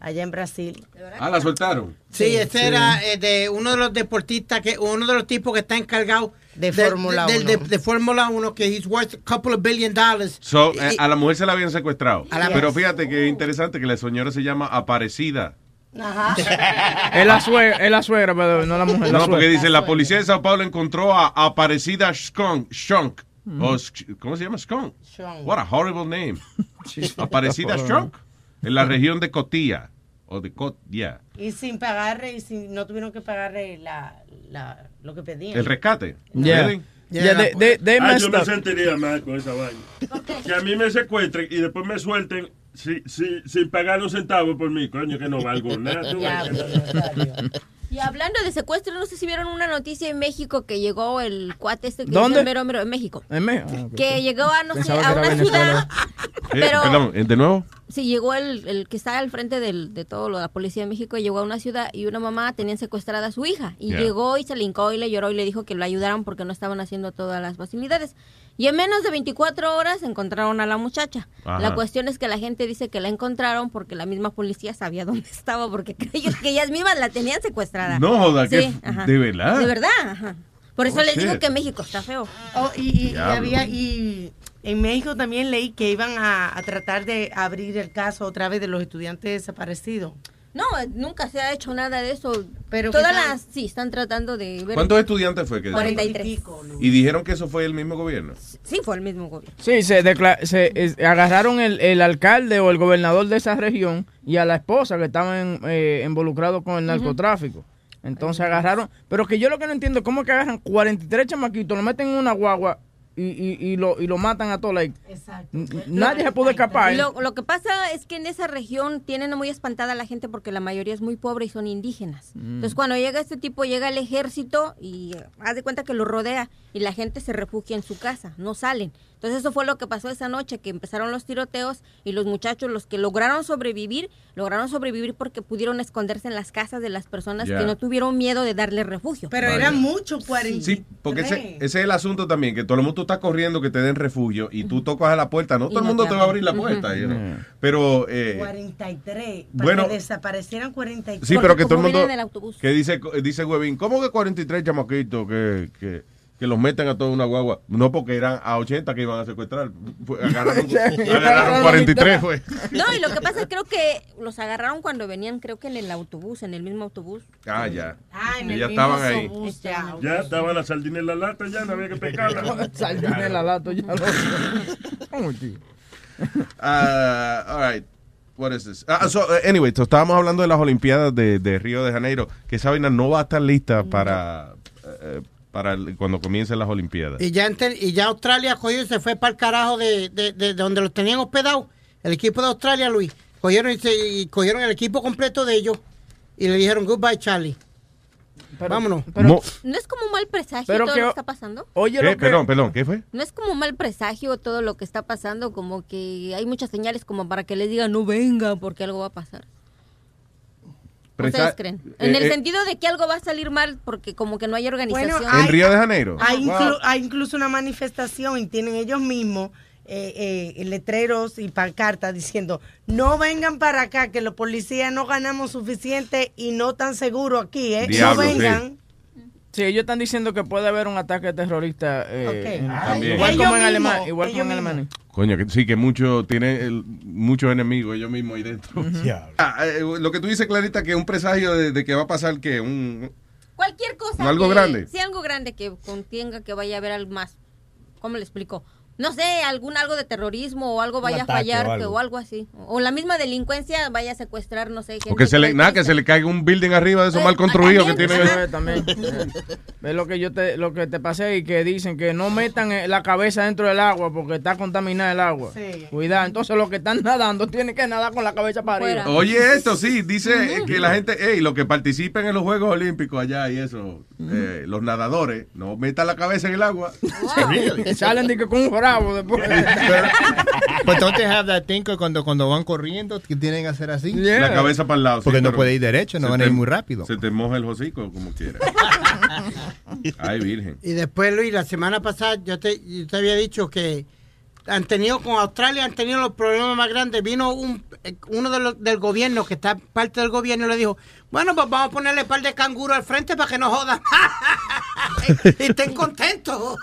allá en Brasil. Ah, la soltaron. Sí, ese era eh, de uno de los deportistas, que uno de los tipos que está encargado De Fórmula del- 1. De, de Fórmula 1, que he's worth a couple of billion dollars. So, Y- eh, a la mujer se la habían secuestrado. Pero fíjate que es interesante que la señora se llama Aparecida. Ajá. <laughs> Es la suegra, es la suegra, pero no la mujer. la No, porque suegra. dice, la policía de Sao Paulo encontró a Aparecida Skunk. Shunk. O Sk- ¿Cómo se llama? Skunk. Shunk. What a horrible name. <laughs> Aparecida Shunk. En la región de Cotilla. O de Cotilla. Y sin pagarle, y sin, no tuvieron que pagarle la, la, lo que pedían. El rescate. Yeah. Really? Yeah, they, they, they Ah, yo me sentiría mal con esa vaina. <laughs> Que a mí me secuestren y después me suelten si, si, sin pagar un centavo por mí, coño, que no valgo <laughs> nada. Y hablando de secuestro, no sé si vieron una noticia en México que llegó el cuate este que ¿Dónde? es el mero mero en México. En México. Ah. Que llegó a no sé, a una Venezuela. ciudad. Eh, <laughs> Pero Perdón, ¿de nuevo? sí llegó el, el que está al frente del- de todo lo de la policía de México, llegó a una ciudad y una mamá tenía secuestrada a su hija. Y Yeah. llegó y se le hincó y le lloró y le dijo que lo ayudaran porque no estaban haciendo todas las facilidades. Y en menos de 24 horas encontraron a la muchacha. Ajá. La cuestión es que la gente dice que la encontraron porque la misma policía sabía dónde <laughs> estaba, porque ellos que ellas mismas la tenían secuestrada. No joda, Sí, que ajá. ¿de verdad? De verdad, ajá. Por eso Oh, les digo que México está feo. Oh, y, y- y Diablo. había y en México también leí que iban a, a tratar de abrir el caso otra vez de los estudiantes desaparecidos. No, nunca se ha hecho nada de eso. Pero Todas las, sí, están tratando de ver. ¿Cuántos estudiantes fue que 43. Y dijeron que eso fue el mismo gobierno. Sí, fue el mismo gobierno. Sí, se, se es- agarraron el, el alcalde o el gobernador de esa región y a la esposa que estaban eh, involucrados con el narcotráfico. Entonces agarraron, pero que yo lo que no entiendo es cómo que agarran 43 chamaquitos, lo meten en una guagua y, y, y lo, y lo matan a todos. Like, n- nadie se pudo escapar. Lo, lo que pasa es que en esa región tienen muy espantada a la gente porque la mayoría es muy pobre y son indígenas. Mm. Entonces cuando llega este tipo, llega el ejército y eh, haz de cuenta que lo rodea y la gente se refugia en su casa, no salen. Entonces eso fue lo que pasó esa noche, que empezaron los tiroteos y los muchachos, los que lograron sobrevivir, lograron sobrevivir porque pudieron esconderse en las casas de las personas que no tuvieron miedo de darle refugio. Pero Vaya. eran muchos, 40. Sí, porque ese, ese es el asunto también, que todo el mundo está corriendo que te den refugio y tú tocas a la puerta, no Y todo el mundo te te va a abrir la puerta. you know. Pero, eh, 43. bueno, Para que desaparecieran 43. sí, pero que todo el mundo, vienen del autobús. que dice, dice Huevín, ¿cómo que 43 chamaquitos que, que, que los meten a toda una guagua? No, porque eran a 80 que iban a secuestrar. Fue- <laughs> agarraron, agarraron 43, fue. No, y lo que pasa es creo que los agarraron cuando venían, creo que en el autobús, en el mismo autobús. Ah, ya. Ah, en Y el ya mismo estaban ahí. ya. Ya estaba la sardina en la lata, ya no había que pescarla. <laughs> Sardina en la lata, ya lo ¿Cómo, <laughs> tío? Ah, all right. What is this? Ah, so, eh, anyway, so estábamos hablando de las Olimpiadas de, de Río de Janeiro, que esa vaina no va a estar lista para, eh, para el- cuando comiencen las Olimpiadas. Y ya, y ya Australia cogió y se fue para el carajo de, de, de donde los tenían hospedados. El equipo de Australia, Luis. Cogieron y, se- y cogieron el equipo completo de ellos y le dijeron goodbye, Charlie. Vámonos. Mo- ¿No es como un mal presagio Pero todo que- lo que está pasando? Oye, ¿Qué? lo que... Perdón, perdón, ¿qué fue? ¿No es como un mal presagio todo lo que está pasando? Como que hay muchas señales como para que les digan no vengan porque algo va a pasar. ¿Ustedes creen? En eh, el eh, sentido de que algo va a salir mal porque como que no hay organización. ¿En Río de Janeiro? Hay, Wow. inclu- hay incluso una manifestación y tienen ellos mismos eh, eh, letreros y pancartas diciendo no vengan para acá que los policías no ganamos suficiente y no tan seguro aquí, ¿eh? Diablo, no vengan. Sí, ellos están diciendo que puede haber un ataque terrorista. eh. Igual como en Alemania. Igual como en Alemania. Coño, que sí, que muchos tienen muchos enemigos ellos mismos ahí dentro. Ah, eh, lo que tú dices, Clarita, que un presagio de, de que va a pasar que un... Cualquier cosa. ¿No algo que- grande? Sí, algo grande que contenga que vaya a haber algo más. ¿Cómo le explico? No sé, algún algo de terrorismo o algo vaya a fallar o algo. o algo así. O la misma delincuencia vaya a secuestrar, no sé. O gente que se le, nada, que se le caiga un building arriba de esos mal construidos que tienen. Eh, también. Es <laughs> lo que yo te, lo que te pasé y que dicen que no metan eh, la cabeza dentro del agua porque está contaminada el agua. Cuidado, entonces los que están <laughs> nadando tienen que nadar con la cabeza para arriba. Oye, esto sí, dice que la gente, hey, los que participen en los Juegos Olímpicos allá y eso, eh, los nadadores, no metan la cabeza en el agua. Salen de que con un bravo después. But don't they have that thing que cuando, cuando van corriendo que tienen que hacer así? La cabeza para el lado. sí, Porque no puede ir derecho, no van a ir muy rápido. Se te moja el hocico como quieras. <laughs> Ay, virgen. Y después, Luis, la semana pasada yo te, yo te había dicho que han tenido con Australia, han tenido los problemas más grandes. Vino un, eh, uno de los, del gobierno, que está parte del gobierno, y le dijo, bueno, pues vamos a ponerle par de canguros al frente para que no jodan. <laughs> <laughs> y estén contentos.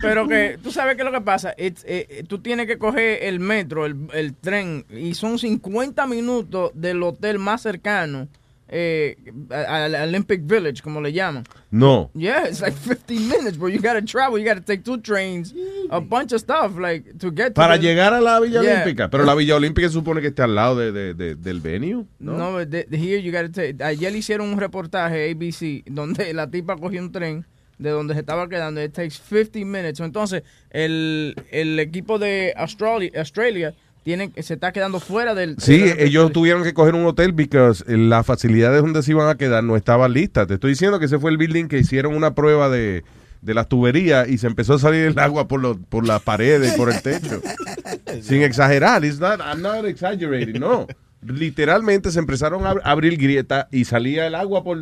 Pero que tú sabes qué es lo que pasa. It's, eh, eh, tú tienes que coger el metro, el, el tren, y son 50 minutos del hotel más cercano eh, al Olympic Village, como le llaman. No. Yeah, it's like 15 minutes, bro. You gotta travel, you gotta take two trains, a bunch of stuff, like, to get to Para the- llegar a la Villa Yeah. Olímpica. Pero la Villa Olímpica se supone que esté al lado de, de- de- del venue. No, ¿no? here you gotta take. Ayer hicieron un reportaje ABC donde la tipa cogió un tren de donde se estaba quedando. It takes 50 minutes. Entonces, el, el equipo de Australia, Australia tiene, se está quedando fuera del. Sí, ellos tuvieron que coger un hotel porque las facilidades donde se iban a quedar no estaban listas. Te estoy diciendo que ese fue el building que hicieron una prueba de, de las tuberías y se empezó a salir el agua por, los, por las paredes y por el techo. <laughs> Sin exagerar. It's not, I'm not exaggerating, no. Literalmente se empezaron a ab- abrir grietas y salía el agua por,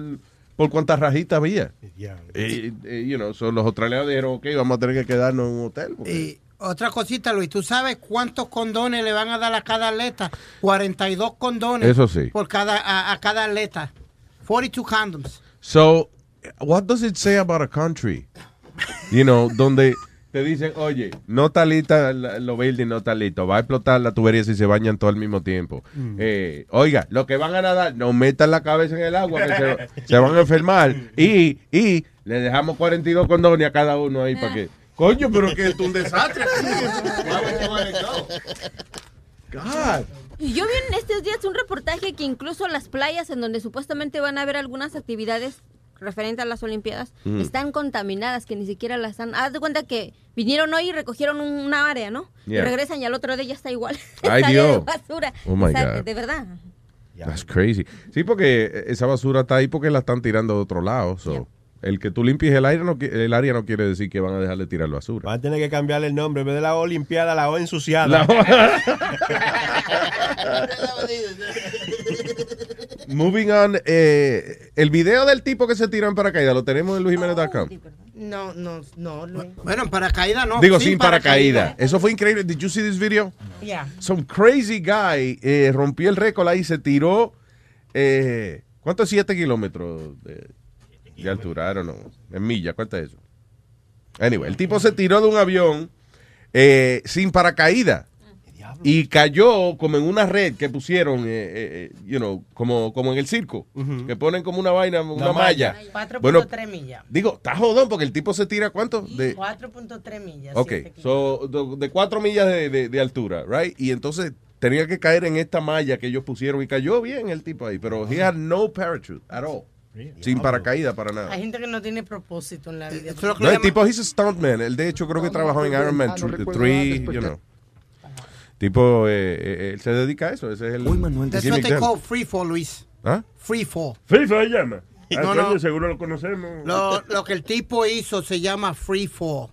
por cuantas rajitas había. Eh, eh, you know, so los australianos dijeron, ok, vamos a tener que quedarnos en un hotel. porque- Y otra cosita, Luis, ¿tú sabes cuántos condones le van a dar a cada atleta? 42 condones. Eso sí. Por cada, a, a cada atleta. 42 condoms. So, what does it say about a country? You know, donde te dicen, oye, no está lista los buildings, no está listo, va a explotar la tubería si se bañan todo al mismo tiempo. Mm. Eh, oiga, lo que van a nadar, no metan la cabeza en el agua, que se, se van a enfermar. Y, y le dejamos 42 condones a cada uno ahí para que... Coño, pero que es un desastre. <laughs> God. Y yo vi en estos días un reportaje que incluso las playas en donde supuestamente van a haber algunas actividades referentes a las Olimpiadas Mm. están contaminadas, que ni siquiera las han... Haz de cuenta que vinieron hoy y recogieron un- una área, ¿no? Yeah. Y regresan y al otro día está igual. <laughs> Ay, Está de Dios. basura. Oh, my O sea, God. De verdad. That's crazy. Sí, porque esa basura está ahí porque la están tirando de otro lado. so. El que tú limpies el aire no, el área no quiere decir que van a dejar de tirar basura. Van a tener que cambiarle el nombre. En vez de la O limpiada, la O ensuciada. <laughs> Moving on, eh, el video del tipo que se tiró en paracaídas lo tenemos en luisjiménez.com. No, no, no, Luis. Bueno, en paracaídas no. Digo, sin paracaídas. Eso fue increíble. Did you see this video? Yeah. Some crazy guy eh, rompió el récord ahí, se tiró. Eh, ¿Cuánto es 7 kilómetros de, de altura? I don't know. En millas, ¿cuánto es eso? Anyway, el tipo se tiró de un avión eh, sin paracaídas. Y cayó como en una red que pusieron, eh, eh, eh, you know, como, como en el circo, que ponen como una vaina, una, malla. 4.3 Bueno, millas. digo, está jodón porque el tipo se tira ¿cuánto? De, 4.3 millas. Ok, so, de, de cuatro millas de, de- de altura, right? Y entonces tenía que caer en esta malla que ellos pusieron y cayó bien el tipo ahí, pero he had no parachute at all. Sin paracaídas para nada. Hay gente que no tiene propósito en la vida. No, el tipo, he's a stuntman. Él, de hecho, creo que trabajó en Iron Man Ah, no recuerdo 3, nada después you know. Tipo, eh, eh, él se dedica a eso. Ese es el. That's what gimmick they de él. call free fall, Luis. ¿Ah? Free fall. FIFA se llama. Ah, <laughs> No, no. seguro lo conocemos. Lo, lo que el tipo hizo se llama free fall.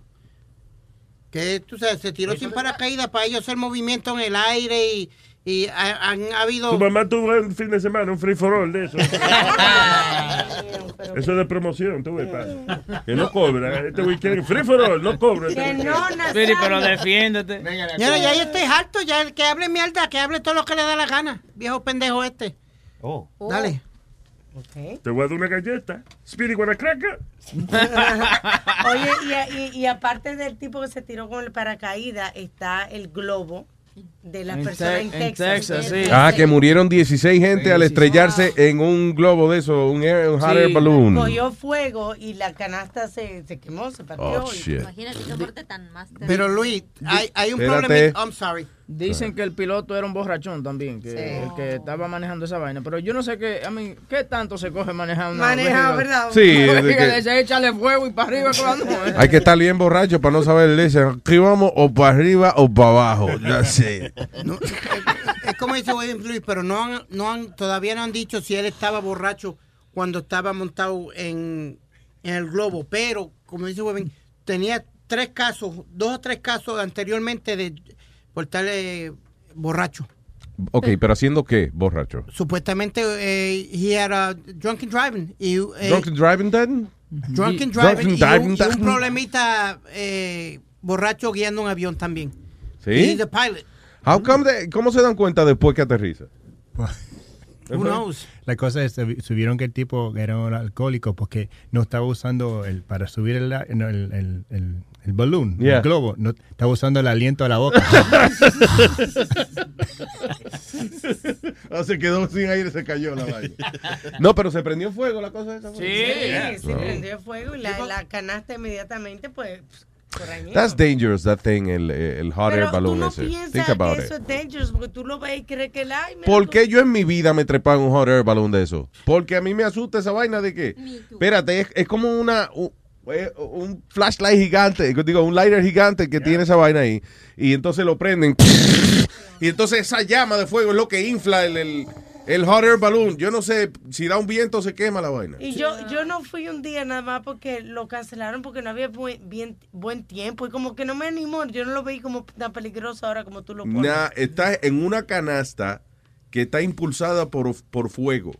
Que tú sabes, se tiró sin paracaídas para ellos hacer movimiento en el aire y, y ha- han habido. Tu mamá tuvo un fin de semana, un free for all de eso. <laughs> eso es de promoción, tú ves. Que no cobra. Este weekend, free for all, no cobra. este Que no, Speedy, pero defiéndete. Señora, ya yo estoy harto, ya que hable mierda, que hable todo lo que le da la gana. Viejo pendejo este. Oh. Dale. Te voy a dar una galleta. Speedy, wanna cracker? <laughs> Oye, y, y- y aparte del tipo que se tiró con el paracaídas, está el globo de las En personas en Texas. Texas, sí. Ah, que murieron 16 gente al estrellarse en un globo de eso, un, air, un hot air Sí. balloon. Cogió fuego y la canasta se, se quemó, se partió. Oh, shit. Imagínate qué muerte tan más Pero Luis, hay, hay un Espérate. problema. I'm sorry. Dicen que el piloto era un borrachón también, que el que estaba manejando esa vaina. Pero yo no sé qué, I mean, qué tanto se coge manejando. Maneja? ¿verdad? Sí, que- ese, échale fuego y para arriba. <laughs> Hay que estar bien borracho para no saber, le dicen, aquí vamos o para arriba o para abajo. <laughs> No, es, es como dice William Luis, pero no han, no han, todavía no han dicho si él estaba borracho cuando estaba montado en, en el globo. Pero, como dice William, tenía tres casos, dos o tres casos anteriormente de por estar eh, borracho. Ok, pero haciendo qué, borracho? Supuestamente, eh, he had a drunken driving. Y, eh, Drunken driving then? drunken Drunken driving y, un, driving, y un drunken- problemita eh, borracho guiando un avión también. ¿Sí? He's the pilot. How come de- ¿Cómo se dan cuenta después que aterriza? Who knows? La cosa es, subi- subieron que el tipo era un alcohólico porque no estaba usando el para subir el, el, el, el, el balloon, Yeah. el globo, no estaba usando el aliento de la boca. <laughs> Ah, se quedó sin aire, se cayó la vaina. No, pero se prendió fuego la cosa esa. Sí, se No. prendió fuego y la, la canasta inmediatamente, pues, mismo. That's dangerous, that thing, el, el hot air Pero tú balloon no ese. que about eso it. es dangerous porque tú lo ves y crees que la... ¿Por qué yo en mi vida me trepa en un hot air balloon de eso? Porque a mí me asusta esa vaina de que, espérate, es, es como una un, un flashlight gigante, digo, un lighter gigante que tiene esa vaina ahí, y entonces lo prenden, y entonces esa llama de fuego es lo que infla el, el, el hot air balloon. Yo no sé, si da un viento se quema la vaina. Y yo, yo no fui un día nada más porque lo cancelaron porque no había buen, bien, buen tiempo y como que no me animó. Yo no lo veí como tan peligroso ahora como tú lo pones. Nah, está en una canasta que está impulsada por, por fuego.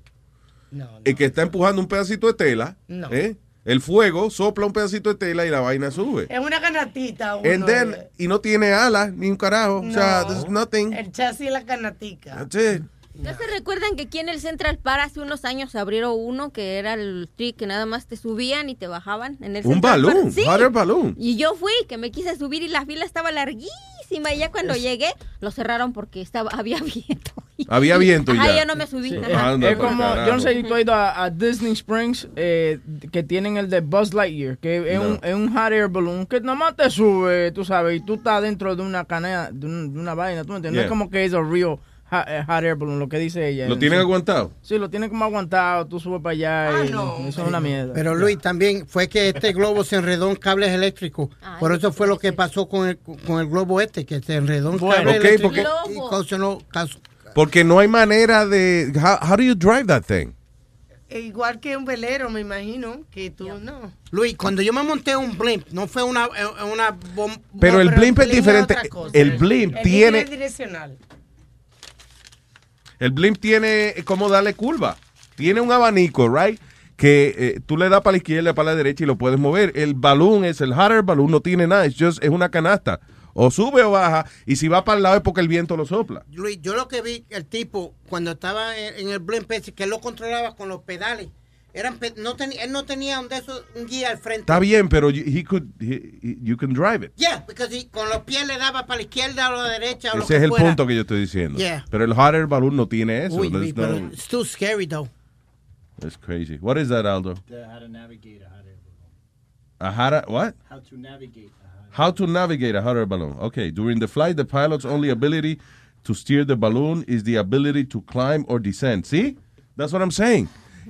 El que está empujando un pedacito de tela, No. ¿eh? El fuego sopla un pedacito de tela y la vaina sube. Es una canatita. Uno, then- eh. y no tiene alas ni un carajo. O sea, No. there's nothing. El chasis y la canatica. That's it. ¿No se recuerdan que aquí en el Central Park hace unos años abrieron uno que era el trick que nada más te subían y te bajaban en el Un Central balón, Sí. balloon. Y yo fui, que me quise subir y la fila estaba larguísima y ya cuando llegué lo cerraron porque estaba <laughs> había viento. Había viento ya. yo no me subí. Sí, es, Anda es pa'l como, carajo. yo no sé si tú has ido a, a Disney Springs, eh, que tienen el de Buzz Lightyear, que es, No. un, es un hot air balloon que nada más te sube, tú sabes, y tú estás dentro de una canea, de, un- de una vaina, tú me entiendes. No es como que es un real hot, eh, hot air balloon, lo que dice ella. ¿Lo tienen Sí. aguantado? Sí, lo tienen como aguantado, tú subes para allá y eso es una mierda. Pero Luis, también fue que este globo se enredó en cables eléctricos. Por eso fue lo que pasó con el, con el globo este, que se enredó en Bueno. cable Ok, eléctrico porque- y causó, causó- Porque no hay manera de. How, how do you drive that thing? E Igual que un velero, me imagino, que tú no. Luis, cuando yo me monté un blimp, no fue una, eh, una bom- Pero el no, blimp es blimp es diferente. El blimp El tiene. direccional. El blimp tiene como darle curva. Tiene un abanico, right? Que eh, tú le das para la izquierda, para la derecha y lo puedes mover. El balloon es el air balloon, no tiene nada. Just- es una canasta. O sube o baja. Y si va para el lado es porque el viento lo sopla. Luis, yo lo que vi, el tipo, cuando estaba en, el blimp que él lo controlaba con los pedales, eran no tenía, él no tenía un, de esos, un guía al frente. Está bien, pero you- he could, he- he- you can drive it. Yeah, porque si con los pies le daba para la izquierda o la derecha o lo Ese que es el fuera. punto que yo estoy diciendo. Yeah. Pero el hot air balloon no tiene eso. Uy, Luis, pero no- it's too scary though. That's crazy. What is that, Aldo? how to navigate a hot air balloon. A hot air- what? How to navigate How to navigate a hot air balloon. Okay, during the flight, the pilot's only ability to steer the balloon is the ability to climb or descend. ¿Sí? That's what I'm saying.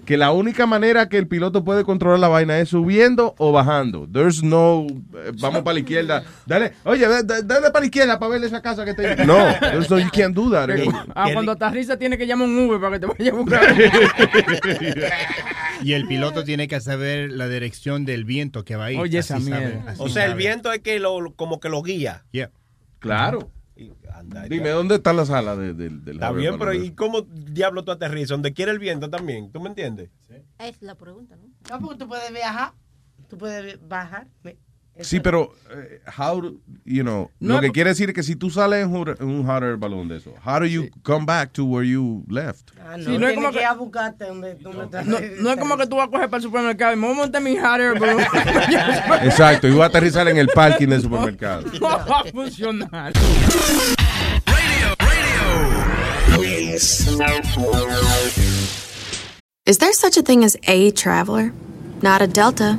Que la única manera que el piloto puede controlar la vaina es subiendo o bajando. There's no, eh, vamos para la izquierda. Dale, oye, da- da- dale para la izquierda para ver esa casa que está ahí. No, <laughs> there's no, you can't do that. Ah, cuando aterriza tiene que llamar un Uber para que te vaya a buscar. <laughs> Y el piloto tiene que saber la dirección del viento que va a ir. Oye, esa mierda. así O sea, el viento es que lo, como que lo guía. Yeah. Claro. Dime, ¿dónde está la sala de, de- del Está bien, pero? ¿y cómo diablo tú aterrizas? Donde quiere el viento también. ¿Tú me entiendes? Es la pregunta, ¿no? No, porque tú puedes viajar. Tú puedes bajar. Sí, pero, eh, how, do- you know, No, lo que quiere decir que si tú sales en un- un hot air balloon de eso, how do you come back to where you left? Ah, no, Sí, no es como que que- a buscarte donde, donde está. No, no es como que tú vas a coger para el supermercado y me voy a montar mi hot air balloon. <laughs> Exacto, y voy a aterrizar en el parking del supermercado. No va a funcionar. Is there such a thing as a traveler? Not a Delta.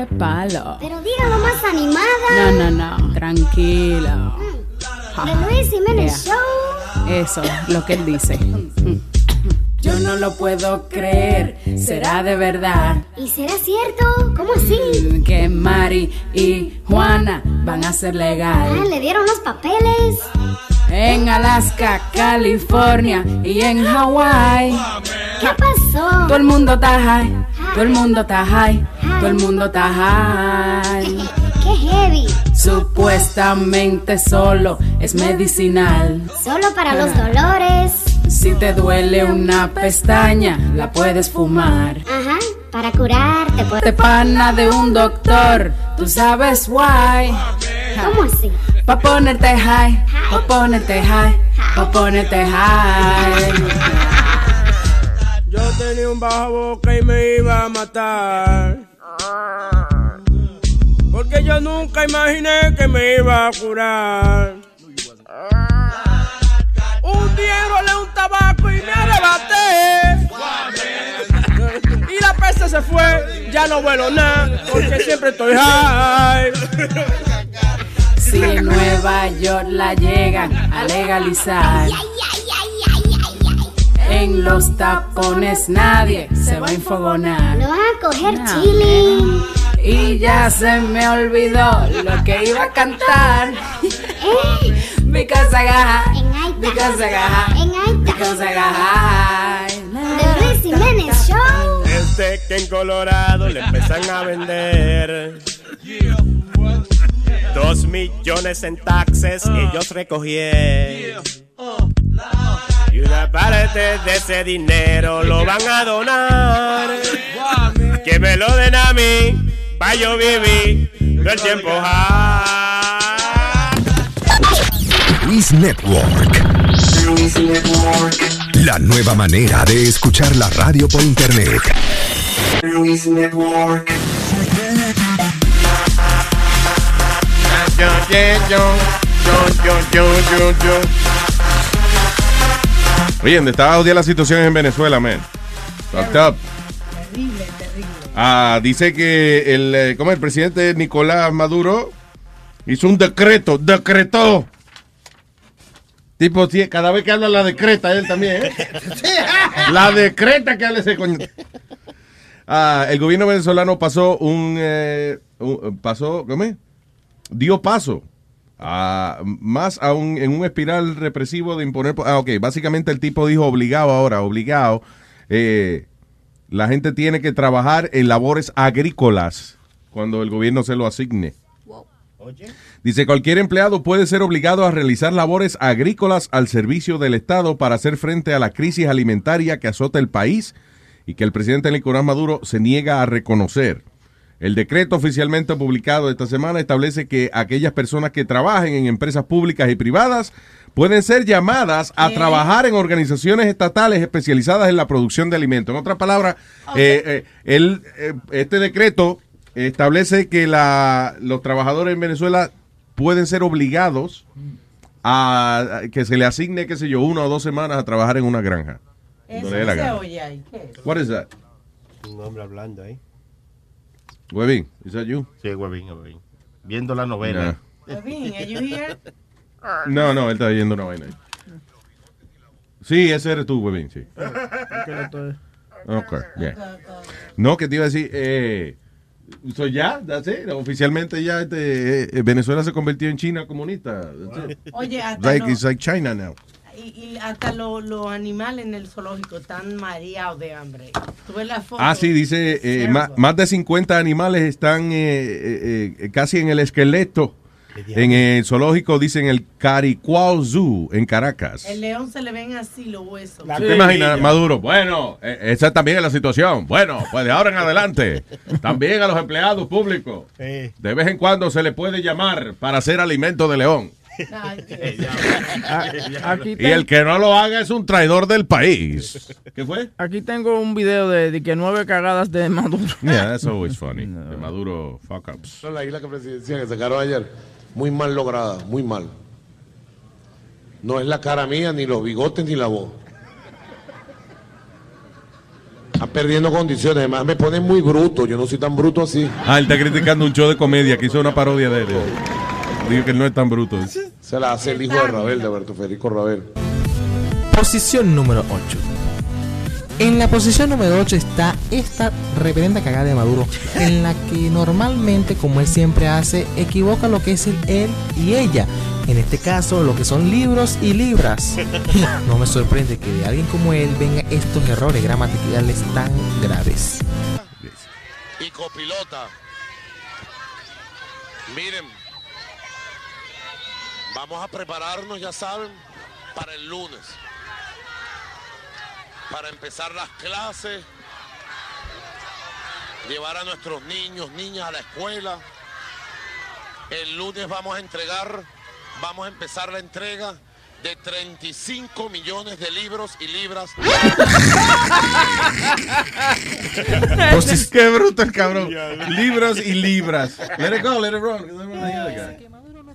De palo. Pero dígalo más animada. No, no, no, tranquilo. De Luis Jiménez Yeah. Show. Eso, lo que él dice. Yo no lo puedo creer, será de verdad ¿Y será cierto? ¿Cómo así? que Mari y Juana van a ser Ah, legal. le dieron los papeles. En Alaska, California y en Hawái. ¿Qué pasó? Todo el mundo está high, todo el mundo está high, todo el mundo está high. ¡Qué heavy! Supuestamente solo es medicinal. Solo para los dolores. Si te duele una pestaña, la puedes fumar. Ajá, para curarte. Por... Te pana de un doctor, tú sabes why. ¿Cómo así? Pa' ponerte high, pa' ponerte high, pa' ponerte high. Yo tenía un bajo boca y me iba a matar. Porque yo nunca imaginé que me iba a curar. Un día enrolé un tabaco y me arrebaté. Y la peste se fue, ya no vuelo nada, porque siempre estoy high. Si en Nueva York la llegan a legalizar. En los tapones nadie se va a infogonar. Lo van a coger No. chilling. Y ya se me olvidó lo que iba a cantar. Because I got high, because I got high, because I got high. De Luis Jiménez Show. Desde que en Colorado le empiezan a vender dos millones en taxes ellos recogieron. Y una parte de ese dinero lo van a donar. Que me lo den a mí, pa' yo vivir todo el tiempo high. Luis Network. La nueva manera de escuchar la radio por internet. Luis Network. Oye, ¿dónde está odia la situación en Venezuela, man? Fucked up. Terrible, terrible. Ah, dice que el, eh, ¿cómo el presidente Nicolás Maduro hizo un decreto, decretó. Tipo, sí, cada vez que habla la decreta, él también, ¿eh? <laughs> La decreta que habla ese coño. Ah, el gobierno venezolano pasó un, eh, un- pasó, ¿cómo es? Dio paso a más a un- en un espiral represivo de imponer. Ah, ok, básicamente el tipo dijo obligado ahora, obligado. eh, la gente tiene que trabajar en labores agrícolas cuando el gobierno se lo asigne. Dice, cualquier empleado puede ser obligado a realizar labores agrícolas al servicio del Estado para hacer frente a la crisis alimentaria que azota el país y que el presidente Nicolás Maduro se niega a reconocer. El decreto oficialmente publicado esta semana establece que aquellas personas que trabajen en empresas públicas y privadas pueden ser llamadas a trabajar en organizaciones estatales especializadas en la producción de alimentos. En otras palabras, eh, eh, el, eh, este decreto establece que la, los trabajadores en Venezuela pueden ser obligados a, a que se le asigne, qué sé yo, una o dos semanas a trabajar en una granja. Eso se gana. oye ahí. ¿Qué es? What is that? Un hombre hablando ahí. Webin, is that you? Sí, Huevín, Huevín. Viendo la novela. Levin, are you here? <laughs> No, no, él está yendo una vaina. ahí. Sí, ese eres tú, Webin, sí. <laughs> Ok, bien. No, que te iba a decir, eh, so ya, that's it. Oficialmente ya este, eh, Venezuela se convirtió en China comunista. That's it. Oye, hasta Like, lo- it's like China now. Y, y hasta lo- los animales en el zoológico están mareados de hambre. Tú ves la foto. Ah, sí, dice, eh, ma- más, de 50 animales están eh, eh, eh, casi en el esqueleto. En el zoológico, dicen el Caricuao Zoo, en Caracas. El león se le ven así los huesos. ¿Te imaginas, Maduro? Bueno, eh, esa también es la situación. Bueno, pues de ahora en adelante, <laughs> también a los empleados públicos, de vez en cuando se le puede llamar para hacer alimento de león. <laughs> Aquí Y el que no lo haga es un traidor del país. ¿Qué fue? Aquí tengo un video de, de que nueve cagadas de Maduro. Yeah, that's always funny. <laughs> De Maduro fuck ups. La isla que presidencial que sacaron ayer, muy mal lograda, muy mal. No es la cara mía, ni los bigotes, ni la voz. Están perdiendo condiciones. Además, me ponen muy bruto. Yo no soy tan bruto así. Ah, él está criticando un show de comedia que hizo una parodia de él. Digo que él no es tan bruto. Se la hace el hijo de Rabel, de Alberto Federico Rabel. Posición número 8. En la posición número 8 está esta reverenda cagada de Maduro, en la que normalmente, como él siempre hace, equivoca lo que es él y ella. En este caso, lo que son libros y libras. <laughs> No me sorprende que de alguien como él vengan estos errores gramaticales tan graves. Y copilota. Miren, vamos a prepararnos, ya saben, para el lunes. Para empezar las clases, llevar a nuestros niños, niñas a la escuela. El lunes vamos a entregar, vamos a empezar la entrega de 35 millones de libros y libras. Qué bruto el cabrón. Libras y libras. Let it go, let it roll.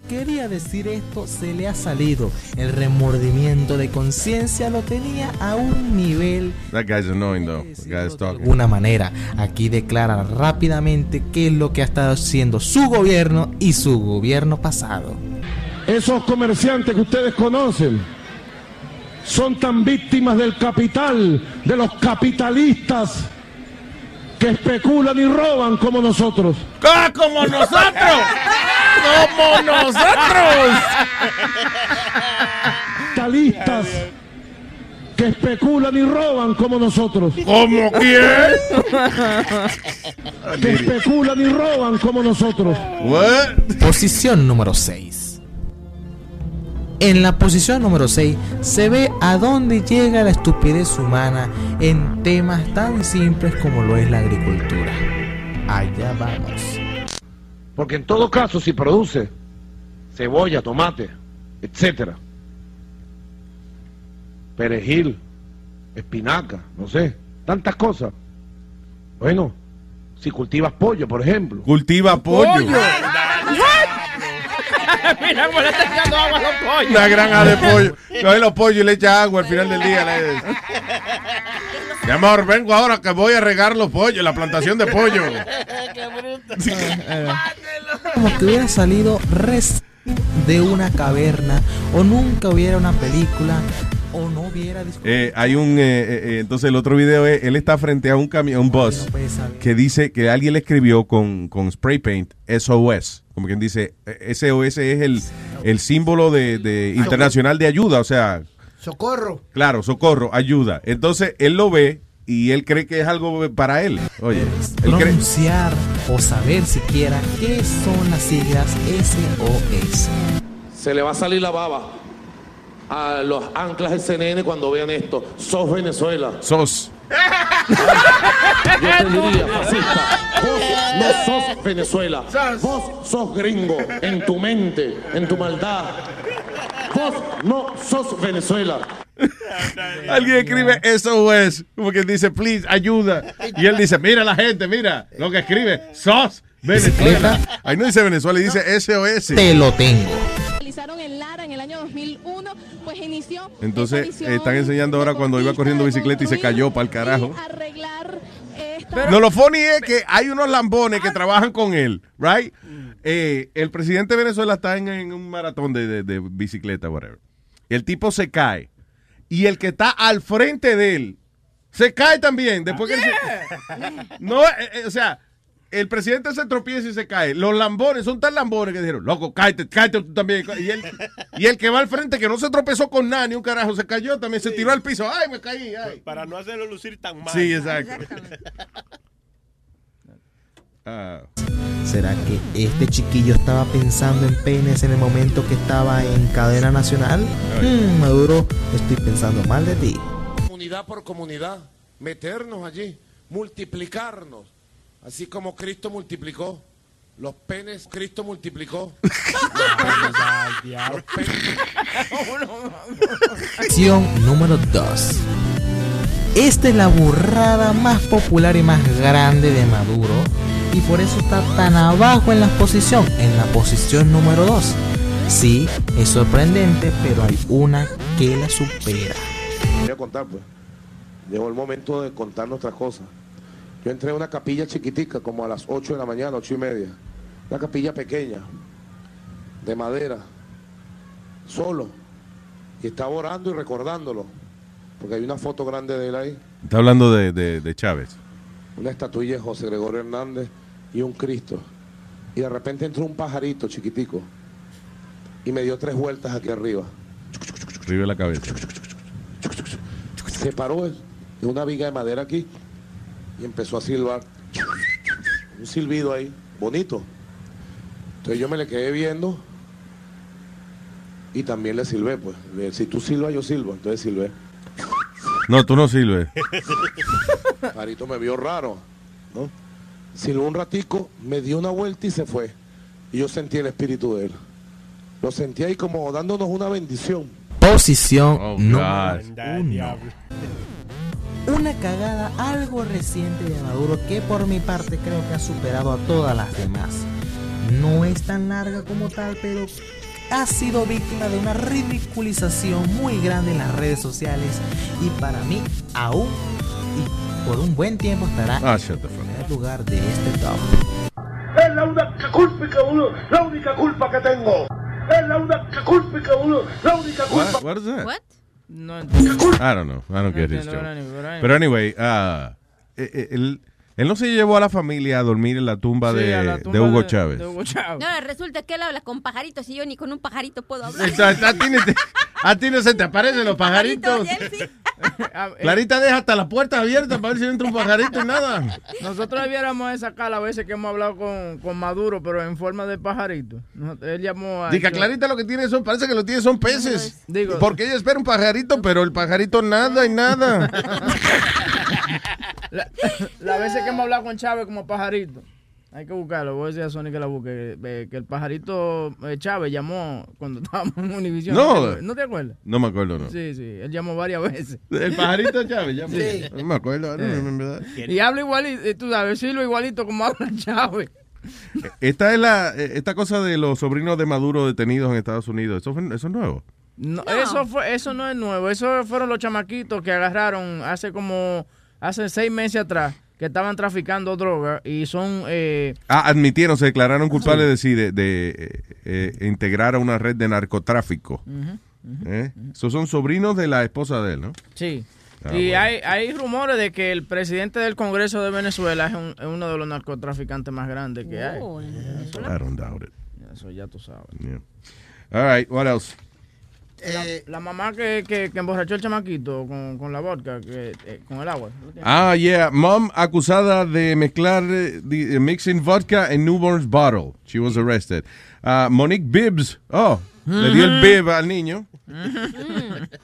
Quería decir esto, se le ha salido. El remordimiento de conciencia lo tenía a un nivel That guy's annoying though. The guy is de talking. alguna manera. Aquí declara rápidamente qué es lo que ha estado haciendo su gobierno y su gobierno pasado. Esos comerciantes que ustedes conocen son tan víctimas del capital, de los capitalistas que especulan y roban como nosotros. ¡Ah, como nosotros! <laughs> ¡Como nosotros! Capitalistas que especulan y roban como nosotros. ¿Cómo quién? Que especulan y roban como nosotros. Posición número 6. En la posición número 6 se ve a dónde llega la estupidez humana en temas tan simples como lo es la agricultura. Allá vamos. Porque en todo caso, si produce cebolla, tomate, etcétera, perejil, espinaca, no sé, tantas cosas. Bueno, si cultivas pollo, por ejemplo. Cultiva pollo. <laughs> Mira cómo le está echando agua a los pollos. Una granja de <laughs> pollo. Coge los pollos y le echa agua al final del día. le- Mi amor, vengo ahora que voy a regar los pollos, la plantación de pollo. <laughs> Como que hubiera salido res de una caverna o nunca hubiera una película o no hubiera disco- Eh, hay un, eh, eh, eh, entonces el otro video es, él está frente a un camión, un bus, que dice que alguien le escribió con, con spray paint SOS, como quien dice, SOS es el, el símbolo de, de internacional de ayuda, o sea, Socorro. claro, socorro, ayuda. Entonces él lo ve y él cree que es algo para él. Oye, él cree, o saber siquiera qué son las siglas SOS. Se le va a salir la baba a los anclas del CNN cuando vean esto. Sos Venezuela. sos. Yo te diría, fascista, vos no sos Venezuela. Vos sos gringo en tu mente, en tu maldad. Vos no sos Venezuela. Alguien escribe SOS, como que dice, please, ayuda. Y él dice, mira la gente, mira lo que escribe, sos Venezuela. Ahí no dice Venezuela, dice SOS. Te lo tengo. realizaron en Lara en el año 2001, pues inició Entonces, eh, están enseñando ahora cuando iba corriendo bicicleta y se cayó para el carajo. arreglar esta No, lo funny es que hay unos lambones que trabajan con él, right? Eh, el presidente de Venezuela está en, en un maratón de, de- de bicicleta, whatever. El tipo se cae. Y el que está al frente de él se cae también. Después que él se- <laughs> No, eh, eh, o sea, el presidente se tropieza y se cae. Los lambones son tan lambones que dijeron, loco, cállate, cállate tú también. Y el, y el que va al frente, que no se tropezó con nada, ni un carajo, se cayó también, se tiró al piso. Ay, me caí, ay. Para no hacerlo lucir tan mal. Sí, exacto. Ah. ¿Será que este chiquillo estaba pensando en penes en el momento que estaba en cadena nacional? Hmm, Maduro, estoy pensando mal de ti. Comunidad por comunidad, meternos allí, multiplicarnos, así como Cristo multiplicó. Los penes, Cristo multiplicó. <laughs> Los penes. Acción número 2. Esta es la burrada más popular y más grande de Maduro y por eso está tan abajo en la posición, en la posición número 2. Sí, es sorprendente, pero hay una que la supera. Voy a contar, pues. Llegó el momento de contar nuestras cosas. Yo entré a una capilla chiquitica, como a las 8 de la mañana, 8 y media. Una capilla pequeña, de madera, solo. Y estaba orando y recordándolo. Porque hay una foto grande de él ahí. Está hablando de, de- de Chávez. Una estatuilla de José Gregorio Hernández y un Cristo. Y de repente entró un pajarito chiquitico. Y me dio tres vueltas aquí arriba. Escribe la cabeza. se paró de una viga de madera aquí y empezó a silbar. Un silbido ahí, bonito. Entonces yo me le quedé viendo y también le silbé, pues. Le- Si tú silbas, yo silbo. Entonces silbé. No, tú no sirves. Marito <laughs> me vio raro, ¿no? Silbó un ratico, me dio una vuelta y se fue. Y yo sentí el espíritu de él. Lo sentí ahí como dándonos una bendición. Posición Oh, número God. uno. Una cagada algo reciente de Maduro que por mi parte creo que ha superado a todas las demás. No es tan larga como tal, pero ha sido víctima de una ridiculización muy grande en las redes sociales y para mí aún y por un buen tiempo estará Ah, en el primer lugar de este top. Es la única culpa que uno, la única culpa que tengo. Es la única culpa que uno, la única culpa. What? What No I don't know. I don't get his entiendo, joke. pero anyway, eh, él, él no se llevó a la familia a dormir en la tumba, Sí, de, a la de tumba Hugo de- Chávez. de Hugo Chávez. No, resulta que él habla con pajaritos y yo ni con un pajarito puedo hablar. Exacto, a, ti ni te- a ti no se te aparecen los pajaritos. Y él sí. <laughs> Clarita deja hasta las puertas abiertas para ver si entra un pajarito y nada. Nosotros debiéramos de sacar las veces que hemos hablado con, con Maduro, pero en forma de pajarito. Nos- Él llamó a... Diga, Clarita lo que tiene son, parece que lo tiene son peces. Digo- Porque ella espera un pajarito, pero el pajarito nada y nada. <laughs> La, las veces que hemos hablado con Chávez como pajarito. Hay que buscarlo, voy a decir a Sony que la busque. eh, Que el pajarito eh, Chávez llamó cuando <laughs> estábamos en Univision. No. te- ¿No te acuerdas? No me acuerdo, no. Sí, sí, él llamó varias veces. <laughs> El pajarito Chávez llamó. Sí. No me acuerdo, no, Eh. en verdad. Y habla igualito, eh, tú sabes, Silva igualito como habla <laughs> Chávez. Esta es la, esta cosa de los sobrinos de Maduro detenidos en Estados Unidos. Eso, fue- eso es nuevo. No, Eso, fue, eso no es nuevo. Eso fueron los chamaquitos que agarraron hace como, hace seis meses atrás, que estaban traficando droga y son... Eh, Ah, admitieron, se declararon culpables de, sí, de, de, eh, eh, integrar a una red de narcotráfico. Ujú. ¿Eh? Esos son sobrinos de la esposa de él, ¿no? Sí. Ah, y bueno. hay, hay rumores de que el presidente del Congreso de Venezuela es, un- es uno de los narcotraficantes más grandes que hay. Eso, I don't doubt it. eso ya tú sabes. Yeah. All right, what else? La, la mamá que, que, que emborrachó el chamaquito con, con la vodka, que, eh, con el agua. Ah, yeah. Mom acusada de mezclar, eh, de- mixing vodka en newborn's bottle. She was arrested. Ah, Monique Bibbs. Oh, le dio el bib al niño.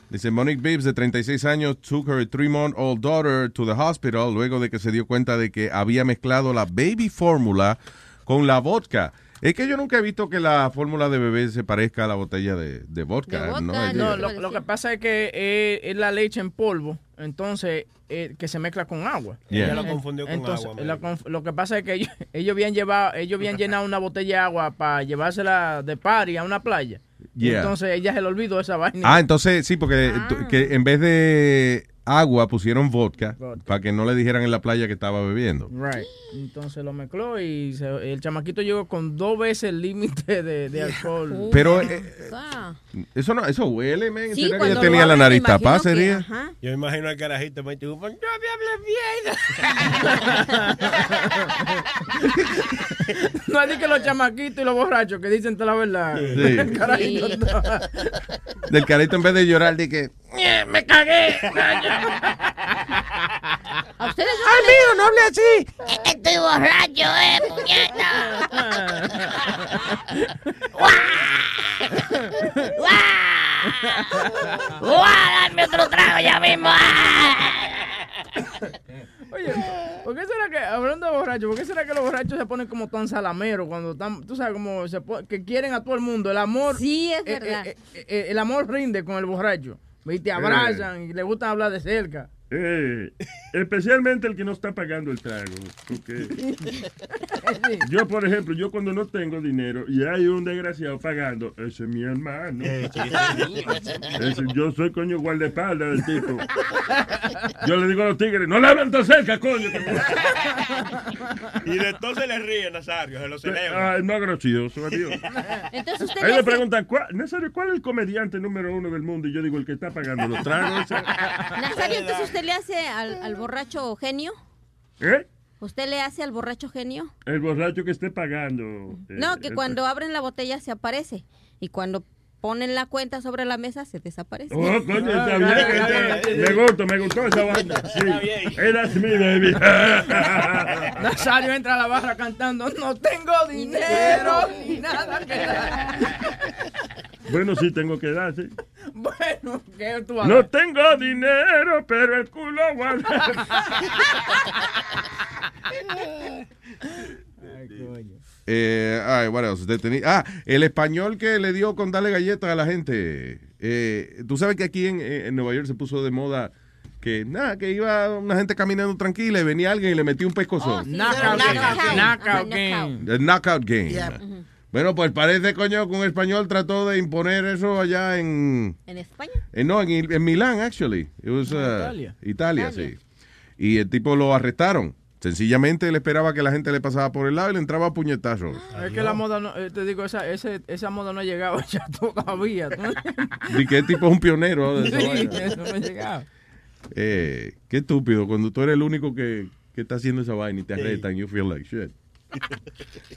Dice Monique Bibbs, de 36 años, took her three-month-old daughter to the hospital luego de que se dio cuenta de que había mezclado la baby fórmula con la vodka. Es que yo nunca he visto que la fórmula de bebé se parezca a la botella de, de vodka. ¿no? No, lo, lo que pasa es que eh, es la leche en polvo, entonces eh, que se mezcla con agua. Yeah. Ella lo confundió con Entonces, agua, la lo que pasa es que ellos, <laughs> ellos habían llevado, ellos habían llenado una botella de agua para llevársela de party a una playa. Y Yeah. Entonces ella se le olvidó esa vaina. Ah, entonces sí, porque que en vez de agua pusieron vodka, Vodka. para que no le dijeran en la playa que estaba bebiendo. Right. Entonces lo mezcló y se- el chamaquito llegó con dos veces el límite de, de alcohol. Pero eh, eso no, eso huele, man. Sí, ¿Será que ella tenía la nariz me tapada, sería? ajá. Yo me imagino al carajito me dijo, yo <laughs> No es de que los chamaquitos y los borrachos que dicen toda la verdad. Sí. <laughs> El carajito Sí. no. Del carito en vez de llorar, que... ¡Me cagué! ¿A ustedes ¡Amigo, no hable así! Estoy borracho, eh, puñeta. <laughs> ¡Guau! ¡Dame otro trago ya mismo! Oye, ¿por qué será que, hablando de borrachos, por qué será que los borrachos se ponen como tan salameros cuando están, tú sabes, como se pon- que quieren a todo el mundo? El amor. Sí, es eh, verdad. eh, eh, eh, el amor rinde con el borracho. Y te abrazan y le gusta hablar de cerca. Eh, especialmente el que no está pagando el trago. Porque <laughs> yo, por ejemplo, yo cuando no tengo dinero y hay un desgraciado pagando, ese es mi hermano. Ese- yo soy coño guardaespaldas del tipo. Yo le digo a los tigres, no le hablan tan cerca, coño. Y de entonces le ríe Nazario, se lo celebra. Ah, más gracioso, adiós. Entonces usted Ahí le preguntan, ¿cuál, Nazario, ¿cuál es el comediante número uno del mundo? Y yo digo, el que está pagando los tragos. Nazario, entonces usted le hace al, al borracho genio. ¿Eh? ¿Usted le hace al borracho genio? El borracho que esté pagando. eh, No, que el- cuando abren la botella se aparece. Y cuando ponen la cuenta sobre la mesa se desaparece. Oh, coño, está bien. está- Me gustó, me gustó esa vaina. Sí. That's me, baby. Nazario entra a la barra cantando, no tengo dinero ni nada que <laughs> dar. Bueno, sí, tengo que dar, sí. <laughs> Bueno, ¿qué tú No tengo dinero, pero el culo guarda. <laughs> Eh, ay, what else? Deteni- ah, el español que le dio con darle galletas a la gente. Eh, Tú sabes que aquí en, en Nueva York se puso de moda que nada, que iba una gente caminando tranquila y venía alguien y le metía un pescozón. Knockout game. Knockout game. El knockout game. Yeah. Bueno, pues parece, coño, que un español trató de imponer eso allá en... ¿En España? Eh, no, en, en Milán, actually. It was, uh, Italia. Italia, sí. Y el tipo lo arrestaron. Sencillamente él esperaba que la gente le pasaba por el lado y le entraba a puñetazos. Es que la moda, no, eh, te digo, esa, ese, esa moda no ha llegado <laughs> ya todavía. Y <laughs> que el tipo es un pionero de esa Sí, vaina. eso no ha llegado. Eh, qué estúpido, cuando tú eres el único que, que está haciendo esa vaina y te arrestan, you feel like shit.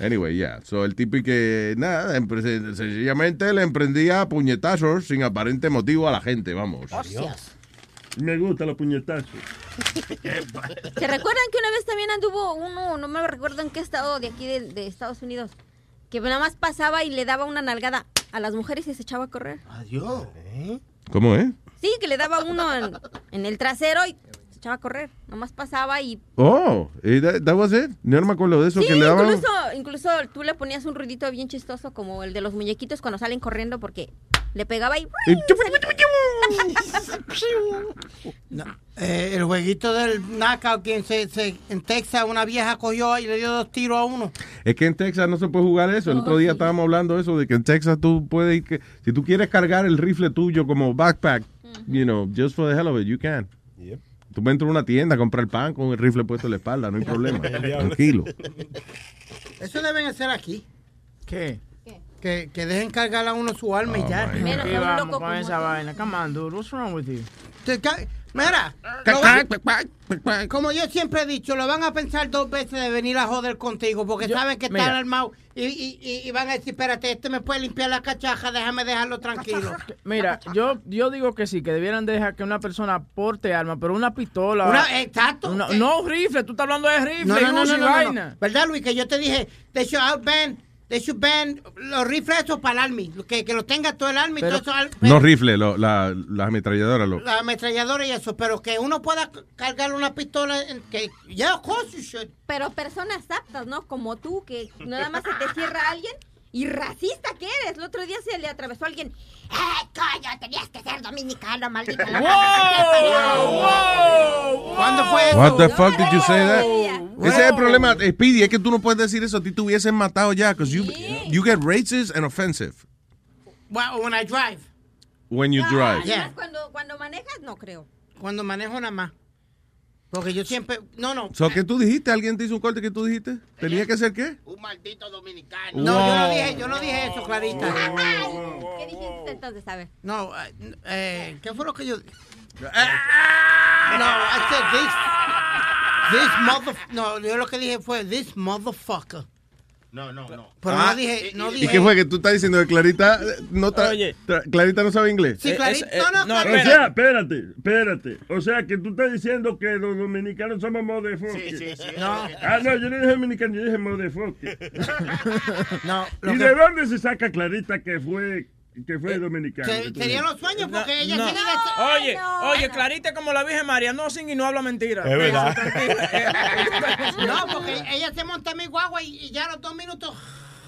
Anyway, yeah. So el tipo y que, nada, sencillamente le emprendía a puñetazos sin aparente motivo a la gente, vamos. Me gusta los puñetazos. <laughs> ¿Se recuerdan que una vez también anduvo uno, no me recuerdo en qué estado de aquí de, de Estados Unidos, que nada más pasaba y le daba una nalgada a las mujeres y se echaba a correr? Adiós. ¿Cómo es? Sí, que le daba uno en, en el trasero y echaba a correr. Nomás pasaba y... Oh, that, that was it. No me acuerdo de eso Sí, que le daban. incluso, incluso tú le ponías un ruidito bien chistoso como el de los muñequitos cuando salen corriendo porque Le pegaba y... <laughs> No, eh, el jueguito del knockout, quien se, se- en Texas una vieja cogió y le dio dos tiros a uno. Es que en Texas no se puede jugar eso. El otro día estábamos hablando de eso, de que en Texas tú puedes ir, que, si tú quieres cargar el rifle tuyo como backpack, you know, just for the hell of it, you can. Tú puedes entrar a una tienda a comprar pan con el rifle puesto en la espalda, no hay problema. <laughs> Tranquilo. Eso deben hacer aquí. ¿Qué? Que, que dejen cargar a uno su arma y ya. Aquí vamos con esa vaina. Come on, dude. What's wrong with you? Mira, van- como yo siempre he dicho, lo van a pensar dos veces de venir a joder contigo porque Yo- saben que mira. están armados y, y, van a decir, espérate, este me puede limpiar la cachaja, déjame dejarlo tranquilo. <laughs> Mira, yo, yo digo que sí, que debieran dejar que una persona porte arma, pero una pistola. Una- exacto. Una- no, rifle, tú estás hablando de rifle, No, no, no, y vaina. ¿Verdad, Luis? Que yo te dije, they should outban, they should ban los rifles esos para el army, que, que lo tenga todo el army, Pero- todo eso, al- No rifle, lo- la, las ametralladoras. Lo, la ametralladora y eso, pero que uno pueda cargar una pistola, en- que, yeah, of course you should. Pero personas aptas, ¿no? Como tú, que nada más se te cierra alguien y racista que eres. El otro día se le atravesó a alguien. ¡Eh, coño! Tenías que ser dominicano, maldita. la ¿Cuándo fue eso? What the fuck did you say that? Ese es el problema, eh, Speedy, es que tú no puedes decir eso. A ti te hubiesen matado ya, because you, you get racist and offensive Well, when I drive. when you drive. Yeah. Cuando, cuando manejas, no creo. Cuando manejo nada más. Porque yo siempre, no, no. So, ¿Qué tú dijiste? ¿Alguien te hizo un corte que tú dijiste? ¿Tenía que ser qué? Un maldito dominicano. No, yo no dije, yo no dije eso, Clarita. ¿Qué dijiste entonces? A ver. No, eh, eh, ¿qué fue lo que yo No, I said this. This mother. No, yo lo que dije fue this motherfucker. No, no, no. Pero Ah, no dije, no ¿Y qué fue que tú estás diciendo que Clarita eh, no, tra- tra- Clarita no sabe inglés? Sí, Clarita. no, no, O Clarita. sea, espérate, espérate. O sea, que tú estás diciendo que los dominicanos somos motherfuckers. Sí, sí, sí. No. Ah, no, yo no dije dominicano, yo dije motherfucker. <laughs> No, ¿Y que- de dónde se saca Clarita que fue, que fue dominicano? Se- serían los sueños porque ella no. tiene que Oye, oye, Clarita como la Virgen María, no sin y no habla mentira. Es verdad. <laughs> No, porque ella se monta en mi guagua y, y ya a los dos minutos.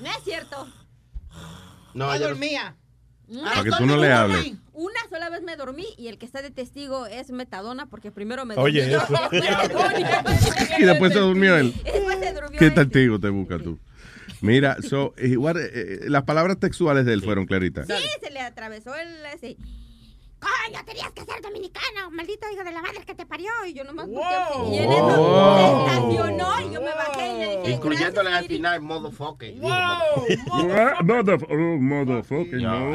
No es cierto. No, ella no- dormía. Para que tú no le hables. Una sola vez me dormí y el que está de testigo es Metadona porque primero me Oye, dormí. eso. <laughs> <laughs> Y después se durmió él. Después se durmió ¿Qué testigo te buscas tú? Mira, so, eh, what, eh, eh, las palabras textuales de él fueron Clarita. Sí, se le atravesó el ese. Coño, tenías que ser dominicano, maldito hijo de la madre que te parió. Y yo nomás volteé y en eso Wow. se estacionó y yo me bajé y le dije, Incluyéndole al final, motherfucker. <laughs> What? Motherf- oh, motherfucker, no.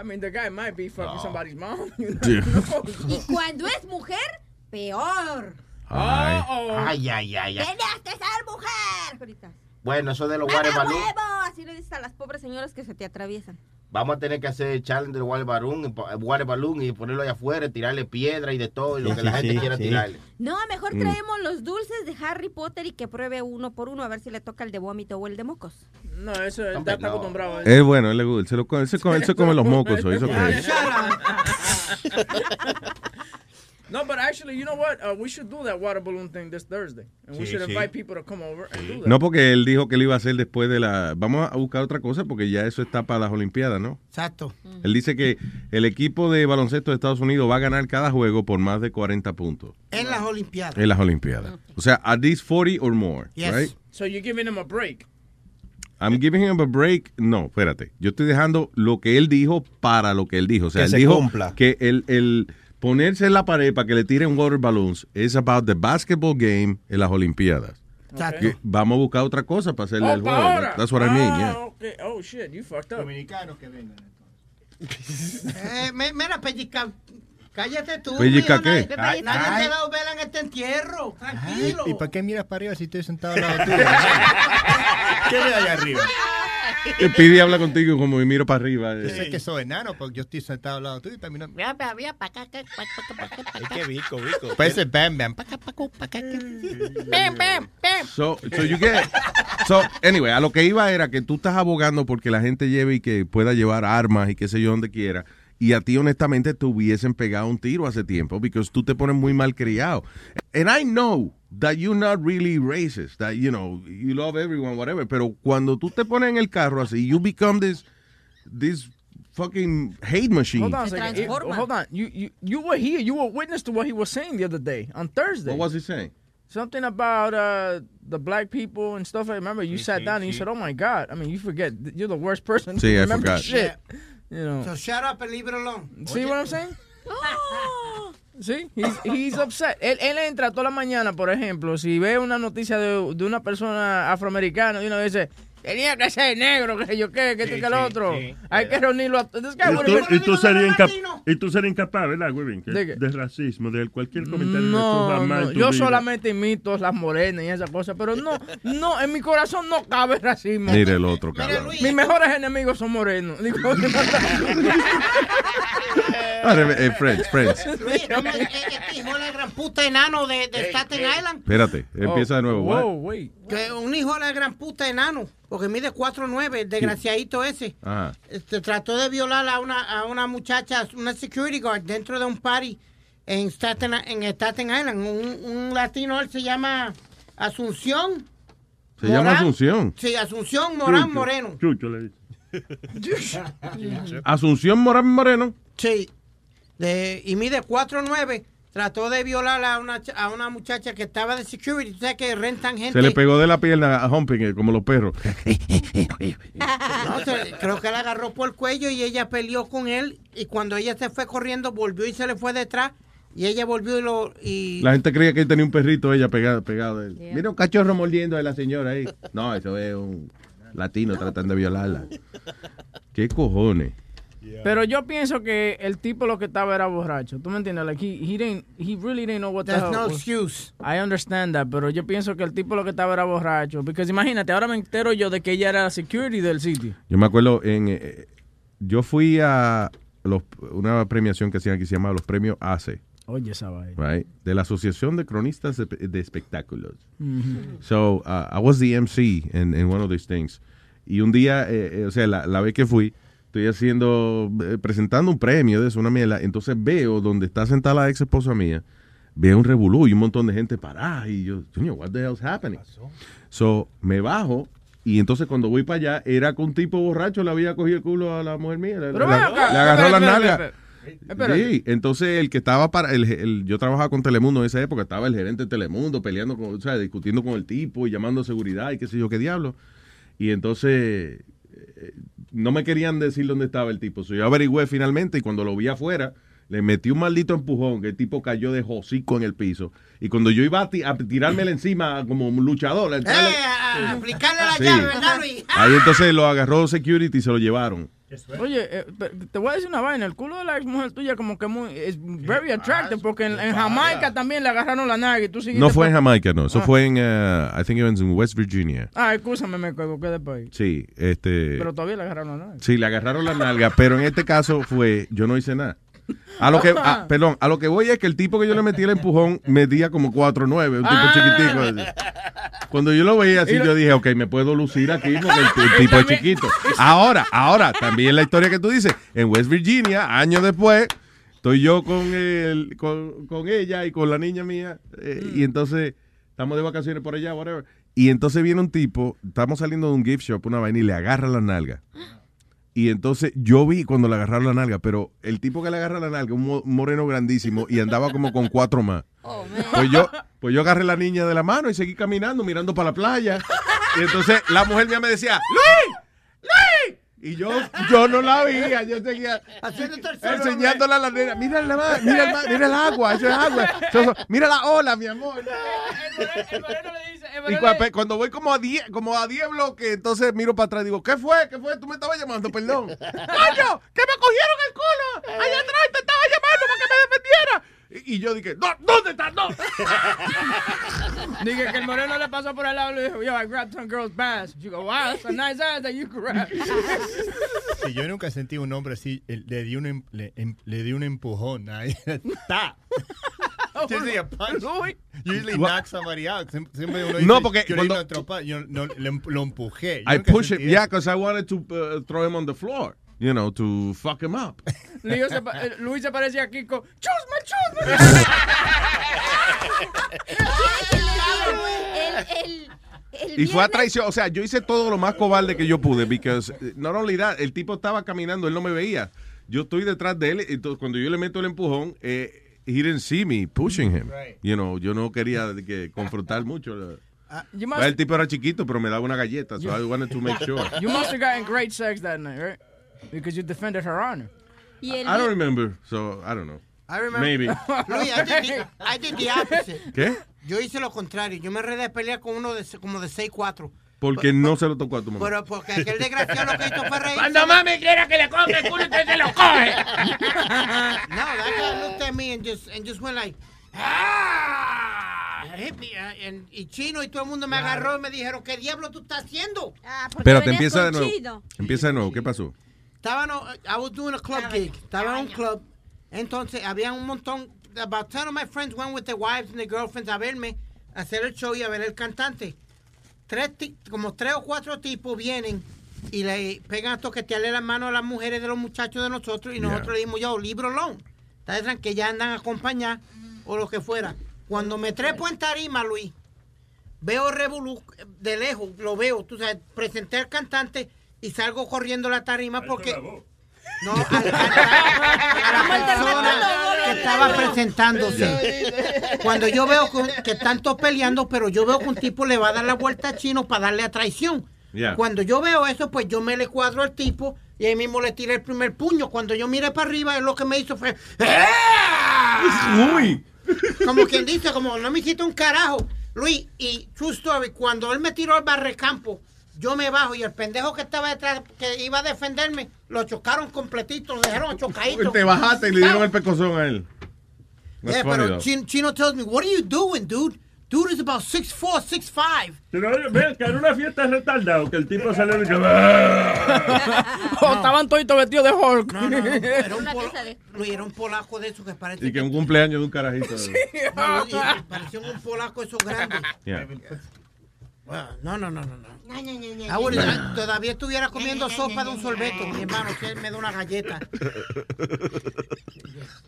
I mean, the guy might be fucking somebody's mom. <laughs> You know? Yeah. y cuando es mujer, peor. Ay. Ay, ay, ay, ay. Tenías que ser mujer. Ahorita. Bueno, eso de los ¡Mamá water balloon. huevo! Así le dices a las pobres señoras que se te atraviesan. Vamos a tener que hacer el challenge del water balloon, eh, water balloon y ponerlo allá afuera, tirarle piedra y de todo, y lo Sí, que sí, la gente sí, quiera sí. tirarle. No, mejor Mm. traemos los dulces de Harry Potter y que pruebe uno por uno a ver si le toca el de vómito o el de mocos. No, eso él está acostumbrado a eso. Es bueno, él, le gusta, él se, lo, come- él se come, él se come los mocos. so it's okay. No, but actually, you know what? Uh, we should do that water balloon thing this Thursday. And we Sí, should sí. invite people to come over and do that. No, porque él dijo que lo iba a hacer después de la... Vamos a buscar otra cosa porque ya eso está para las Olimpiadas, ¿no? Exacto. Él dice que el equipo de baloncesto de Estados Unidos va a ganar cada juego por más de 40 puntos En las Olimpiadas. en las Olimpiadas. O sea, at least 40 or more, Yes. right? So you're giving him a break. I'm giving him a break. No, espérate. Yo estoy dejando lo que él dijo para lo que él dijo. O sea, Que él se dijo cumpla. que el, el ponerse en la pared para que le tiren water balloons es about the basketball game en las Olimpiadas. Exacto. Vamos a buscar otra cosa para hacerle Oh, el juego. ahora. That's what I mean, yeah. Ah, okay. Oh, shit, you fucked up. Dominicanos que vengan. <laughs> Eh, mira, pellizca. Cállate tú. ¿Pellizca qué? Nadie, Ay, nadie ay. te ha dado vela en este entierro. Tranquilo. ¿Y para qué miras para arriba si estoy sentado al lado tuyo? <laughs> ¿Qué ve allá arriba? Te pide y habla contigo como me miro para arriba. Yo eh. sé que soy enano porque yo estoy sentado al lado tuyo y para mí no... Mira, mira, mira, pa' acá, pa' acá, pa' acá, pa' acá. Es que Vico, Vico. Parece Bam Bam. Bam, bam, bam. So, so you get, so, anyway, a lo que iba era que tú estás abogando porque la gente lleve y que pueda llevar armas y qué sé yo donde quiera. Y a ti, honestamente, te hubiesen pegado un tiro hace tiempo porque tú te pones muy mal criado. And I know that you're not really racist, that, you know, you love everyone, whatever. Pero cuando tú te pones en el carro así, you become this, this fucking hate machine. Hold on a second. It- hold on. You, you you were here. You were witness to what he was saying the other day on Thursday. What was he saying? Something about uh, the black people and stuff. I remember you sat down and you said, "Oh my God!" I mean, you forget you're the worst person See, to I remember forgot. shit. You know. So shut up and leave it alone. See what I'm saying? <laughs> Sí, he's, he's upset. Él, él entra toda la mañana, por ejemplo, si ve una noticia de, de una persona afroamericana y uno dice, tenía que ser negro, que yo qué, que esto y que el otro. Hay que reunirlo a... This guy Y tú, tú serías tú serías incapaz, ¿verdad, Webin? ¿De? De racismo, de cualquier comentario que tú No, jamás no, yo vida. solamente imito las morenas y esas cosas, pero no, no, en mi corazón no cabe racismo. Mire el otro, cabrón. Mis mejores enemigos son morenos. Digo, <laughs> <laughs> eh, friends, friends. Luis, no me- eh, este hijo de la gran puta enano de, de Staten Island. Espérate, empieza de nuevo. Que un hijo de la gran puta enano, porque mide 4'9", el desgraciadito ese. Ajá. Este, trató de violar a una, a una muchacha, una security guard, dentro de un party en Staten, en Staten Island. Un, un latino, él se llama Asunción. Se llama. Asunción. Sí, Asunción Morán Chucho, Moreno. Chucho le dice. Asunción Morán Moreno. Sí. De, y mide 4'9". Trató de violar a una, a una muchacha que estaba de security. Tú sabes que rentan gente. Se le pegó de la pierna a Humping, como los perros. <laughs> No, se- creo que la agarró por el cuello y ella peleó con él. Y cuando ella se fue corriendo, volvió y se le fue detrás. Y ella volvió y lo. Y... La gente creía que él tenía un perrito, ella pegado, pegado él. Mira un cachorro mordiendo a la señora ahí. No, eso es un latino tratando de violarla. ¿Qué cojones? Pero yo pienso que el tipo lo que estaba era borracho. ¿Tú me entiendes? Like he, he didn't, he really didn't know what the That's hell no was- excuse. I understand that, pero yo pienso que el tipo lo que estaba era borracho. Porque imagínate, ahora me entero yo de que ella era la security del sitio. Yo me acuerdo en. eh, yo fui a los- una premiación que hacían aquí, se llama los premios ACE, Oye, esa vaina. right? de la Asociación de Cronistas de, de Espectáculos. Ujú. So, uh, I was the MC in, in one of these things. Y un día, eh, eh, o sea, la, la vez que fui, estoy haciendo, eh, presentando un premio de eso, una mierda. Entonces veo donde está sentada la ex esposa mía, veo un revolú y un montón de gente parada. Y yo, coño, what the hell's happening? So, me bajo. Y entonces cuando voy para allá, era que un tipo borracho le había cogido el culo a la mujer mía. Le, Pero acá, le agarró espera, la espera, nalga. espera. Sí, entonces el que estaba para, el, el- yo trabajaba con Telemundo en esa época, estaba el gerente de Telemundo peleando con, o sea, discutiendo con el tipo y llamando a seguridad y qué sé yo qué diablo. Y entonces eh, no me querían decir dónde estaba el tipo. So, yo averigüé finalmente y cuando lo vi afuera, le metí un maldito empujón que el tipo cayó de hocico en el piso. Y cuando yo iba a, a tirármela encima como un luchador, a Eh, a aplicarle la Sí. llave, ¿verdad, Luis? ahí entonces lo agarró security y se lo llevaron. Oye, eh, te voy a decir una vaina. El culo de la ex mujer tuya como que muy, es very attractive porque en, en Jamaica también le agarraron la nalga y tú No fue en Jamaica, no. Eso Ah. fue en, uh, I think it was in West Virginia. Ah, escúchame, me equivoqué de país. Sí, este... Pero todavía le agarraron la nalga. Sí, le agarraron la nalga, pero en este caso fue, yo no hice nada. A lo que, a- <laughs> perdón, a lo que voy es que el tipo que yo le metí el empujón medía como 4'9", un tipo Ah. chiquitico. así. Cuando yo lo veía así, yo dije, ok, me puedo lucir aquí porque el, el <laughs> tipo es chiquito. Ahora, ahora, también la historia que tú dices, en West Virginia, años después, estoy yo con, el, con, con ella y con la niña mía, eh, y entonces estamos de vacaciones por allá, whatever. Y entonces viene un tipo, estamos saliendo de un gift shop, una vaina, y le agarra la nalga. Y entonces yo vi cuando le agarraron la nalga, pero el tipo que le agarra la nalga, un mo- un moreno grandísimo, y andaba como con cuatro más. Pues yo, pues yo agarré la niña de la mano y seguí caminando, mirando para la playa. Y entonces la mujer mía me decía, ¡Luis! Y yo, yo no la veía, yo seguía enseñándola a la nena. Mira el, mar, mira el, mar, mira el agua, eso es agua. Eso- eso- mira la ola, mi amor. Y cua- cuando voy como a 10 como a 10 bloques, entonces miro para atrás y digo, ¿qué fue? ¿Qué fue? Tú me estabas llamando, perdón. <laughs> ¡Coño! ¡Que me cogieron el culo! Allá atrás te estaba llamando para que me defendiera. Y, yo dije, "No, ¿dónde estás? No. <laughs> Dije que el moreno le pasó por el lado y le dijo, yo, I grabbed some girl's ass. You go, wow, that's a nice ass that you grab. <laughs> Sí, yo nunca sentí un hombre así, eh, le di un, em- le, em- le di un empujón. <laughs> ahí. ¡Ta! Usually a punch. Usually knock somebody out. Siem- Siempre uno No, dice, porque yo cuando- le di una tropa, yo no, le lo empujé. Yo I push him, yeah, because I wanted to uh, throw him on the floor, you know, to fuck him up. <laughs> Luis se, eh, Luis se parecía a Kiko. ¡Chusma, chusma! <laughs> <laughs> El, el, el Y fue a traición. O sea, yo hice todo lo más cobarde que yo pude. Because, eh, not only that, el tipo estaba caminando, él no me veía. Yo estoy detrás de él. Y entonces, cuando yo le meto el empujón, eh, he didn't see me pushing him. You know, yo no quería que confrontar mucho. You Well, el tipo era chiquito, pero me daba una galleta. So I wanted to make sure. You must have gotten great sex that night, right? Because you defended her honor. I don't remember, so I don't know. I remember. Maybe. <laughs> Luis, I did, the, I did the opposite. ¿Qué? Yo hice lo contrario. Yo me redé a pelear con uno de, como de 6'4". Porque no se lo tocó a tu mamá. Pero porque aquel desgraciado lo que hizo fue reír. Cuando mami quiera que le coge el culo, usted se lo coge. <laughs> No, that guy looked at me and just, and just went like, ah, hit me, uh, and- y chino y todo el mundo me agarró y me dijeron, ¿qué diablo tú estás haciendo? Espérate, empieza de nuevo. Empieza de nuevo. ¿Qué pasó? Estaba, no, I was doing a club gig. Estaba en un club. Entonces, había un montón, about 10 of my friends went with their wives and their girlfriends a verme, a hacer el show y a ver el cantante. Tres, ti- como tres o cuatro tipos vienen y le pegan a toquetearle las manos a las mujeres de los muchachos de nosotros y nosotros le dimos yo, libro alone. Está que ya andan a acompañar o lo que fuera. Cuando me trepo en tarima, Luis, veo Revolú de lejos, lo veo, tú sabes, presenté al cantante y salgo corriendo la tarima porque... No, a, a- a la persona que estaba presentándose. Cuando yo veo que, que están todos peleando, pero yo veo que un tipo le va a dar la vuelta a Chino para darle a traición. Yeah. Cuando yo veo eso, pues yo me le cuadro al tipo y ahí mismo le tiré el primer puño. Cuando yo miré para arriba, él lo que me hizo fue... Uy. Como quien dice, como no me hiciste un carajo. Luis, y true story, cuando él me tiró al barrecampo, yo me bajo y el pendejo que estaba detrás, que iba a defenderme, lo chocaron completito, lo dejaron <laughs> chocadito. Te bajaste y le dieron el pecozón a él. That's Yeah, funny, pero though. Chino, Chino tells me, what are you doing, dude? Dude is about 6'4", 6'5". Pero oye, ve, que era una fiesta retardado, que el tipo salió y que... <laughs> O estaban todos vestidos de Hulk. No, no, no, era <laughs> un, polo- era un polaco de esos que parece Y que un cumpleaños de un carajito. No, y- y parecía un polaco esos grandes. Yeah. Bueno, No, no, no, no. no. Ah, todavía estuviera comiendo sopa de un sorbeto, mi hermano, que él me da una galleta.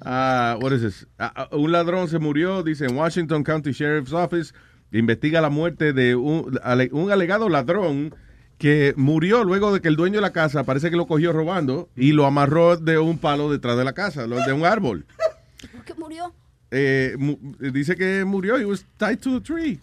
Ah, what is this? Ah, ah, un ladrón se murió, dice en Washington County Sheriff's Office, investiga la muerte de un, ale- un alegado ladrón que murió luego de que el dueño de la casa parece que lo cogió robando y lo amarró de un palo detrás de la casa, lo- de un árbol. ¿Por qué murió? Eh, mu- dice que murió, he was tied to a tree.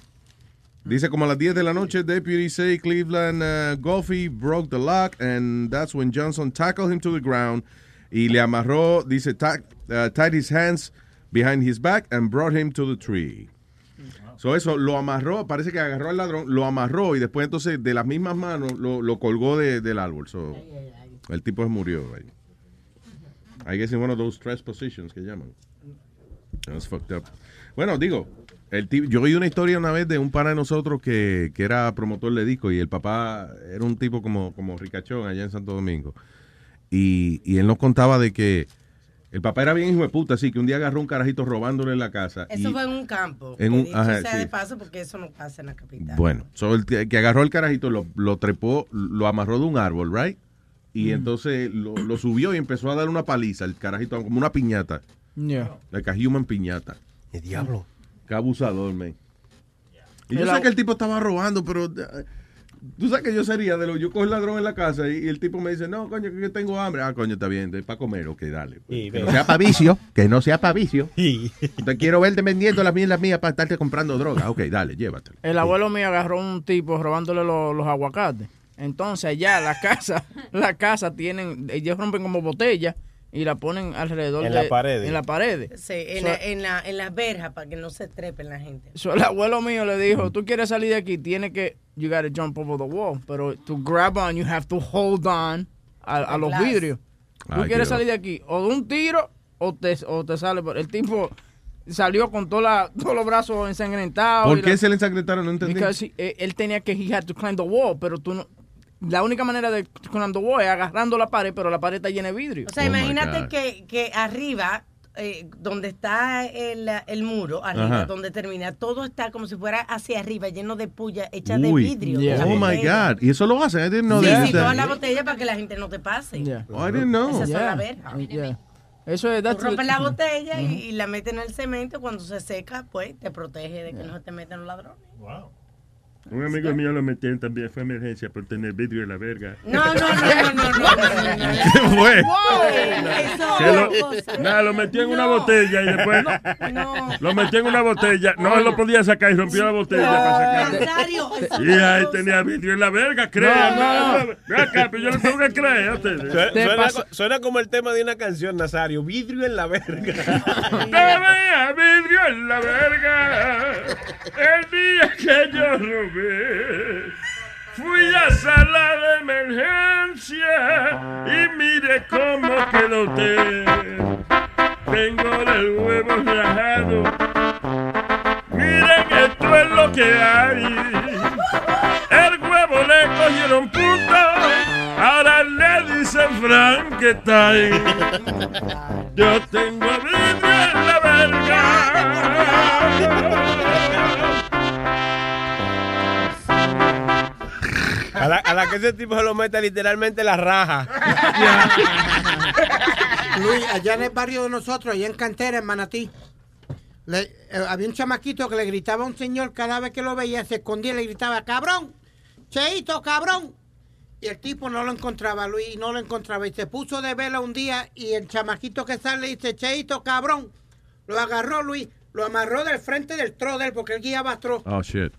Dice como a las 10 de la noche, deputies say Cleveland uh, Golfy broke the lock and that's when Johnson tackled him to the ground y le amarró, dice, uh, tied his hands behind his back and brought him to the tree. So eso, lo amarró, parece que agarró al ladrón, lo amarró y después entonces de las mismas manos lo, lo colgó de- del árbol. So, el tipo murió. ahí. I guess in one of those stress positions que llaman. That's fucked up. Bueno, digo, el tipo, yo oí una historia una vez de un pana de nosotros que, que era promotor de disco y el papá era un tipo como, como ricachón allá en Santo Domingo. Y, y él nos contaba de que el papá era bien hijo de puta, así que un día agarró un carajito robándole en la casa. Eso y- fue en un campo. En un- dicho ajá, sea sí. de paso, porque eso no pasa en la capital. Bueno, so el que que agarró el carajito, lo, lo trepó, lo amarró de un árbol, right? Y entonces lo, lo subió y empezó a dar una paliza, el carajito, como una piñata. Yeah. Like a human piñata. El diablo. Qué abusador, man. Y yo sé que el tipo estaba robando, pero eh, tú sabes que yo sería de lo yo cojo el ladrón en la casa y, y el tipo me dice, no, coño, que yo tengo hambre. Ah, coño, está bien, para comer, ok, dale. pues. que no sea para vicio, que no sea para vicio. Te quiero verte vendiendo las mías, mías para estarte comprando droga. Ok, dale, llévatelo. El abuelo mío agarró un tipo robándole lo- los aguacates. Entonces allá la casa, <laughs> la casa tienen, ellos rompen como botellas y la ponen alrededor En de la pared. En la pared. Sí, en, So- la, en, la, en las verjas para que no se trepen la gente. So, el abuelo mío le dijo, tú quieres salir de aquí, tienes que, you gotta jump over the wall. Pero to grab on, you have to hold on a, a los Glass. vidrios. Tú Ay, quieres salir de aquí, o de un tiro, o te, o te sale. por- El tipo salió con todos los brazos ensangrentados. ¿Por qué la- se le ensangrentaron? No entendí. He- eh, él tenía que, he had to climb the wall, pero tú no, la única manera de the wall es agarrando la pared, pero la pared está llena de vidrio. O sea, imagínate que, que arriba, eh, donde está el, el muro, arriba, Ajá. donde termina, todo está como si fuera hacia arriba, lleno de puya hecha de Uy. vidrio. la Oh my. God. Y eso lo hacen. I didn't know sí, did sí, that. toda la botella para que la gente no te pase. Oh, I didn't know. Son Yeah. Yeah. Eso es, Tú rompes the- la botella y, Ujú. y la metes en el cemento. Cuando se seca, pues te protege de que no se te metan los ladrones. Un amigo mío lo metieron también, fue emergencia por tener vidrio en la verga. No, no, no, no, no, no, no, no. ¿Qué <laughs> fue? Eso nada, lo metió en una botella y después lo metió en una botella. No lo podía sacar y rompió la botella para sacarlo. Y ahí tenía vidrio en la verga, crean. No, No, acá, pero yo le tengo que creer a ustedes. Suena, suena co- suena como el tema de una canción, Nazario. Vidrio en la verga. <laughs> Tenía vidrio en la verga el día que yo Fui a sala de emergencia y mire cómo quedó. Tengo el huevo rajado. Miren, esto es lo que hay. El huevo le cogieron punto. Ahora le dicen Frankenstein. Yo tengo vidrio en la A la, a la que ese tipo se lo mete literalmente la raja. <laughs> Luis, allá en el barrio de nosotros, allá en Cantera, en Manatí, le- eh, había un chamaquito que le gritaba a un señor cada vez que lo veía, se escondía y le gritaba, cabrón, cheito, cabrón. Y el tipo no lo encontraba, Luis, y no lo encontraba. Y se puso de vela un día y el chamaquito que sale dice, cheito, cabrón. Lo agarró, Luis, lo amarró del frente del tro de él, porque él guiaba tro. Oh, shit.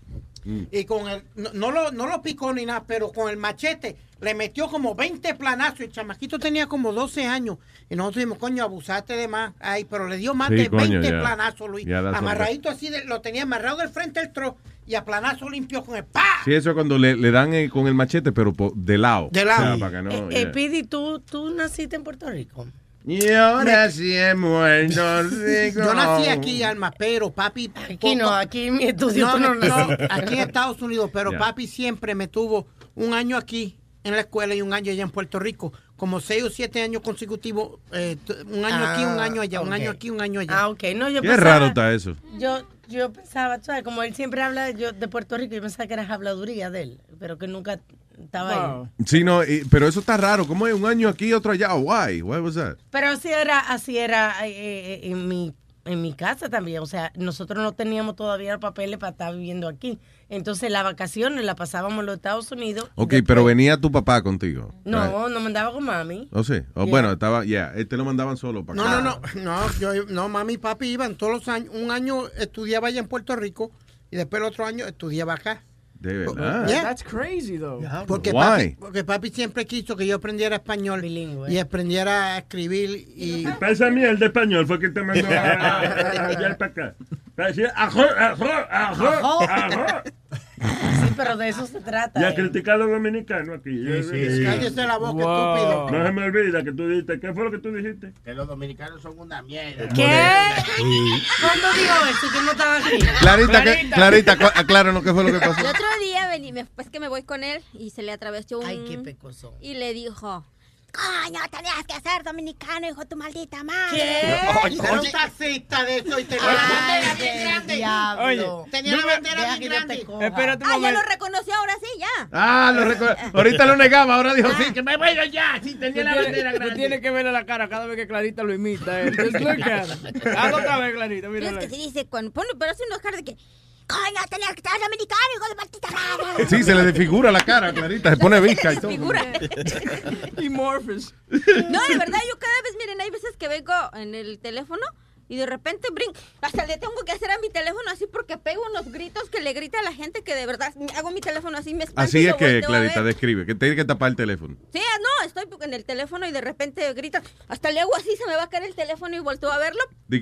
Y con el, no, no lo, no lo picó ni nada, pero con el machete le metió como 20 planazos. El chamaquito tenía como 12 años. Y nosotros dijimos, coño, abusaste de más. Ay, pero le dio más Sí, de coño, 20 ya. planazos, Luis. Amarradito así, de- lo tenía amarrado del frente del tro y a planazo limpió con el pa. Sí, eso es cuando le, le dan eh, con el machete, pero po- de lado. De lado. O sea, para que no, Eh, yeah. eh, Pidi, ¿tú, tú naciste en Puerto Rico. <laughs> Yo nací en Puerto Rico. Yo nací aquí, Alma, pero papi. Aquí no, aquí en mi estudio No, no no, aquí en Estados Unidos, pero papi siempre me tuvo un año aquí en la escuela y un año allá en Puerto Rico. Como seis o siete años consecutivos, eh, un año aquí, un año allá, un Ah, año aquí, un año allá. Ah, ok. No, yo Qué pensaba- raro está eso. Yo, yo pensaba, tú sabes, como él siempre habla yo, de Puerto Rico, yo pensaba que era habladuría de él, pero que nunca estaba ahí. Sí, no, y- pero eso está raro. ¿Cómo es un año aquí y otro allá? Why? Why was that? Pero así era, así era eh, eh, en mi en mi casa también, o sea, nosotros no teníamos todavía los papeles para estar viviendo aquí. Entonces las vacaciones las pasábamos en los Estados Unidos. Ok, pero venía tu papá contigo. right? No, no mandaba con mami. ¿O sí? O Yeah. bueno, estaba, ya, este lo mandaban solo para No, acá. no, no, no, yo, no, mami y papi iban todos los años. Un año estudiaba allá en Puerto Rico y después el otro año estudiaba acá. De verdad. Yeah. That's crazy, though. Porque Why? papi, porque papi siempre quiso que yo aprendiera español y aprendiera a escribir y Para esa mierda de español fue que te mandó a- a- a- allá para acá. Para decir ajo, ajo, ajo, Ajo. Sí, pero de eso se trata. Y a eh. criticar a los dominicanos aquí. sí, sí. Cállese la boca, Wow. estúpido. No se me olvida que tú dijiste. ¿Qué fue lo que tú dijiste? Que los dominicanos son una mierda. ¿Qué? ¿Cuándo dijo eso? Que no estaba aquí. Clarita, que- Clarita, cu- acláranos qué fue lo que pasó. El otro día vení, me, pues que me voy con él y se le atravesó un... Ay, qué pecoso. Y le dijo, coño, tenías que ser dominicano, hijo de tu maldita madre. ¿Qué? Oye, Era un taxista de eso y tenía Ay, la bandera bien grande. diablo. Oye, tenía la bandera bien grande. Espérate un Ah, ya lo reconoció ahora sí, ya. Ah, lo recuerdo. <laughs> Ahorita lo negaba, ahora dijo sí, que me voy ya. Sí, tenía la bandera tú grande. tienes que verle la cara cada vez que Clarita lo imita. eh. <laughs> Hazlo otra vez, Clarita. Es Mírala. que se dice, cuando pone, pero hace unos caras de que, que ser dominicano, hijo de maldita madre. <laughs> Sí, se le desfigura la cara, Clarita. Se pone visca y todo. Figura. <laughs> Y Morpheus. No, de verdad, yo cada vez, miren, hay veces que vengo en el teléfono y de repente brin, hasta le tengo que hacer a mi teléfono así porque pego unos gritos que le grita a la gente que de verdad hago mi teléfono así, me Así es que Clarita describe, que tiene que tapar el teléfono. Sí, ah, no, estoy en el teléfono y de repente grita, hasta le hago así, se me va a caer el teléfono y volteo a verlo.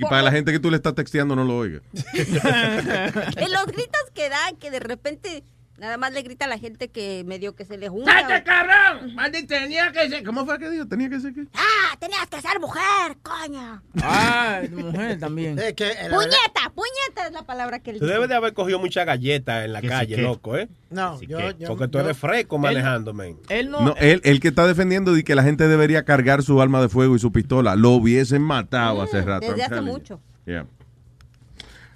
Para la gente que tú le estás texteando no lo oiga. <laughs> Los gritos que da, que de repente nada más le grita a la gente que medio que se le junta. ¡Cállate, cabrón! Maldito, tenía que ser. ¿Cómo fue que dijo? Tenía que ser qué. Ah, tenías que ser mujer, coño. Ah, mujer también. Puñeta, puñeta es la palabra que él Tú debes de haber cogido mucha galleta en la sí, calle, que- loco, ¿eh? No, yo, yo, Porque tú yo- eres fresco manejándome. Él no. No, él, el que está defendiendo de que la gente debería cargar su arma de fuego y su pistola, lo hubiesen matado hace rato. desde hace mucho. Yeah.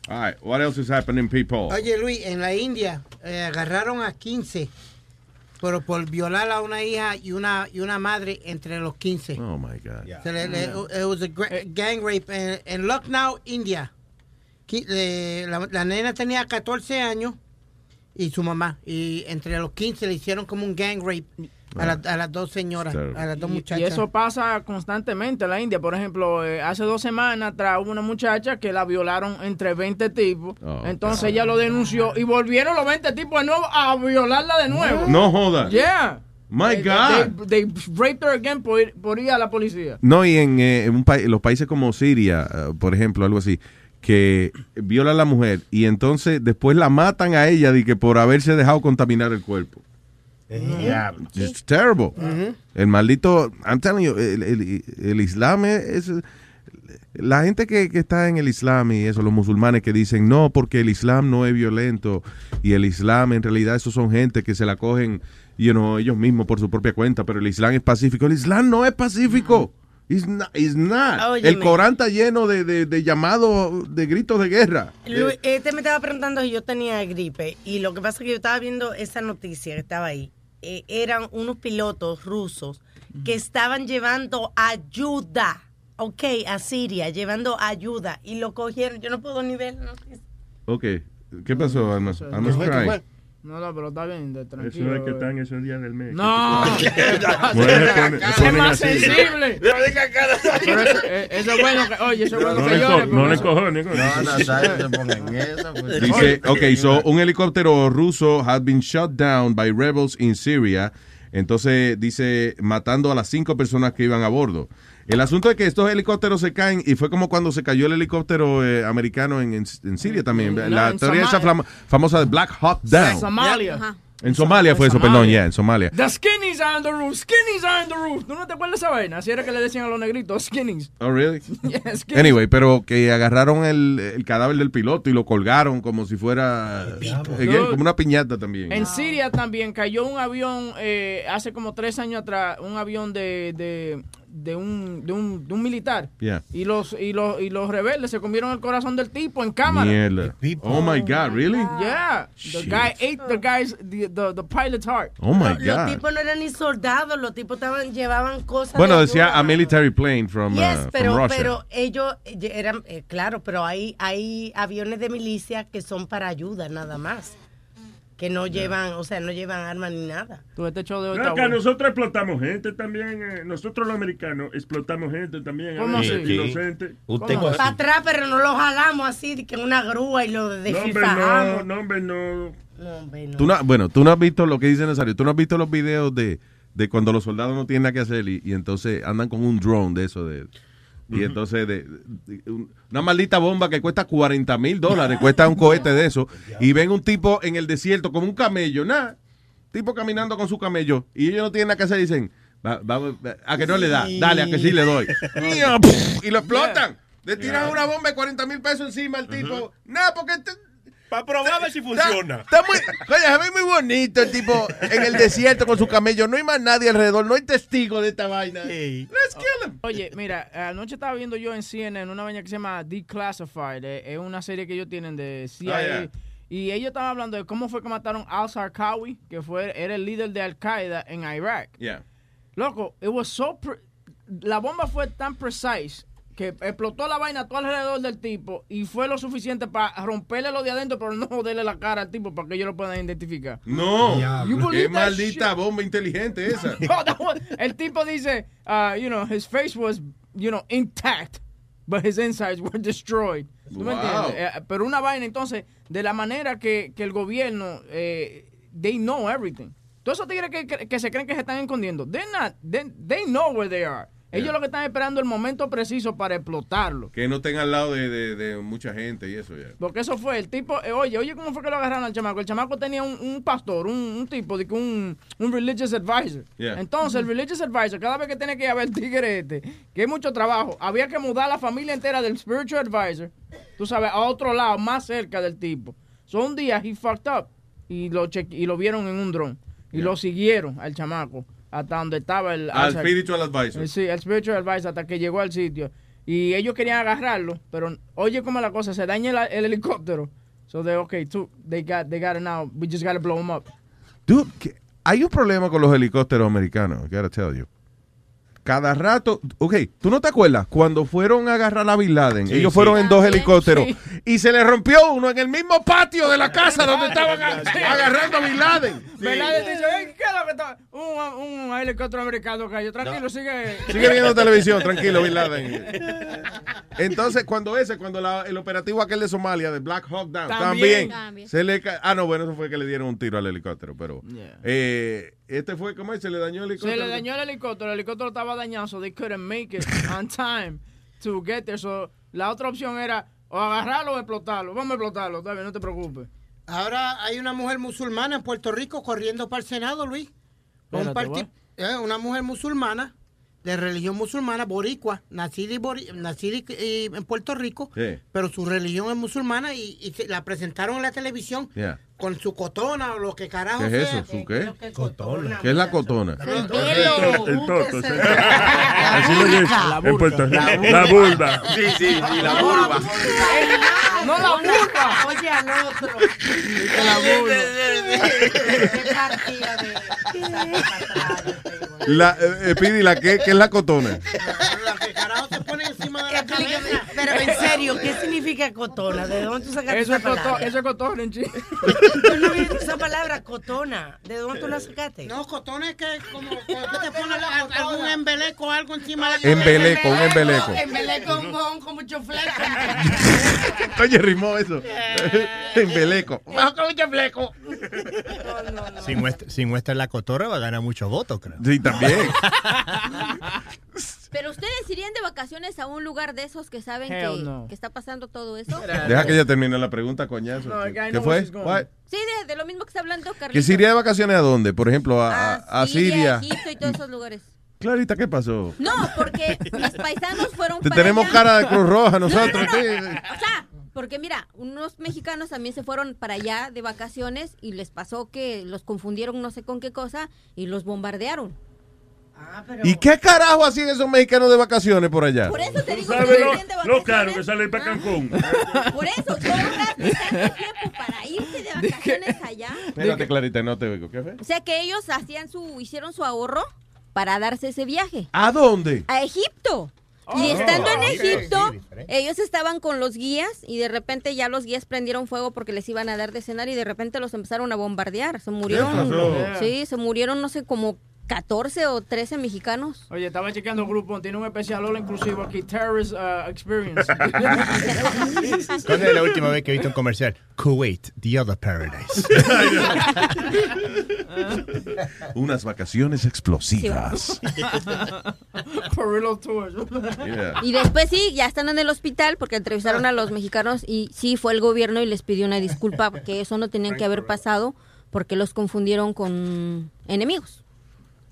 All right, what else is happening, people? Oye, Luis, en la India eh, agarraron a 15 pero por violar a una hija y una y una madre entre los 15. Oh my God. Se le- le- it was a gra- gang rape en, en Lucknow, India. Eh, la, la nena tenía 14 años y su mamá. Y entre los 15 le hicieron como un gang rape a, la- a las dos señoras, a las dos muchachas. Y eso pasa constantemente en la India. Por ejemplo, eh, hace dos semanas atrás hubo una muchacha que la violaron entre 20 tipos. Oh, Entonces ella lo denunció y volvieron los 20 tipos de nuevo a violarla de nuevo. No joda. Yeah. My They- God. They, they raped her again por, ir- por ir a la policía. No, y en, eh, en un pa- los países como Siria, eh, por ejemplo, algo así, que viola a la mujer y entonces después la matan a ella de que por haberse dejado contaminar el cuerpo. It's terrible. El maldito, I'm telling you, el, el- el Islam es, la gente que, que está en el Islam y eso, los musulmanes que dicen no, porque el Islam no es violento y el Islam en realidad esos son gente que se la cogen, you know, ellos mismos por su propia cuenta, pero el Islam es pacífico. El Islam no es pacífico. It's not. it's not. Óyeme. El Corán está lleno de, de, de llamados, de gritos de guerra. Lu- Este me estaba preguntando si yo tenía gripe y lo que pasa es que yo estaba viendo esa noticia que estaba ahí. Eh, eran unos pilotos rusos que estaban llevando ayuda, ok, a Siria, llevando ayuda y lo cogieron. Yo no puedo ni ver. ¿no? Ok. ¿Qué pasó, Alma? Alma's crying. No, no, pero está bien, de- tranquilo. Eso es que están esos días del mes. No, <laughs> es más sensible. Pero eso, eh, eso es bueno que, oye, eso es bueno No que llore. no le eso- cojones. coño. No, Nazario se pone en esa. pues. Dice, ok, so un helicóptero ruso had been shot down by rebels in Syria. Entonces dice, matando a las cinco personas que iban a bordo. El asunto es que estos helicópteros se caen y fue como cuando se cayó el helicóptero eh, americano en, en- en Siria también. No, la en teoría esa Somalia. famosa de Black Hawk Down. Somalia. Ajá. En Somalia fue eso, Somalia. perdón, ya, en Somalia. The skinnies are on the roof, skinnies are on the roof. ¿Tú no te acuerdas de esa vaina? Así era que le decían a los negritos, skinnies. Oh, really? <laughs> Yeah, skinnies. Anyway, pero que agarraron el, el cadáver del piloto y lo colgaron como si fuera again, como una piñata también. En Siria también cayó un avión eh, hace como tres años atrás, un avión de, de, de un, de, un, de un militar. Yeah. Y los, y, los, y los rebeldes se comieron el corazón del tipo en cámara. Mierda. Oh my God, really? Yeah. The Shit. guy ate the guy's, the, the, the pilot's heart. Oh my Los God. tipos no eran ni soldados, los tipos estaban, llevaban cosas. Bueno, de decía ayuda. a military plane from, uh, Yes, from pero, Russia. pero ellos eh, eran, eh, claro, pero hay, hay aviones de milicia que son para ayuda nada más. Que no llevan, o sea, no llevan armas ni nada. Tú, este show de hoy No, está que bueno. nosotros explotamos gente también. eh, nosotros los americanos explotamos gente también. ¿Cómo así? Inocente. Usted Para atrás, pero no lo jalamos así, que en una grúa y lo No, hombre, no, desfifajamos. no, hombre, no. No, hombre, no. Tú no- bueno, tú no has visto lo que dice Nazario. Tú no has visto los videos de, de cuando los soldados no tienen nada que hacer y, y entonces andan con un drone de eso. de Y entonces, de, de- un- una maldita bomba que cuesta 40 mil dólares, cuesta un cohete de eso. Y ven un tipo en el desierto como un camello, nada. Tipo caminando con su camello. Y ellos no tienen nada que hacer. Dicen, "Va- va- va- a que no le da, dale, a que sí le doy. <laughs> y lo explotan. Le tiran una bomba de 40 mil pesos encima al tipo. Nada, porque. Para probar a ver si funciona. Está muy, oye, se ve muy bonito el tipo en el desierto con su camello. No hay más nadie alrededor, no hay testigo de esta vaina. Let's kill him. Oye, mira, anoche estaba viendo yo en CNN una vaina que se llama Declassified. eh, Es una serie que ellos tienen de CIA. Ah, yeah. Y ellos estaban hablando de cómo fue que mataron al Zarqawi, que fue, era el líder de Al Qaeda en Irak. Yeah. Loco, it was so pre- la bomba fue tan precise que explotó la vaina todo alrededor del tipo y fue lo suficiente para romperle lo de adentro, pero no joderle la cara al tipo para que ellos lo puedan identificar. No, qué maldita bomba inteligente esa. <laughs> No, el tipo dice, uh, you know, his face was, you know, intact, but his insides were destroyed. ¿Tú me entiendes? Eh, pero una vaina, entonces, de la manera que, que el gobierno, eh, they know everything. Todos esos tigres que, que, que se creen que se están escondiendo, they're not, they, they know where they are. Ellos lo que están esperando es el momento preciso para explotarlo. Que no estén al lado de, de- de mucha gente y eso ya. Porque eso fue, el tipo, eh, oye, oye, ¿cómo fue que lo agarraron al chamaco? El chamaco tenía un, un pastor, un, un tipo, de un, un religious advisor. Yeah. Entonces, el religious advisor, cada vez que tenía que ir a ver el tigre este, que es mucho trabajo, había que mudar la familia entera del spiritual advisor, tú sabes, a otro lado, más cerca del tipo. So, un día, he fucked up y lo, y lo vieron en un dron. Y lo siguieron al chamaco hasta donde estaba el... Al hasta- spiritual advisor. Eh, Sí, el spiritual advisor hasta que llegó al sitio. Y ellos querían agarrarlo, pero oye cómo la cosa, se daña el, el helicóptero. So they okay, too, they got they got it now. We just gotta blow him up. Dude, que- hay un problema con los helicópteros americanos, I gotta tell you. Cada rato, ok, ¿tú no te acuerdas? Cuando fueron a agarrar a Bin Laden, Sí, ellos sí. fueron en dos helicópteros sí. y se le rompió uno en el mismo patio de la casa donde estaban agarrando a Bin Laden. ¿Verdad? Le dice, "Ey, ¿qué es lo que está? Un, un helicóptero americano cayó. Tranquilo, sigue. Sigue viendo <laughs> televisión, tranquilo, Bin Laden. Entonces, cuando ese, cuando la- el operativo aquel de Somalia, de Black Hawk Down, También. también, También. se le Ah, no, bueno, eso fue que le dieron un tiro al helicóptero, pero... Yeah. eh, este fue, ¿cómo es? Se le dañó el Se helicóptero. le dañó el helicóptero, el helicóptero estaba dañado, so they couldn't make it on time to get there. So, la otra opción era o agarrarlo o explotarlo. Vamos a explotarlo, bien, no te preocupes. Ahora hay una mujer musulmana en Puerto Rico corriendo para el Senado, Luis. Un Espérate, eh, una mujer musulmana, de religión musulmana, boricua, nacida, y bori- nacida y- y en Puerto Rico, Sí. pero su religión es musulmana y, y se- la presentaron en la televisión Yeah. con su cotona o lo que carajo ¿Qué es sea. eso? ¿Su qué? Cotona. ¿Qué es la cotona? El toto, el toto, sí. <laughs> Así lo Puerto Rico. La vulva. Sí, sí, sí, la vulva. <laughs> No la vulva. Oye al otro. La Qué partida de- La, eh, eh, Pidi, ¿la qué, ¿qué es la cotona? Serio, ¿qué significa cotona? ¿De dónde tú sacaste Eso esa es coto- palabra? eso es cotorra en chile. Yo no visto esa palabra, cotona. ¿De dónde tú la sacaste? No, cotona es que como <laughs> cuando te pones algún embeleco o algo encima de la Embeleco, un embeleco. Embeleco un con, con mucho fleco. <laughs> Oye, rimó eso. Embeleco. Mejor con mucho fleco. Si muestra, si muestra la cotorra va a ganar muchos votos, creo. Sí, también. <laughs> Pero ustedes irían de vacaciones a un lugar de esos que saben que, no. que está pasando todo eso. Deja que ella termine la pregunta, coñazo. No, ¿Qué know fue? Sí, de, de lo mismo que está hablando ¿Que Carlitos. se iría de vacaciones a dónde? Por ejemplo, a, a- a Siria. Egipto y todos esos lugares. Clarita, ¿qué pasó? No, porque mis paisanos fueron Te para tenemos allá. cara de Cruz Roja nosotros. No, no, no. sí. O sea, porque mira, unos mexicanos también se fueron para allá de vacaciones y les pasó que los confundieron no sé con qué cosa y los bombardearon. ¿Y qué carajo hacían esos mexicanos de vacaciones por allá? Por eso te digo que ¿Sabes no lo, de lo caro que sale para Cancún? Por eso, tú tiempo para irte de vacaciones allá. Espérate, Clarita, no te oigo. ¿Qué fue? O sea que ellos hacían su, hicieron su ahorro para darse ese viaje. ¿A dónde? A Egipto. y Oh, estando en. Egipto, Sí, ellos estaban con los guías y de repente ya los guías prendieron fuego porque les iban a dar de cenar y de repente los empezaron a bombardear. Se murieron. Sí, se murieron no sé como 14 o 13 mexicanos. Oye, estaba chequeando el grupo, tiene un especial all inclusivo aquí, Terrorist uh, Experience. <laughs> ¿Cuándo es la última vez que he visto un comercial? Kuwait, the other paradise. <laughs> Unas vacaciones explosivas. Perillo <laughs> Tours. Yeah. Y después sí, ya están en el hospital porque entrevistaron a los mexicanos y sí fue el gobierno y les pidió una disculpa porque eso no tenían que haber pasado porque los confundieron con enemigos.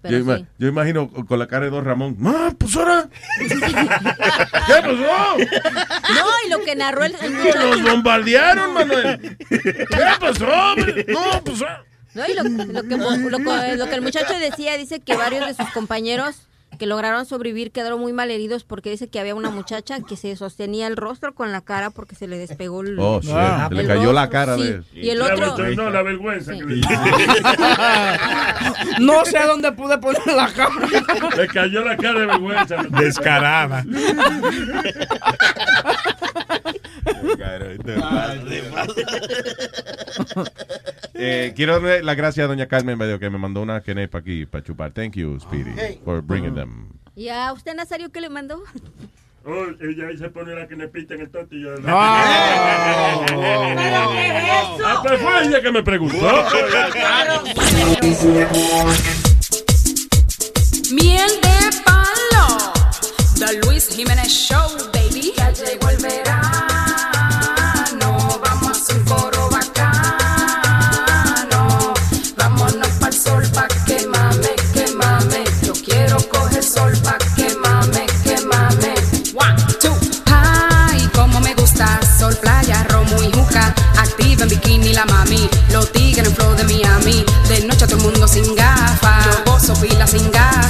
Yo, ima- sí. yo imagino con la cara de Don Ramón. ¡Ma, pues ahora! <laughs> ¿Qué pasó? No, y lo que narró el, el ¡Nos bombardearon, Manuel! ¿Qué pasó, hombre? No, pues... ah. No, y lo, lo que, lo que- lo que el muchacho decía, dice que varios de sus compañeros que lograron sobrevivir quedaron muy mal heridos porque dice que había una muchacha que se sostenía el rostro con la cara porque se le despegó el, Oh, el Se le cayó la cara sí. de- Y el La otro... No, la vergüenza. que le- <laughs> no sé dónde pude poner la cámara. Le cayó la cara de vergüenza. Descarada. <laughs> <laughs> <laughs> Eh, quiero darle las gracias a doña Carmen Medio que me mandó una quenepa aquí para chupar. Thank you, Speedy, Hey. for bringing them. ¿Y a usted, Nazario, qué le mandó? Oh, ella ahí se pone la que me pita en el toto y yo. Ah. <laughs> Ah, pues fue ella que me preguntó. Miel de palo. The Luis Jiménez Show, baby. Ya llegó el verano. Sin gafas. Yo gozo pila sin gasta.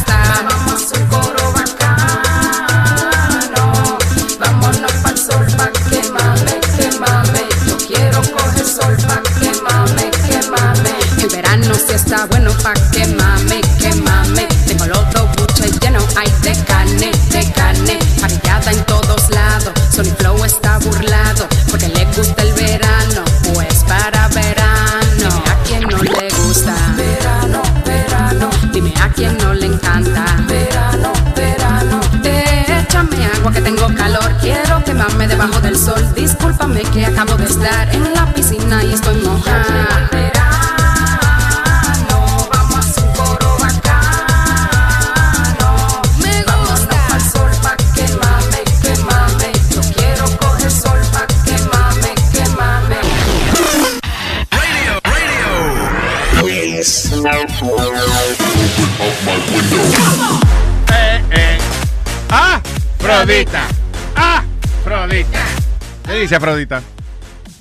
Está bueno pa' que dice Afrodita?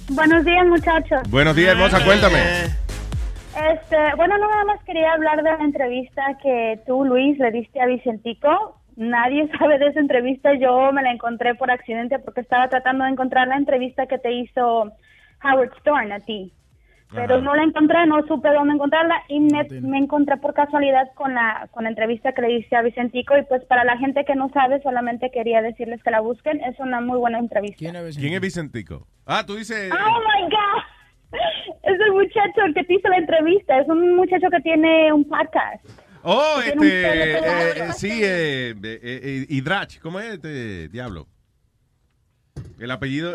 Buenos días, muchachos. Buenos días, hermosa, cuéntame. Este, bueno, no nada más quería hablar de la entrevista que tú, Luis, le diste a Vicentico. Nadie <laughs> sabe de esa entrevista. Yo me la encontré por accidente porque estaba tratando de encontrar la entrevista que te hizo Howard Stern a ti. Pero no la encontré, no supe dónde encontrarla y me, me encontré por casualidad con la, con la entrevista que le diste a Vicentico y pues para la gente que no sabe solamente quería decirles que la busquen, es una muy buena entrevista. ¿Quién es Vicentico? Ah, tú dices... Oh my God. <laughs> Es el muchacho el que te hizo la entrevista. Es un muchacho que tiene un podcast. Oh, este, eh, eh, sí, eh, eh, eh, Hidrach, ¿cómo es este diablo? El apellido...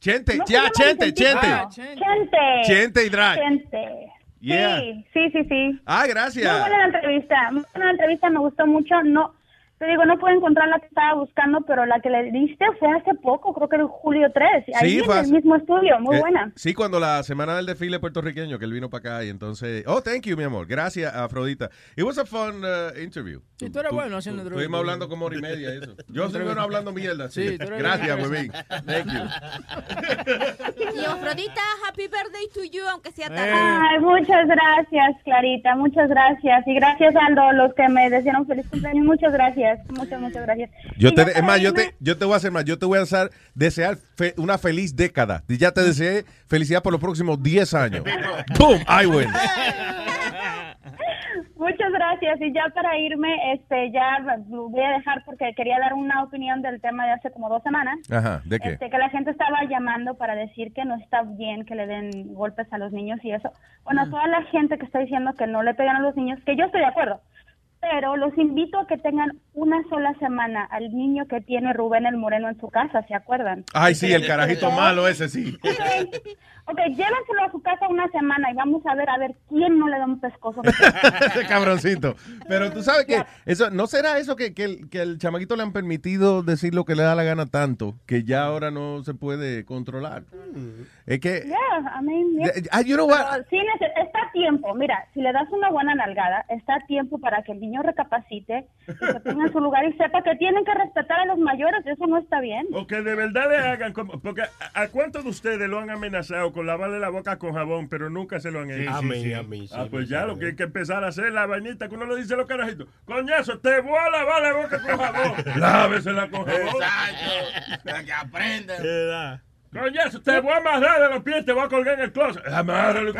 Chente, No ya, Chente. Chente. Chente. Chente Hidrach. Chente. Yeah. Sí, sí, sí, sí. Ah, gracias. Muy buena la entrevista. Muy buena la entrevista, me gustó mucho. No, te digo, no puedo encontrar la que estaba buscando, pero la que le diste fue hace poco, creo que en julio 3. Ahí en fue el mismo estudio, muy Eh, buena. Sí, cuando la semana del desfile puertorriqueño, que él vino para acá y entonces... Oh, thank you, mi amor. Gracias, Afrodita. It was a fun uh, interview. Sí, tú eres bueno haciendo Estuvimos entrevistas. hablando como hora y media eso. <laughs> Yo soy bueno hablando mierda. Sí, Sí, tú eres Gracias, bueno. huevín. Thank you. <laughs> Y Afrodita, happy birthday to you, aunque sea tarde. Ay, muchas gracias, Clarita, muchas gracias. Y gracias a lo- los que me desearon feliz cumpleaños, muchas gracias, muchas, muchas gracias. Yo te, es más, yo te, yo te voy a hacer más. Yo te voy a hacer, desear fe- una feliz década. Y ya te deseé felicidad por los próximos 10 años. <laughs> ¡Boom! I win. <laughs> Muchas gracias. Y ya para irme, este, ya lo voy a dejar porque quería dar una opinión del tema de hace como dos semanas. Ajá, ¿de qué? Este, que la gente estaba llamando para decir que no está bien que le den golpes a los niños y eso. Bueno, toda la gente que está diciendo que no le pegan a los niños, que yo estoy de acuerdo. Pero los invito a que tengan una sola semana al niño que tiene Rubén el Moreno en su casa, ¿se acuerdan? Ay, sí, el carajito malo ese, sí. Ok, ok, llévenselo a su casa una semana y vamos a ver a ver quién no le da un pescozo. Ese <laughs> cabroncito. Pero tú sabes que eso no será eso que, que, el, que el chamaquito le han permitido decir lo que le da la gana tanto que ya ahora no se puede controlar. Es que Yeah, I mean, yeah. Ah, you know what? Pero sí, está a tiempo. Mira, si le das una buena nalgada, está a tiempo para que el niño recapacite y se ponga en su lugar y sepa que tienen que respetar a los mayores. Eso no está bien. O que de verdad le hagan como. Porque ¿a, cuántos de ustedes lo han amenazado con lavarle la boca con jabón, pero nunca se lo han hecho? A mí, a mí, sí, Ah, pues sí, ya sí. lo que hay que empezar a hacer la vainita que uno le dice a los carajitos. Coñazo, te voy a lavar la boca con jabón. <laughs> Lávesela con jabón. Exacto. Para que aprendan. Coñazo, te voy a amarrar de los pies, te voy a colgar en el closet. Amárralo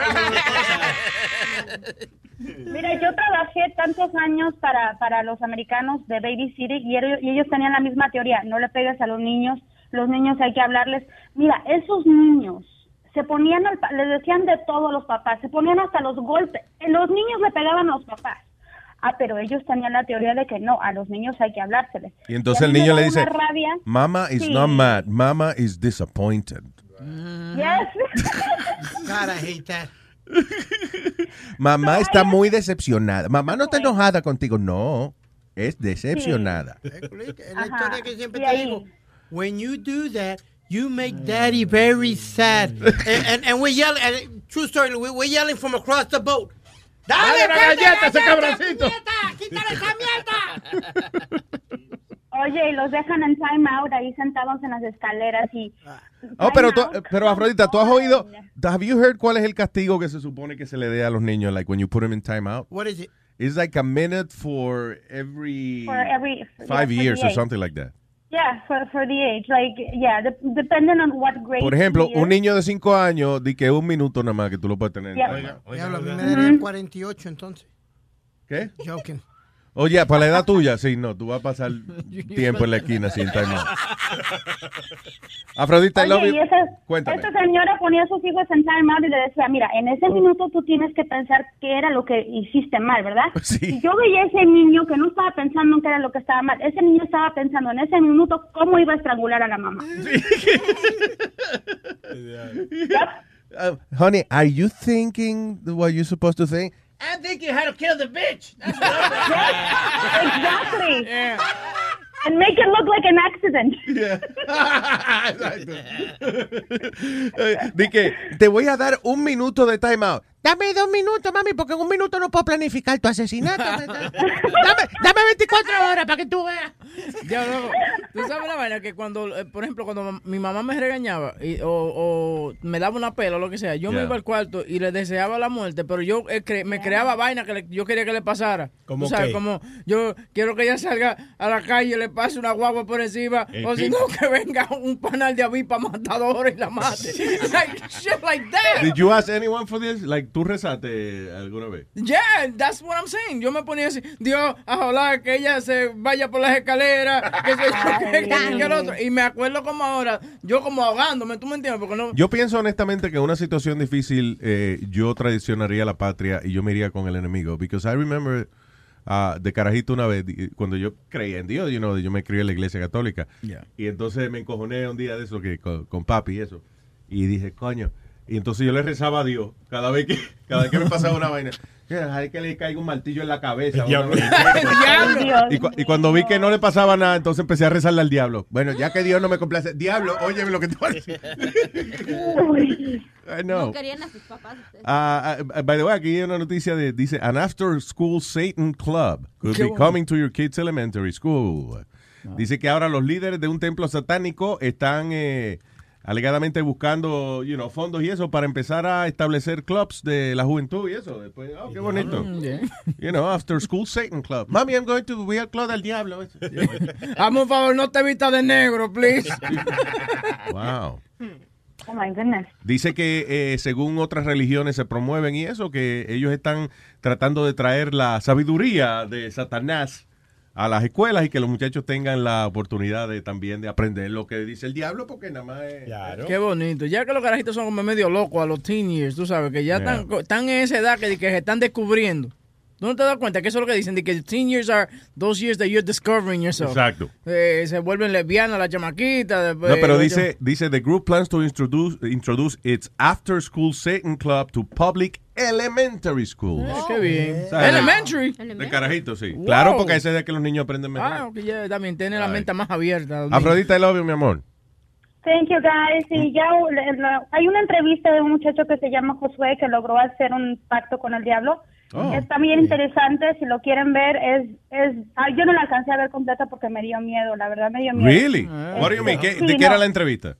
Mira, yo trabajé tantos años para, para los americanos de Baby City y ellos, y ellos tenían la misma teoría. No le pegues a los niños, los niños hay que hablarles. Mira, esos niños se ponían, al, les decían de todo a los papás, se ponían hasta los golpes. Los niños le pegaban a los papás. Ah, pero ellos tenían la teoría de que no, a los niños hay que hablárseles. Y entonces el niño le dice, rabia. Mama is Sí. not mad, Mama is disappointed. Yes. <laughs> God, I hate that. <laughs> Mamá está muy decepcionada. Mamá no está enojada contigo, no, es decepcionada. Es la historia que siempre te digo. When you do that, you make daddy very sad. and, and, and we're yelling, and, true story, we- we're yelling from across the boat. Dale una galleta a ese cabroncito. ¡Quítale esa mierda! Oye, y los dejan en time out ahí sentados en las escaleras y... Oh, pero, tú, pero Afrodita, ¿tú has oído? Have you heard cuál es el castigo que se supone que se le dé a los niños, like when you put them in time out? What is it? It's like a minute for every, For every- five years or something like that. Yeah, for, for the age, like, yeah, de- depending on what grade. Por ejemplo, un niño de cinco años, di que un minuto nada más que tú lo puedes tener. Yeah. Diablo, a mí me darían 48 entonces. ¿Qué? Joking. Oye, para la edad tuya, sí, no, tú vas a pasar tiempo en la esquina sin time out. Afrodita, I love Oye, you. y esa, Cuéntame. esta señora ponía a sus hijos en time out y le decía, mira, en ese minuto tú tienes que pensar qué era lo que hiciste mal, ¿verdad? <laughs> Y yo veía a ese niño que no estaba pensando en qué era lo que estaba mal. Ese niño estaba pensando en ese minuto cómo iba a estrangular a la mamá. <laughs> Uh, honey, are you thinking what you're supposed to think? I'm thinking how to kill the bitch. <laughs> exactly. And make it look like an accident. Eh, Di que te voy a dar un minuto de time out. Dame dos minutos, mami, porque en un minuto no puedo planificar tu asesinato. <laughs> dame, dame 24 horas para que tú veas. Ya, loco, Tú sabes la vaina que cuando, eh, por ejemplo, cuando mi mamá me regañaba y- o, o me daba una pela o lo que sea, yo me iba al cuarto y le deseaba la muerte, pero yo eh, cre- me creaba vaina que le- yo quería que le pasara. ¿Cómo sabes, qué? como yo quiero que ella salga a la calle y le pase una guagua por encima, El o si no, que venga un panal de avispa matador y la mate. <laughs> like, shit like that. Did you ask anyone for this? Like, ¿tú rezaste alguna vez? Yeah, that's what I'm saying. Yo me ponía así, Dios, ojalá que ella se vaya por las escaleras, que se <laughs> <laughs> que, que- que el otro. Y me acuerdo como ahora, yo como ahogándome, ¿tú me entiendes? Porque no. Yo pienso honestamente que en una situación difícil eh, yo traicionaría la patria y yo me iría con el enemigo. Because I remember ah, de carajito una vez, cuando yo creía en Dios, you know, yo me crié en la iglesia católica. Yeah. Y entonces me encojoné un día de eso que con, con papi y eso. Y dije, coño. Y entonces yo le rezaba a Dios cada vez que, <laughs> cada vez que me pasaba una vaina. Hay que le caiga un martillo en la cabeza. diablo. una vaina. <laughs> Y, cu- y cuando vi que no le pasaba nada, entonces empecé a rezarle al diablo. Bueno, ya que Dios no me complace. Diablo, óyeme lo que te voy a decir. I know. <laughs> No querían a sus papás ustedes. Ah, ah, by the way, aquí hay una noticia de, dice, an after school Satan club could Qué be bueno. coming to your kids' elementary school. Dice que ahora los líderes de un templo satánico están eh, alegadamente buscando, you know, fondos y eso para empezar a establecer clubs de la juventud y eso. Después, oh, qué bonito. You know, after school Satan club. Mami, I'm going to be al club del diablo. <laughs> Hazme un favor, no te vistas de negro, please. <laughs> Wow. Oh my goodness. Dice que eh, según otras religiones se promueven y eso, que ellos están tratando de traer la sabiduría de Satanás a las escuelas y que los muchachos tengan la oportunidad de también de aprender lo que dice el diablo, porque nada más es... Qué bonito. Ya que los carajitos son como medio locos a los teen years, tú sabes, que ya están, están en esa edad que, que se están descubriendo. ¿Tú no te das cuenta que eso es lo que dicen? De que teen years are those years that you're discovering yourself. Exacto. Eh, se vuelven lesbianas las chamaquitas. después- No, pero los dice, dice, the group plans to introduce, introduce its after school Satan club to public elementary schools. Eh, qué bien. O sea, Elementary. De carajito, sí. Wow. Claro, porque ese es de que los niños aprenden mejor. Ah, que ya también tiene la mente más abierta. Afrodita, love you, mi amor. Thank you guys. Y ya le- hay una entrevista de un muchacho que se llama Josué que logró hacer un pacto con el diablo. Oh. Está bien interesante, si lo quieren ver, es, es, ah, yo no la alcancé a ver completa porque me dio miedo, la verdad me dio miedo. Really? Ah. What do you mean? ¿Qué- Sí, ¿De qué no. era la entrevista?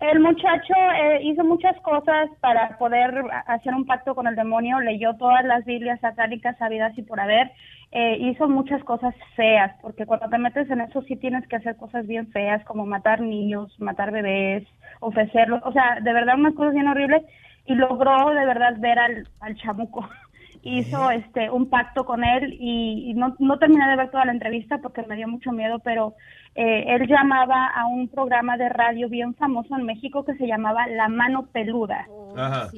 El muchacho eh, hizo muchas cosas para poder hacer un pacto con el demonio, leyó todas las Biblias satánicas sabidas y por haber, eh, hizo muchas cosas feas, porque cuando te metes en eso sí tienes que hacer cosas bien feas, como matar niños, matar bebés, ofrecerlos, o sea, de verdad unas cosas bien horribles, y logró de verdad ver al, al chamuco. <laughs> Hizo este un pacto con él y, y no, no terminé de ver toda la entrevista porque me dio mucho miedo, pero eh, él llamaba a un programa de radio bien famoso en México que se llamaba La Mano Peluda. Ajá.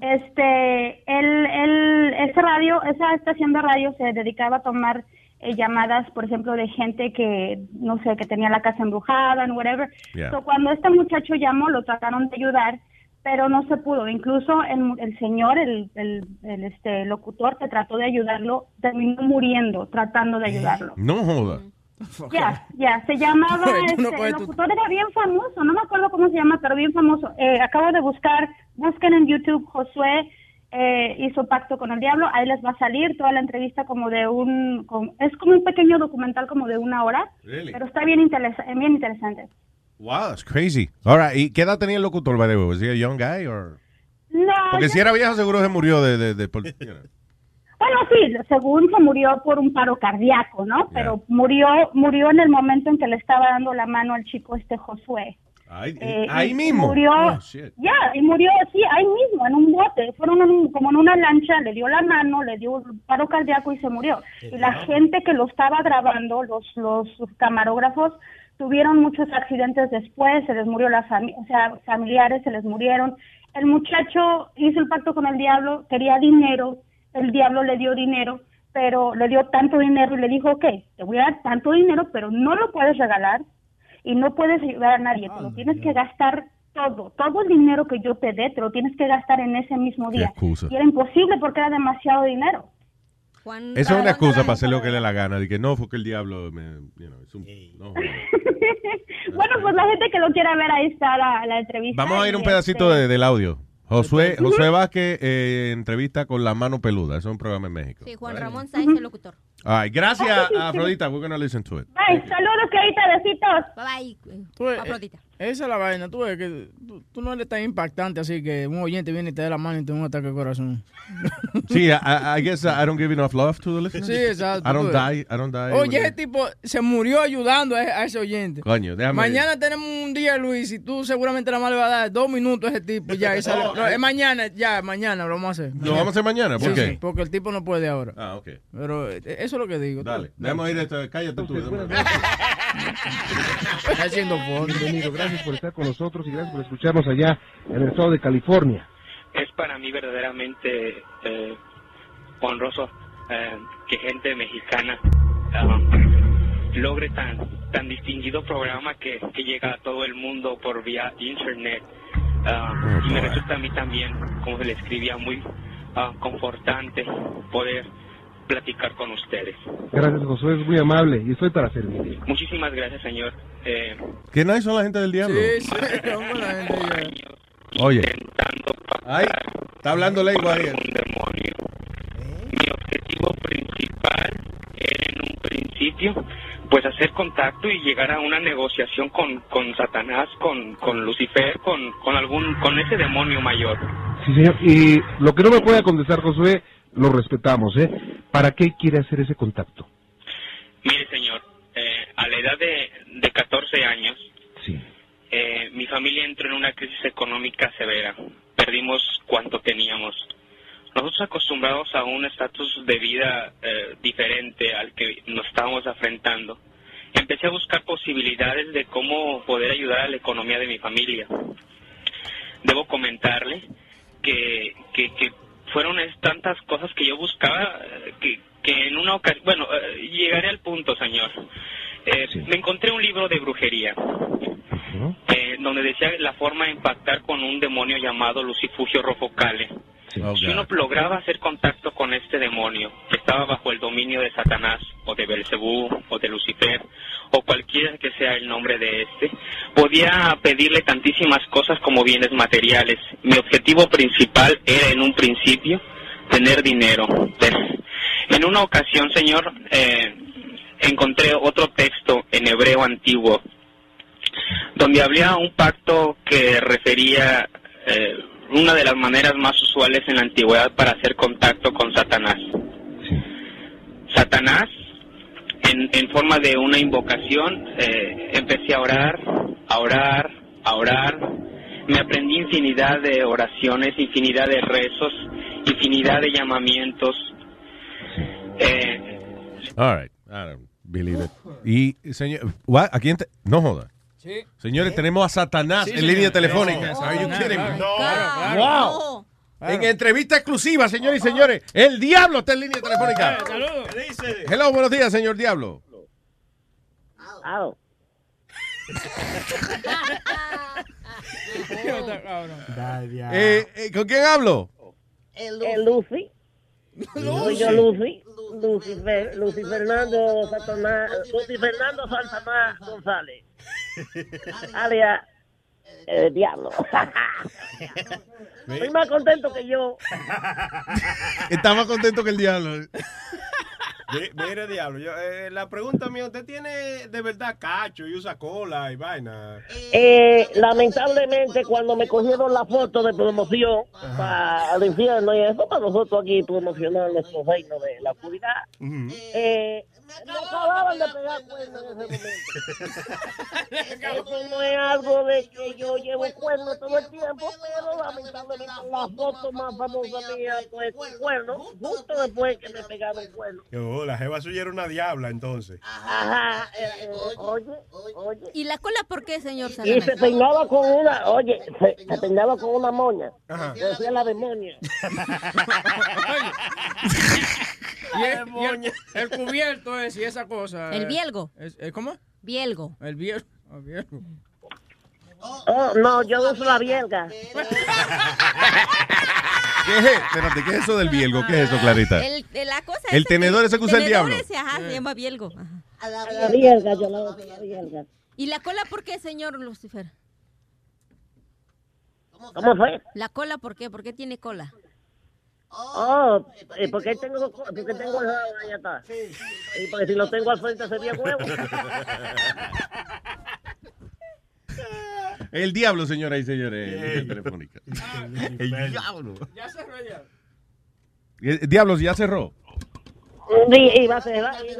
Este, él, él, ese radio, esa estación de radio se dedicaba a tomar eh, llamadas, por ejemplo, de gente que, no sé, que tenía la casa embrujada, and whatever. Yeah. So, cuando este muchacho llamó, lo trataron de ayudar, pero no se pudo. Incluso el, mu- el señor, el, el, el, este, locutor que trató de ayudarlo, terminó muriendo tratando de ayudarlo. No joda. Ya, ya, se llamaba, <laughs> no este, el locutor era bien famoso, no me acuerdo cómo se llama, pero bien famoso. Eh, acabo de buscar, busquen en YouTube, Josué eh, hizo pacto con el diablo, ahí les va a salir toda la entrevista como de un, con- es como un pequeño documental como de una hora, Really? pero está bien, interesa- bien interesante. Wow, that's crazy. All right, ¿y qué edad tenía el locutor, by the way? Was he a young guy or... No, Porque yo- si era viejo seguro se murió de... de, de por- you know. Bueno, sí, según se murió por un paro cardíaco, ¿no? Pero murió murió en el momento en que le estaba dando la mano al chico este Josué. Ahí, Eh, ahí mismo. Murió, Oh, ya, y murió, sí, ahí mismo, en un bote. Fueron en un- como en una lancha, le dio la mano, le dio un paro cardíaco y se murió. Y la gente que lo estaba grabando, los, los camarógrafos, tuvieron muchos accidentes después, se les murió la familia, o sea, familiares se les murieron. El muchacho hizo el pacto con el diablo, quería dinero, el diablo le dio dinero, pero le dio tanto dinero y le dijo, ok, te voy a dar tanto dinero, pero no lo puedes regalar y no puedes ayudar a nadie, te lo tienes que gastar todo, todo el dinero que yo te dé, te lo tienes que gastar en ese mismo día. Y era imposible porque era demasiado dinero. Eso es una excusa para hacer lo que le dé la gana. De que no, fue que el diablo me. you know, es un- <laughs> no, bueno, pues la gente que lo quiera ver, ahí está la, la entrevista. Vamos a ir un pedacito este, de- del audio. Josué. Josué Vázquez eh, entrevista con la mano peluda. Eso es un programa en México. Sí, Juan Ramón Sáenz, el locutor. Ay, gracias, Afrodita. We're gonna listen to it. Bye, saludos, querida, besitos. Bye, bye. Tú, eh, Afrodita. Esa es la vaina, tú ves que tú, tú no eres tan impactante así que un oyente viene y te da la mano y te da un ataque de corazón. <laughs> Sí, I, guess I don't give enough love to the listeners. Sí, exacto, I don't die. I don't die. Oye, ese tipo se murió ayudando a, a ese oyente. Coño, déjame. Mañana tenemos un día, Luis, y tú seguramente nada más le vas a dar dos minutos a ese tipo. Ya, y <laughs> sale- No, no, eh. es mañana, ya, mañana lo vamos a hacer. ¿Lo vamos a hacer mañana? ¿Por Sí, qué? sí, porque el tipo no puede ahora. Ah, ok. Pero eh, eso es lo que digo. Dale, déjame ir esto. Cállate tú. Está haciendo fondo. Bienvenido, gracias por estar con nosotros y gracias por escucharnos allá en el estado de California. es para mí verdaderamente eh, honroso eh, que gente mexicana ah, logre tan tan distinguido programa que, que llega a todo el mundo por vía internet Ah, y me resulta a mí también como se le escribía muy ah, confortante poder platicar con ustedes Gracias, Josué, es muy amable y estoy para servir. muchísimas gracias señor eh, ¿Qué nice son la gente del diablo? Sí, sí. Oye. Ay, está hablando lengua ahí. mi objetivo principal era en un principio pues hacer contacto y llegar a una negociación con, con Satanás, con, con Lucifer, con, con algún con ese demonio mayor. Sí, señor. Y lo que no me pueda contestar, Josué, lo respetamos, ¿eh? ¿Para qué quiere hacer ese contacto? Mire, señor, eh, a la edad de, de 14 años, eh, mi familia entró en una crisis económica severa. Perdimos cuanto teníamos. Nosotros acostumbrados a un estatus de vida eh, diferente al que nos estábamos enfrentando, empecé a buscar posibilidades de cómo poder ayudar a la economía de mi familia. Debo comentarle que, que, que fueron tantas cosas que yo buscaba eh, que, que en una ocasión, bueno, eh, llegaré al punto, señor. Eh, Me encontré un libro de brujería eh, donde decía la forma de impactar con un demonio llamado Lucifugio Rofocale. Oh, Si uno lograba hacer contacto con este demonio, que estaba bajo el dominio de Satanás, o de Belcebú, o de Lucifer, o cualquiera que sea el nombre de este, podía pedirle tantísimas cosas como bienes materiales. Mi objetivo principal era en un principio tener dinero. En una ocasión, señor, eh, encontré otro texto en hebreo antiguo donde había un pacto que refería eh, una de las maneras más usuales en la antigüedad para hacer contacto con Satanás. Satanás, en, en forma de una invocación, eh, empecé a orar, a orar, a orar. Me aprendí infinidad de oraciones, infinidad de rezos, infinidad de llamamientos. Eh, All right. I don't believe it. Y, señor, what? ¿a quién te- No joda. Sí. Señores, tenemos a Satanás Sí, en línea telefónica. No, claro, claro, Wow. En entrevista exclusiva, señores y señores. El diablo está en línea telefónica. Hello, buenos días, señor <laughs> diablo. Eh, eh, ¿Con quién hablo? El Lucy. Soy yo Lucy. Lucifer, Lucy Fernando Satanás, Lucy Fernando Santamás González. <laughs> Alias el diablo. Estoy más contento que yo. <laughs> Está más contento que el diablo. <laughs> Mi- Mire, diablo, yo, eh, la pregunta mía, ¿usted tiene de verdad cacho y usa cola y vaina? Eh, lamentablemente, cuando me cogieron la foto de promoción para el infierno y eso, para nosotros aquí promocionar nuestro reino de la oscuridad, eh, me acababan de pegar cuernos en ese momento. Eso <laughs> no es algo de que yo llevo cuernos todo el tiempo, pero lamentablemente la foto más famosa mía fue con cuernos, justo después que me pegaron cuernos. Oh, la jeva suya era una diabla, entonces. Ajá, eh, eh, oye, oye. ¿Y la cola por qué, señor Y Satanás? se peinaba con una, oye, se, se peinaba con una moña. Ajá. Decía la demonia. <laughs> <laughs> Y el, y el- el cubierto es y esa cosa. El eh, bielgo. es- eh, ¿Cómo? Bielgo. El bielgo. El bielgo. Oh, no, yo uso la bielga. <laughs> ¿Qué es? Espérate, ¿qué es eso del bielgo? ¿Qué es eso, Clarita? El, el- la cosa El tenedor ese que usa el diablo. ese, ajá, se llama bielgo. ajá. A la bielga, yo la uso la bielga. ¿Y la cola por qué, señor Lucifer? ¿Cómo fue? ¿La cola por qué? ¿Por qué tiene cola? Oh, eh, porque tengo, porque tengo el rabo, ahí está. Y porque si lo tengo al frente sería huevo. El diablo, señoras y señores. Telefónica. <laughs> El diablo. Ya cerró ya. El diablo, ¿ya cerró? Y, y va a cerrar, y.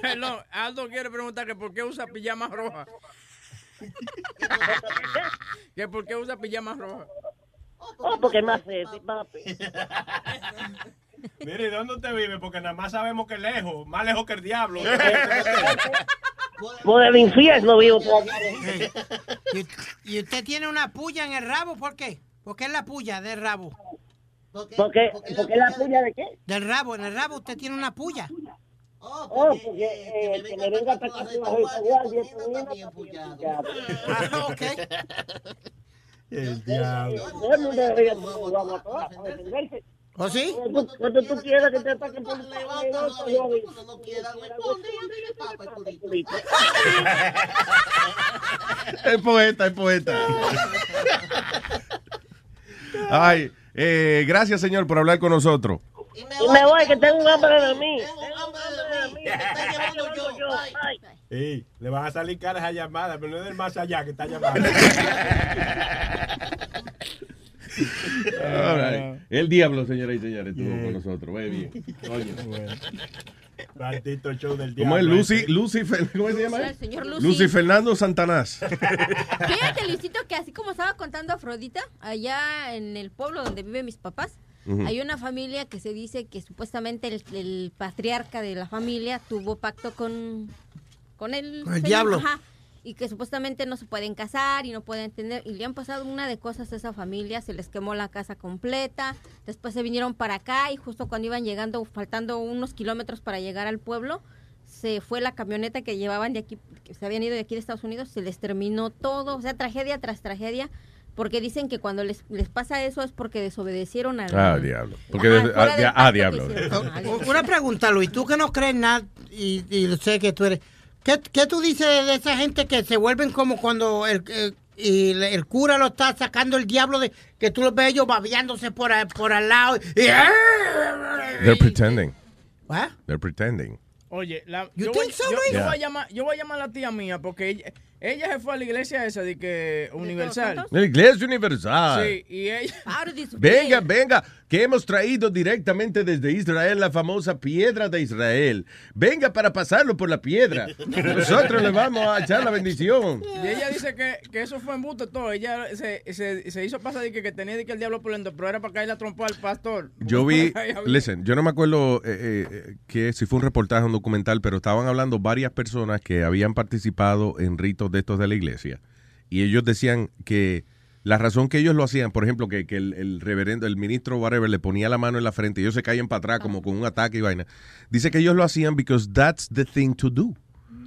Perdón, Aldo quiere preguntar que por qué usa pijama roja. <laughs> que por qué usa pijama roja. Oh, porque es más sexy, papi. <laughs> Mire, ¿y ¿dónde usted vive? Porque nada más sabemos que lejos, más lejos que el diablo. <laughs> Por el infierno vivo por. ¿Y, usted tiene una puya en el rabo? ¿Por qué? ¿Por qué es la puya del rabo? Porque, porque la puya de qué? Del rabo, en el rabo usted tiene una puya. Oh, porque eh, que me venga a atacar guardia. Ah, ok. <laughs> El diablo. Todo el mundo debería. ¿O sí? Cuando, tú quieras que te ataquen por el Es poeta, es poeta. Ay, eh, gracias, señor, por hablar con nosotros. Y me voy, que tengo un hambre de mí. Tengo hambre de mí. Que estoy llevando yo, yo. Ay. Sí, le van a salir caras a llamadas, pero no es del más allá que está llamando. <laughs> All right. El diablo, señoras y señores, estuvo con nosotros. Muy bien. Coño. Maldito show del diablo. ¿Cómo es Lucy? Lucy, Fer- ¿cómo se llama? Sí, él? el señor Lucy. Lucy Fernando Santanás. <laughs> <laughs> Fíjate, Luisito, que así como estaba contando Afrodita, allá en el pueblo donde viven mis papás, Hay una familia que se dice que supuestamente el, el patriarca de la familia tuvo pacto con, con el, Con el diablo. ajá, y que supuestamente no se pueden casar y no pueden tener, y le han pasado una de cosas a esa familia, se les quemó la casa completa, después se vinieron para acá y justo cuando iban llegando, faltando unos kilómetros para llegar al pueblo, se fue la camioneta que llevaban de aquí, que se habían ido de aquí de Estados Unidos, se les terminó todo, o sea, tragedia tras tragedia, porque dicen que cuando les, les pasa eso es porque desobedecieron al... Ah, diablo. Porque Ajá, de- fuera ah, ah, diablo. Una pregunta, Luis. Tú que no crees nada y, y sé que tú eres. ¿Qué, qué tú dices de esa gente que se vuelven como cuando el, el- el cura lo está sacando el diablo de que tú los ves ellos babeándose por, a- por al lado? Y, They're pretending. What? They're pretending. Oye, la, yo, voy, so, yo- Luis? yo Yeah. voy a llamar, yo voy a llamar a la tía mía porque ella, ella se fue a la iglesia esa de que Universal. La Iglesia Universal. Sí, y ella. Venga, venga, que hemos traído directamente desde Israel la famosa piedra de Israel. Venga para pasarlo por la piedra. <laughs> Nosotros le vamos a echar la bendición. Y ella dice que, que eso fue embuste todo. Ella se, se, se hizo pasar de que, que tenía de que el diablo por dentro, pero era para caer la trompa al pastor. Yo <laughs> vi, listen, yo no me acuerdo eh, eh, eh, que si fue un reportaje o un documental, pero estaban hablando varias personas que habían participado en ritos de estos de la iglesia. Y ellos decían que la razón que ellos lo hacían, por ejemplo, que, que el, el reverendo, el ministro, whatever, le ponía la mano en la frente y ellos se caían para atrás como con un ataque y vaina. Dice que ellos lo hacían because that's the thing to do.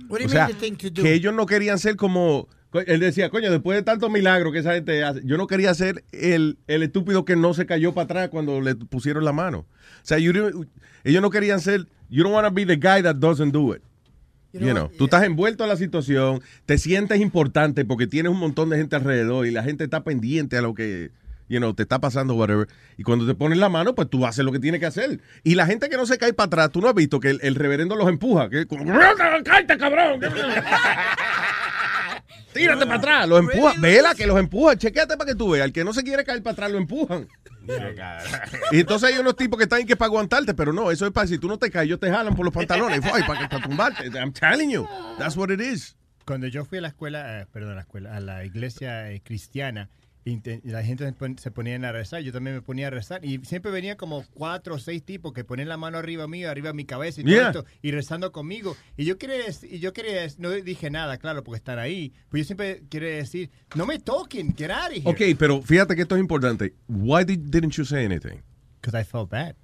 What do you O sea, mean the thing to do? que ellos no querían ser como... co- Él decía, coño, después de tantos milagros que esa gente hace, yo no quería ser el, el estúpido que no se cayó para atrás cuando le pusieron la mano. O sea, ellos no querían ser, you don't want to be the guy that doesn't do it. You know, tú estás envuelto a la situación, te sientes importante porque tienes un montón de gente alrededor y la gente está pendiente a lo que, you know, te está pasando whatever. Y cuando te ponen la mano, pues tú haces lo que tienes que hacer. Y la gente que no se cae para atrás, tú no has visto que el, el reverendo los empuja. Que como, ¡cállate, cabrón! <laughs> Tírate para atrás, los empuja. Vela que los empuja. Chequéate para que tú veas. El que no se quiere caer para atrás, lo empujan. <laughs> Y entonces hay unos tipos que están ahí que para aguantarte, pero no, eso es para si tú no te caes, ellos te jalan por los pantalones ¡ay! para, para tumbarte. I'm telling you, that's what it is. Cuando yo fui a la escuela, eh, perdón, a la escuela, a la iglesia eh, cristiana, la gente se pon- se ponía a rezar, yo también me ponía a rezar y siempre venía como cuatro o seis tipos que ponían la mano arriba mío, arriba de mi cabeza y todo Yeah. esto y rezando conmigo y yo quería y yo quería no dije nada, claro, porque están ahí, pero yo siempre quería decir, no me toquen, get out of here. Ok, pero fíjate que esto es importante. Why did, didn't you say anything? Because I felt bad.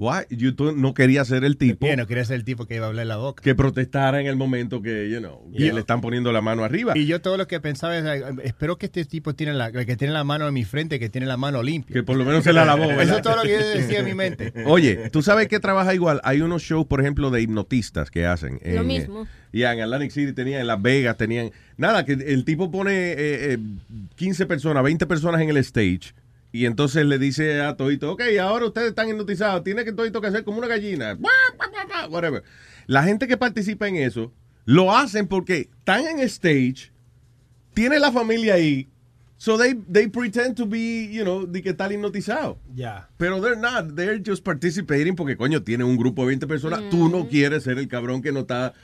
Why? You, tú no querías ser el tipo Bien, no quería ser el tipo que iba a hablar la boca. que protestara en el momento que, you know, que Yeah. le están poniendo la mano arriba. Y yo todo lo que pensaba es, espero que este tipo tiene la, que tiene la mano en mi frente, que tiene la mano limpia. Que por lo menos se la lavó, ¿verdad? Eso es todo lo que yo decía en mi mente. <laughs> Oye, tú sabes que trabaja igual. Hay unos shows, por ejemplo, de hipnotistas que hacen. Lo en, mismo. eh, Y en Atlantic City tenían, en Las Vegas tenían. Nada, que el tipo pone eh, eh, 15 personas, 20 personas en el stage. Y entonces le dice a Todito, ok, ahora ustedes están hipnotizados, tiene que Todito que hacer como una gallina. Whatever. La gente que participa en eso lo hacen porque están en stage, tiene la familia ahí, so they, they pretend to be, you know, de que están hipnotizados. Ya. Pero they're not, they're just participating porque, coño, tiene un grupo de 20 personas. Tú no quieres ser el cabrón que no está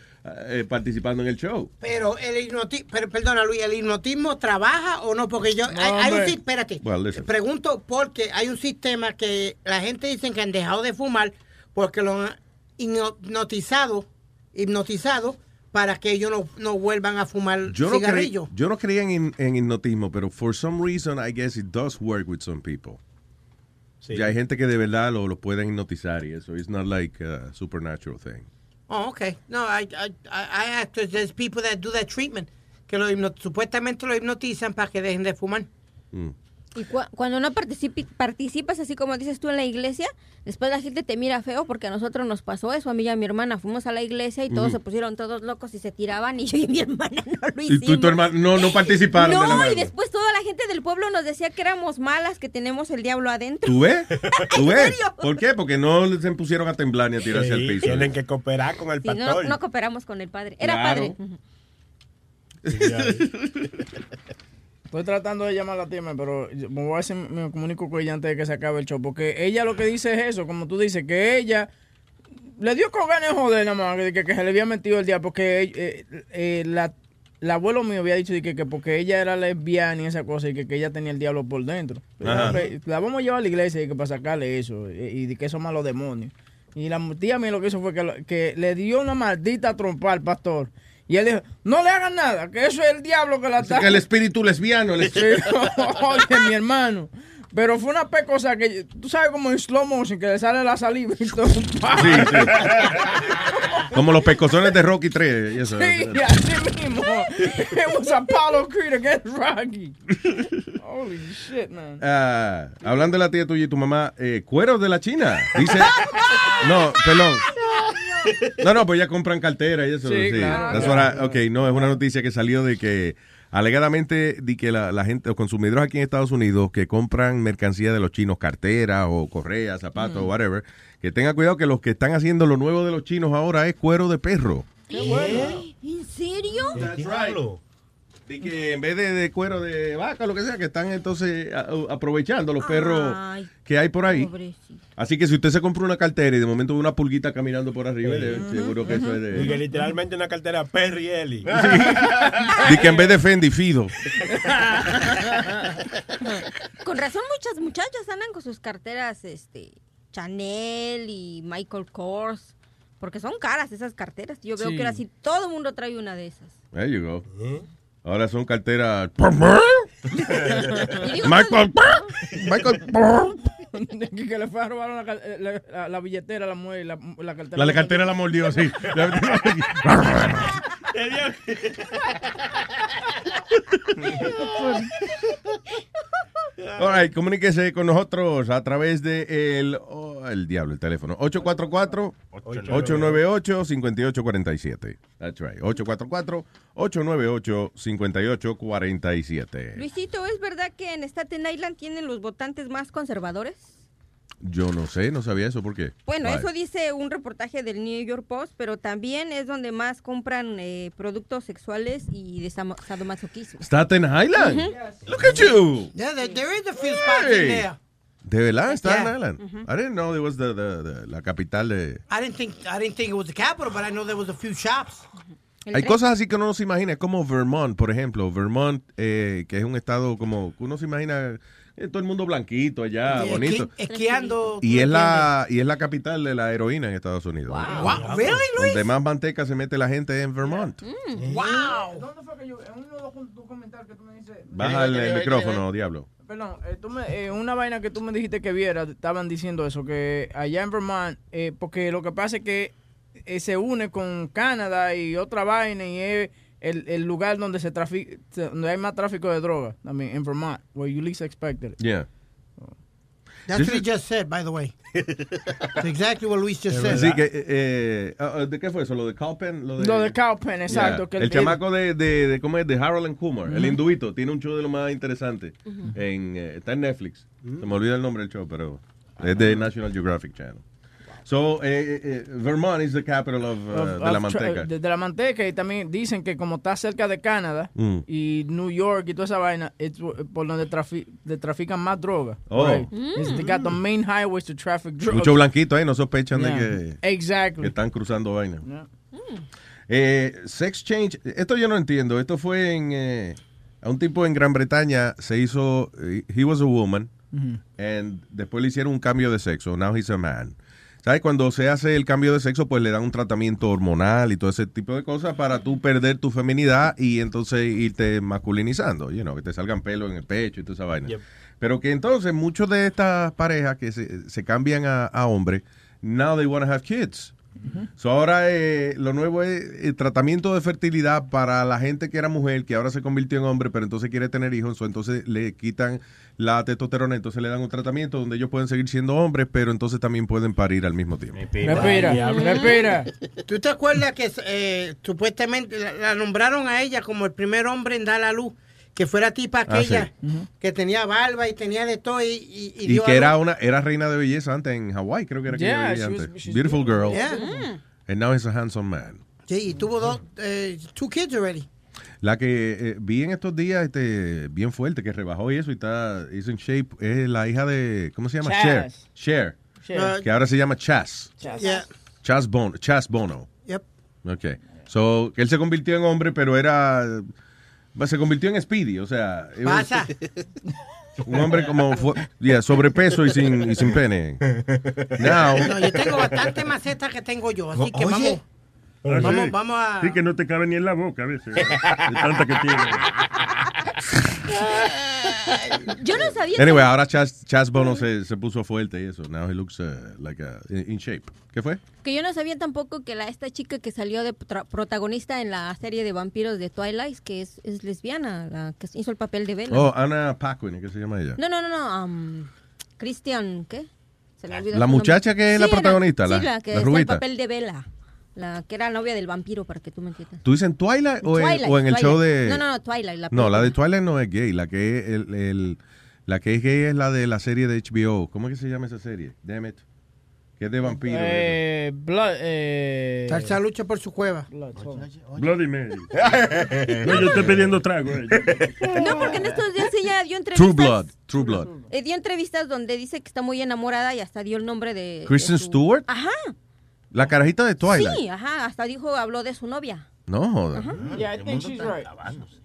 eh, participando en el show. Pero el hipnotismo, pero perdona Luis, ¿el hipnotismo trabaja o no? Porque yo, hay, hay un, espérate, Well, pregunto porque hay un sistema que la gente dice que han dejado de fumar porque lo han hipnotizado, hipnotizado para que ellos no, no vuelvan a fumar Yo no, creí, cigarrillo. yo no creía en, en hipnotismo, pero for some reason, I guess it does work with some people. Y hay gente que de verdad lo, lo pueden hipnotizar y eso. It's not like a supernatural thing. Oh, okay. No, I, I, I asked, there's people that do that treatment, que lo supuestamente lo hipnotizan para que dejen de fumar. Mm. Y cua- cuando no participas, así como dices tú en la iglesia, después la gente te mira feo porque a nosotros nos pasó eso, a mí y a mi hermana. Fuimos a la iglesia y todos se pusieron todos locos y se tiraban y yo y mi hermana no lo Y hicimos. tú y tu hermano no, no participaron No, y después toda la gente del pueblo nos decía que éramos malas, que tenemos el diablo adentro. ¿Tú ves? <laughs> ¿Tú ¿En ves? serio? ¿Por qué? Porque no se pusieron a temblar ni a tirarse al piso. Tienen que cooperar con el Sí, no, pastor. no cooperamos con el padre. Era Claro. padre. Estoy tratando de llamar a la tía, pero me voy a hacer, me comunico con ella antes de que se acabe el show. Porque ella lo que dice es eso, como tú dices, que ella le dio con ganas de joder nada más, que, que se le había metido el día, porque eh, eh, la, el abuelo mío había dicho que, que porque ella era lesbiana y esa cosa, y que, que ella tenía el diablo por dentro. La, la vamos a llevar a la iglesia y que para sacarle eso, y, y que son malos demonios. Y la tía mía lo que hizo fue que, que le dio una maldita trompa al pastor. Y él dijo, no le hagan nada, que eso es el diablo que la está... Que el espíritu lesbiano. el Sí, espíritu- <laughs> oye, mi hermano. Pero fue una pecosa que, tú sabes, como en slow motion, que le sale la saliva y todo. Sí, sí. Como los pescozones de Rocky 3. Y eso. Sí, así mismo. It was Apollo Creed against Rocky. Holy shit, man. Ah, hablando de la tía tuya y tu mamá, eh, cueros de la China. Dice. No, perdón. No, no, pues ya compran cartera y eso. Sí, Sí, claro. That's I- ok, no, es una noticia que salió de que alegadamente de que la, la gente, los consumidores aquí en Estados Unidos que compran mercancía de los chinos, cartera o correas, zapatos, Mm. whatever, que tengan cuidado que los que están haciendo lo nuevo de los chinos ahora es cuero de perro. ¿En serio? De que en vez de, de cuero de vaca, lo que sea, que están entonces a- a- aprovechando los perros Ay, que hay por ahí. pobrecito. Así que si usted se compra una cartera y de momento ve una pulguita caminando por arriba, de- seguro que eso es Y que de... literalmente una cartera Perry Ellie. <laughs> Y que en vez de Fendi, Fido. <laughs> Con razón muchas muchachas andan con sus carteras este Chanel y Michael Kors, porque son caras esas carteras. Yo veo Sí. que ahora sí todo el mundo trae una de esas. There you go. Ahora son carteras... <laughs> Michael... Michael... <laughs> que, que le fue a robar la, eh, la, la- la billetera la mujer la cartera. La cartera la mordió, sí. <laughs> <laughs> <laughs> All right, comuníquese con nosotros a través de el oh, el diablo, el teléfono. 844-898-5847. That's right. 844-898-5847. Luisito, ¿es verdad que en Staten Island tienen los votantes más conservadores? Yo no sé, no sabía eso. ¿Por qué? Bueno, eso dice un reportaje del New York Post, pero también es donde más compran eh, productos sexuales y de sadomasoquismo. Staten Island. Ujú. Look at you. Yeah, there, there is a few spots in there. De verdad, Staten Yeah. Island. I didn't know it was the, the- the- la capital de... I didn't think I didn't think it was the capital, but I know there was a few shops. Hay cosas así que uno no se imagina, como Vermont, por ejemplo. Vermont, eh, que es un estado como uno se imagina eh, todo el mundo blanquito allá, Sí, bonito. esqui- esquiando. Y es la y es la capital de la heroína en Estados Unidos. Wow, really, Luis? Donde más manteca se mete la gente es en Vermont. Wow. ¿Dónde fue que yo? En uno de los documentales que tú me dices. Baja el, el micrófono, diablo. Perdón, eh, tú me- eh, una vaina que tú me dijiste que viera, estaban diciendo eso, que allá en Vermont, eh, porque lo que pasa es que eh, se une con Canadá y otra vaina y es el, el lugar donde se trafica, donde hay más tráfico de droga, también en Vermont, where you least expected it. Yeah. That's This what he just said, by the way. <laughs> It's exactly what Luis just said. Así que, eh, ah, ah, ¿de qué fue eso? ¿Lo de Calpen? Lo de, Lo de Cowpen, exacto. Yeah. que el, chamaco de, de, de, ¿cómo es? De Harold and Kumar, el hinduito, tiene un show de lo más interesante. en, eh, está en Netflix. Se me olvida el nombre del show, pero es de National Geographic Channel. So, eh, eh, eh, Vermont is the capital of, uh, Of- de la manteca. De, de la manteca y también dicen que como está cerca de Canadá Mm. y New York y toda esa vaina, es por donde trafi- de trafican más droga. Oh. Por ahí. It's- they got the main highways to traffic drugs. Mucho blanquito ahí, no sospechan Yeah. de que, Exactly. que están cruzando vaina. Yeah. Eh, sex change, esto yo no entiendo. Esto fue en. eh, a un tipo en Gran Bretaña se hizo. eh, He was a woman. Ujú. And después le hicieron un cambio de sexo. Now he's a man. ¿Sabes? Cuando se hace el cambio de sexo, pues le dan un tratamiento hormonal y todo ese tipo de cosas para tú perder tu feminidad y entonces irte masculinizando. You know, que te salgan pelos en el pecho y toda esa vaina. Pero que entonces muchos de estas parejas que se, se cambian a, a hombre, now they want to have kids. So ahora eh, lo nuevo es el tratamiento de fertilidad para la gente que era mujer, que ahora se convirtió en hombre, pero entonces quiere tener hijos, so entonces le quitan la testosterona, entonces le dan un tratamiento donde ellos pueden seguir siendo hombres, pero entonces también pueden parir al mismo tiempo. Respira, respira. ¿Tú te acuerdas que eh, supuestamente la, la nombraron a ella como el primer hombre en dar a luz? Que fuera tipa Ah, aquella sí. que tenía barba y tenía de todo y, y, que era una era reina de belleza antes en Hawái, creo que era que Yeah, was- antes. she's Beautiful girl. Yeah. And now he's a handsome man. Sí, y tuvo dos, eh, two kids already. La que eh, vi en estos días este, bien fuerte, que rebajó y eso y está hizo en shape, es la hija de, ¿cómo se llama? Cher. Cher. Cher. Que ahora se llama Chaz. Yeah. Chaz Bono. Chaz Bono. Yep. Ok. So, que él se convirtió en hombre, pero era... Se convirtió en Speedy, o sea... Pasa. <laughs> Un hombre como... yeah, sobrepeso y sin, y sin pene. Now... No, yo tengo bastante maceta que tengo yo, así que Oye. vamos. Vamos, sí. vamos a. Sí, que no te cabe ni en la boca a veces. De tanta que tiene. <laughs> Yo no sabía. Anyway, ahora Chaz, Chaz Bono se, se puso fuerte y eso. Now he looks uh, like a- in shape. ¿Qué fue? Que yo no sabía tampoco que la esta chica que salió de protagonista en la serie de vampiros de Twilight, que es, es lesbiana, la que hizo el papel de Bella. Oh, Anna Paquin, ¿qué se llama ella? No, no, no, no. um, Christian, ¿qué? Se me olvidó La muchacha nombre. que es la Sí, era- protagonista, la- sí, la que la hizo el rubita. papel de Bella. La que era novia del vampiro, para que tú me entiendas. ¿Tú dices en Twilight o, en, Twilight, o en el Twilight. show de...? No, no, no, Twilight. La No, la de. Twilight no es gay. La que es, el, el- la que es gay es la de la serie de HBO. ¿Cómo es que se llama esa serie? Damn it. Que es de vampiro. Eh, blood, eh, Salsa lucha por su cueva. Bloody Mary. <laughs> No, yo estoy pidiendo trago. eh. No, porque en estos días ella dio entrevistas. True Blood. True Blood. eh, dio entrevistas donde dice que está muy enamorada y hasta dio el nombre de. de Kristen su- Stewart. Ajá. La carajita de Twilight. Sí, ajá. Hasta dijo, habló de su novia. No, joda. Yeah, I think she's right.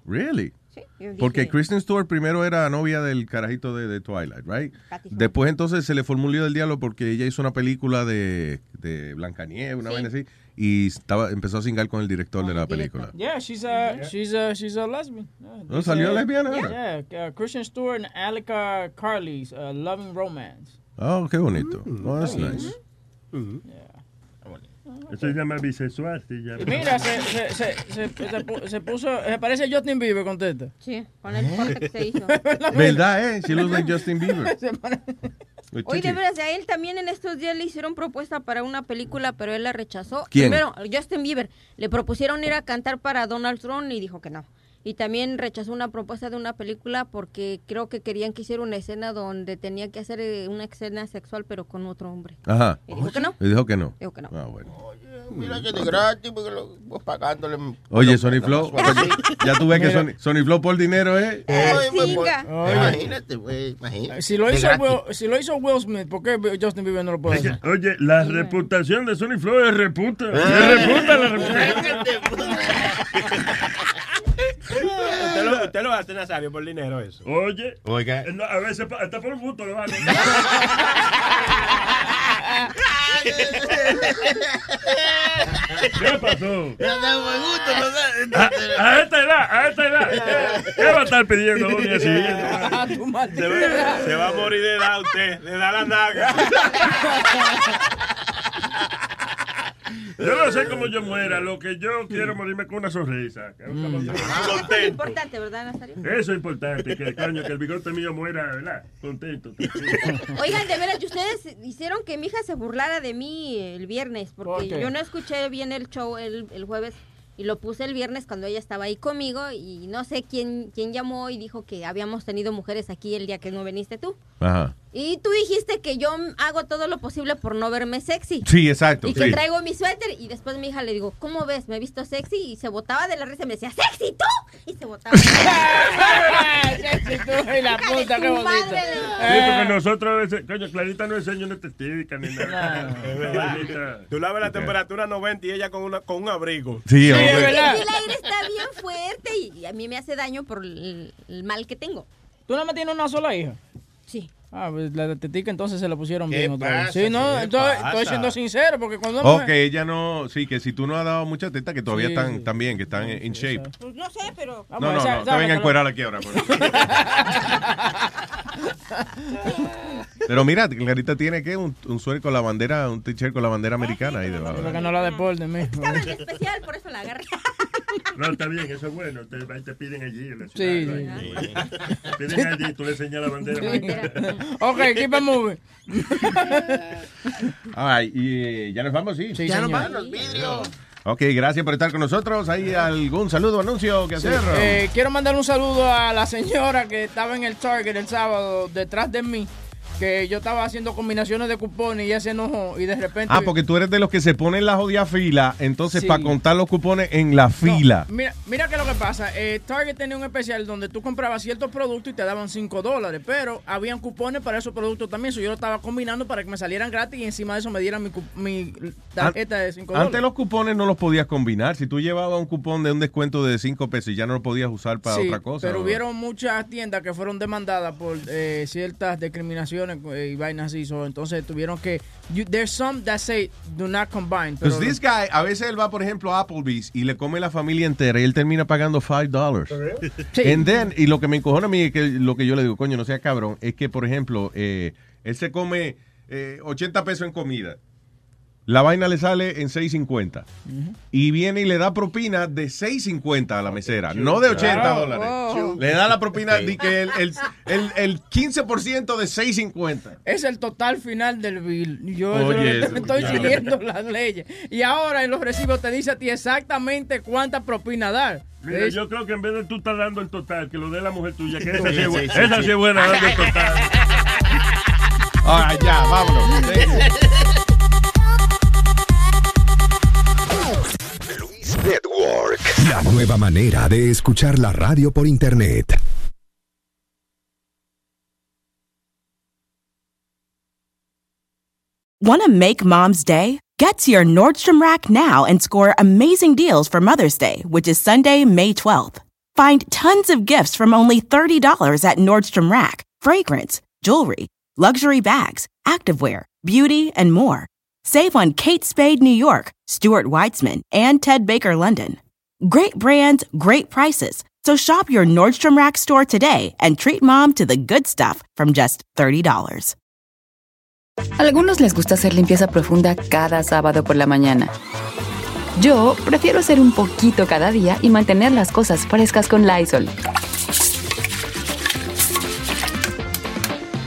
Really? yo Porque Kristen Stewart primero era novia del carajito de, de Twilight, right? Después entonces se le formó un lío del diablo porque ella hizo una película de, de Blancanieves, una Sí. vaina así, y estaba, empezó a cingar con el director de la película. Yeah, she's a she's a she's a lesbian. Yeah, Oh, It's, ¿salió uh, lesbiana Yeah, uh, Christian Stewart and Alika Carly's uh, Loving Romance. Oh, qué bonito. Oh, that's nice. Eso se llama bisexual. se llama. Mira, se, se, se, se, se pu- se puso, se parece a Justin Bieber, contesta. Sí, con el corte que se hizo. <laughs> ¿Verdad, eh? She looks like Justin <laughs> Bieber. Oye, de veras, a él también en estos días le hicieron propuesta para una película, pero él la rechazó. ¿Quién? Primero, Justin Bieber. Le propusieron ir a cantar para Donald Trump y dijo que no. Y también rechazó una propuesta de una película porque creo que querían que hiciera una escena donde tenía que hacer eh, una escena sexual, pero con otro hombre. Ajá. Y dijo que no. Y dijo que no. Dijo que no. Ah, bueno. Mira que de gratis, porque lo, pues, pagándole. Oye, Sony Flow, ya tú ves que. Sony, Sony Flow por dinero, ¿eh? Ay, pues, pues, Oye. Imagínate, güey, imagínate. Si lo, hizo. Will, si lo hizo Will Smith, ¿por qué Justin Bieber no lo puede hacer? oye, la reputación de Sony Flow es reputa. Es reputa la reputación. Usted lo, hace, Nazario, por dinero eso. Oye, Oiga. eh, no, a veces hasta por gusto lo hago. ¿Qué pasó? A, a esta edad, a esta edad. ¿Qué va a estar pidiendo un día siguiente? A tu Se maldita va, edad. se va a morir de edad usted, le da la naga. <laughs> Yo no sé cómo yo muera, lo que yo quiero morirme con una sonrisa. Eso es importante, ¿verdad, Nazario? Eso es importante, que coño, que el bigote mío muera, ¿verdad? Contento. Oigan, de veras, ustedes hicieron que mi hija se burlara de mí el viernes, porque yo no escuché bien el show el, el jueves y lo puse el viernes cuando ella estaba ahí conmigo y no sé quién, quién llamó y dijo que habíamos tenido mujeres aquí el día que no viniste tú. Ajá. Y tú dijiste que yo hago todo lo posible por no verme sexy. Sí, exacto. Y que sí. traigo mi suéter y después mi hija le digo, ¿cómo ves? ¿Me he visto sexy? Y se botaba de la risa y me decía, ¿sexy tú? Y se botaba. <laughs> Sexy tú y la puta, qué tu bonito. madre. Sí, porque nosotros coño, Clarita no enseña una testífica ni nada. Tú la ves la temperatura 90 y ella con, una, con un abrigo. Sí, Sí, hombre. es verdad. Y el aire está bien fuerte y, y a mí me hace daño por el, el mal que tengo. ¿Tú nada más tienes una sola hija? Sí. Ah, pues la de tetica entonces se la pusieron ¿Qué bien otra vez. Sí, no, ¿Qué estoy, siendo sincero porque cuando O que ella no, sí, que si tú no has dado mucha teta, que todavía Sí, están sí. también, que están en shape. Pues no sé, pero... Ah, No, no, esa- no, te vengan a encuerar aquí ahora. por. <laughs> Pero mira, Clarita tiene que un, un suéter con la bandera, un t-shirt con la bandera americana ahí debajo. Porque no la deporten, mijo. Estaba en especial, por eso la agarré. No, está bien, eso es bueno. Te, ahí te piden allí en la Sí, ciudad. sí. ¿no? Te piden allí, tú le enseñas la bandera. ok, keep it moving. Ay, y eh, ya nos vamos, sí. Sí, Ya no señor. van los vidrios. Ok, gracias por estar con nosotros. ¿Hay algún saludo o anuncio que Sí. hacer? Eh, quiero mandar un saludo a la señora que estaba en el Target el sábado detrás de mí. Que yo estaba haciendo combinaciones de cupones y ella se enojó y de repente. ah, porque tú eres de los que se ponen la jodida fila, entonces Sí. para contar los cupones en la fila. Mira, mira que lo que pasa, eh, Target tenía un especial donde tú comprabas ciertos productos y te daban 5 dólares, pero habían cupones para esos productos también, so yo lo estaba combinando para que me salieran gratis y encima de eso me dieran mi, mi tarjeta de 5 dólares. Antes los cupones no los podías combinar. Si tú llevabas un cupón de un descuento de 5 pesos y ya no lo podías usar para Sí, otra cosa. Pero ¿no? hubieron muchas tiendas que fueron demandadas por eh, ciertas discriminaciones eh, y vainas así. so, entonces tuvieron que. you- there's some that say do not combine. Pero this guy, a veces él va, por ejemplo, a Applebee's y le come la familia entera y él termina pagando 5 dólares. <laughs> Sí. And then, y lo que me encojona a mí es que lo que yo le digo, coño, no sea cabrón, es que, por ejemplo, eh, él se come eh, 80 pesos en comida. La vaina le sale en 6.50. Y viene y le da propina de 6.50 a la mesera, no de 80 Claro. dólares. Oh. Le da la propina de que el, el, el, el 15% de 6.50. es el total final del bill. Yo Oye, <laughs> eso, eso, estoy siguiendo las leyes. Y ahora en los recibos te dice a ti exactamente cuánta propina dar. Mira, Es- yo creo que en vez de tú estar dando el total, que lo dé la mujer tuya, que esa Sí, sí es sí, buena, sí, esa sí. sí es buena dando el total. <laughs> Ah, ya, vámonos. <laughs> Network. La nueva manera de escuchar la radio por internet. Want to make mom's day? Get to your Nordstrom Rack now and score amazing deals for Mother's Day, which is Sunday, May 12th. Find tons of gifts from only $30 at Nordstrom Rack fragrance, jewelry, luxury bags, activewear, beauty, and more. Save on Kate Spade New York, Stuart Weitzman, and Ted Baker London. Great brands, great prices. So shop your Nordstrom Rack store today and treat mom to the good stuff from just $30. Algunos les gusta hacer limpieza profunda cada sábado por la mañana. Yo prefiero hacer un poquito cada día y mantener las cosas frescas con Lysol.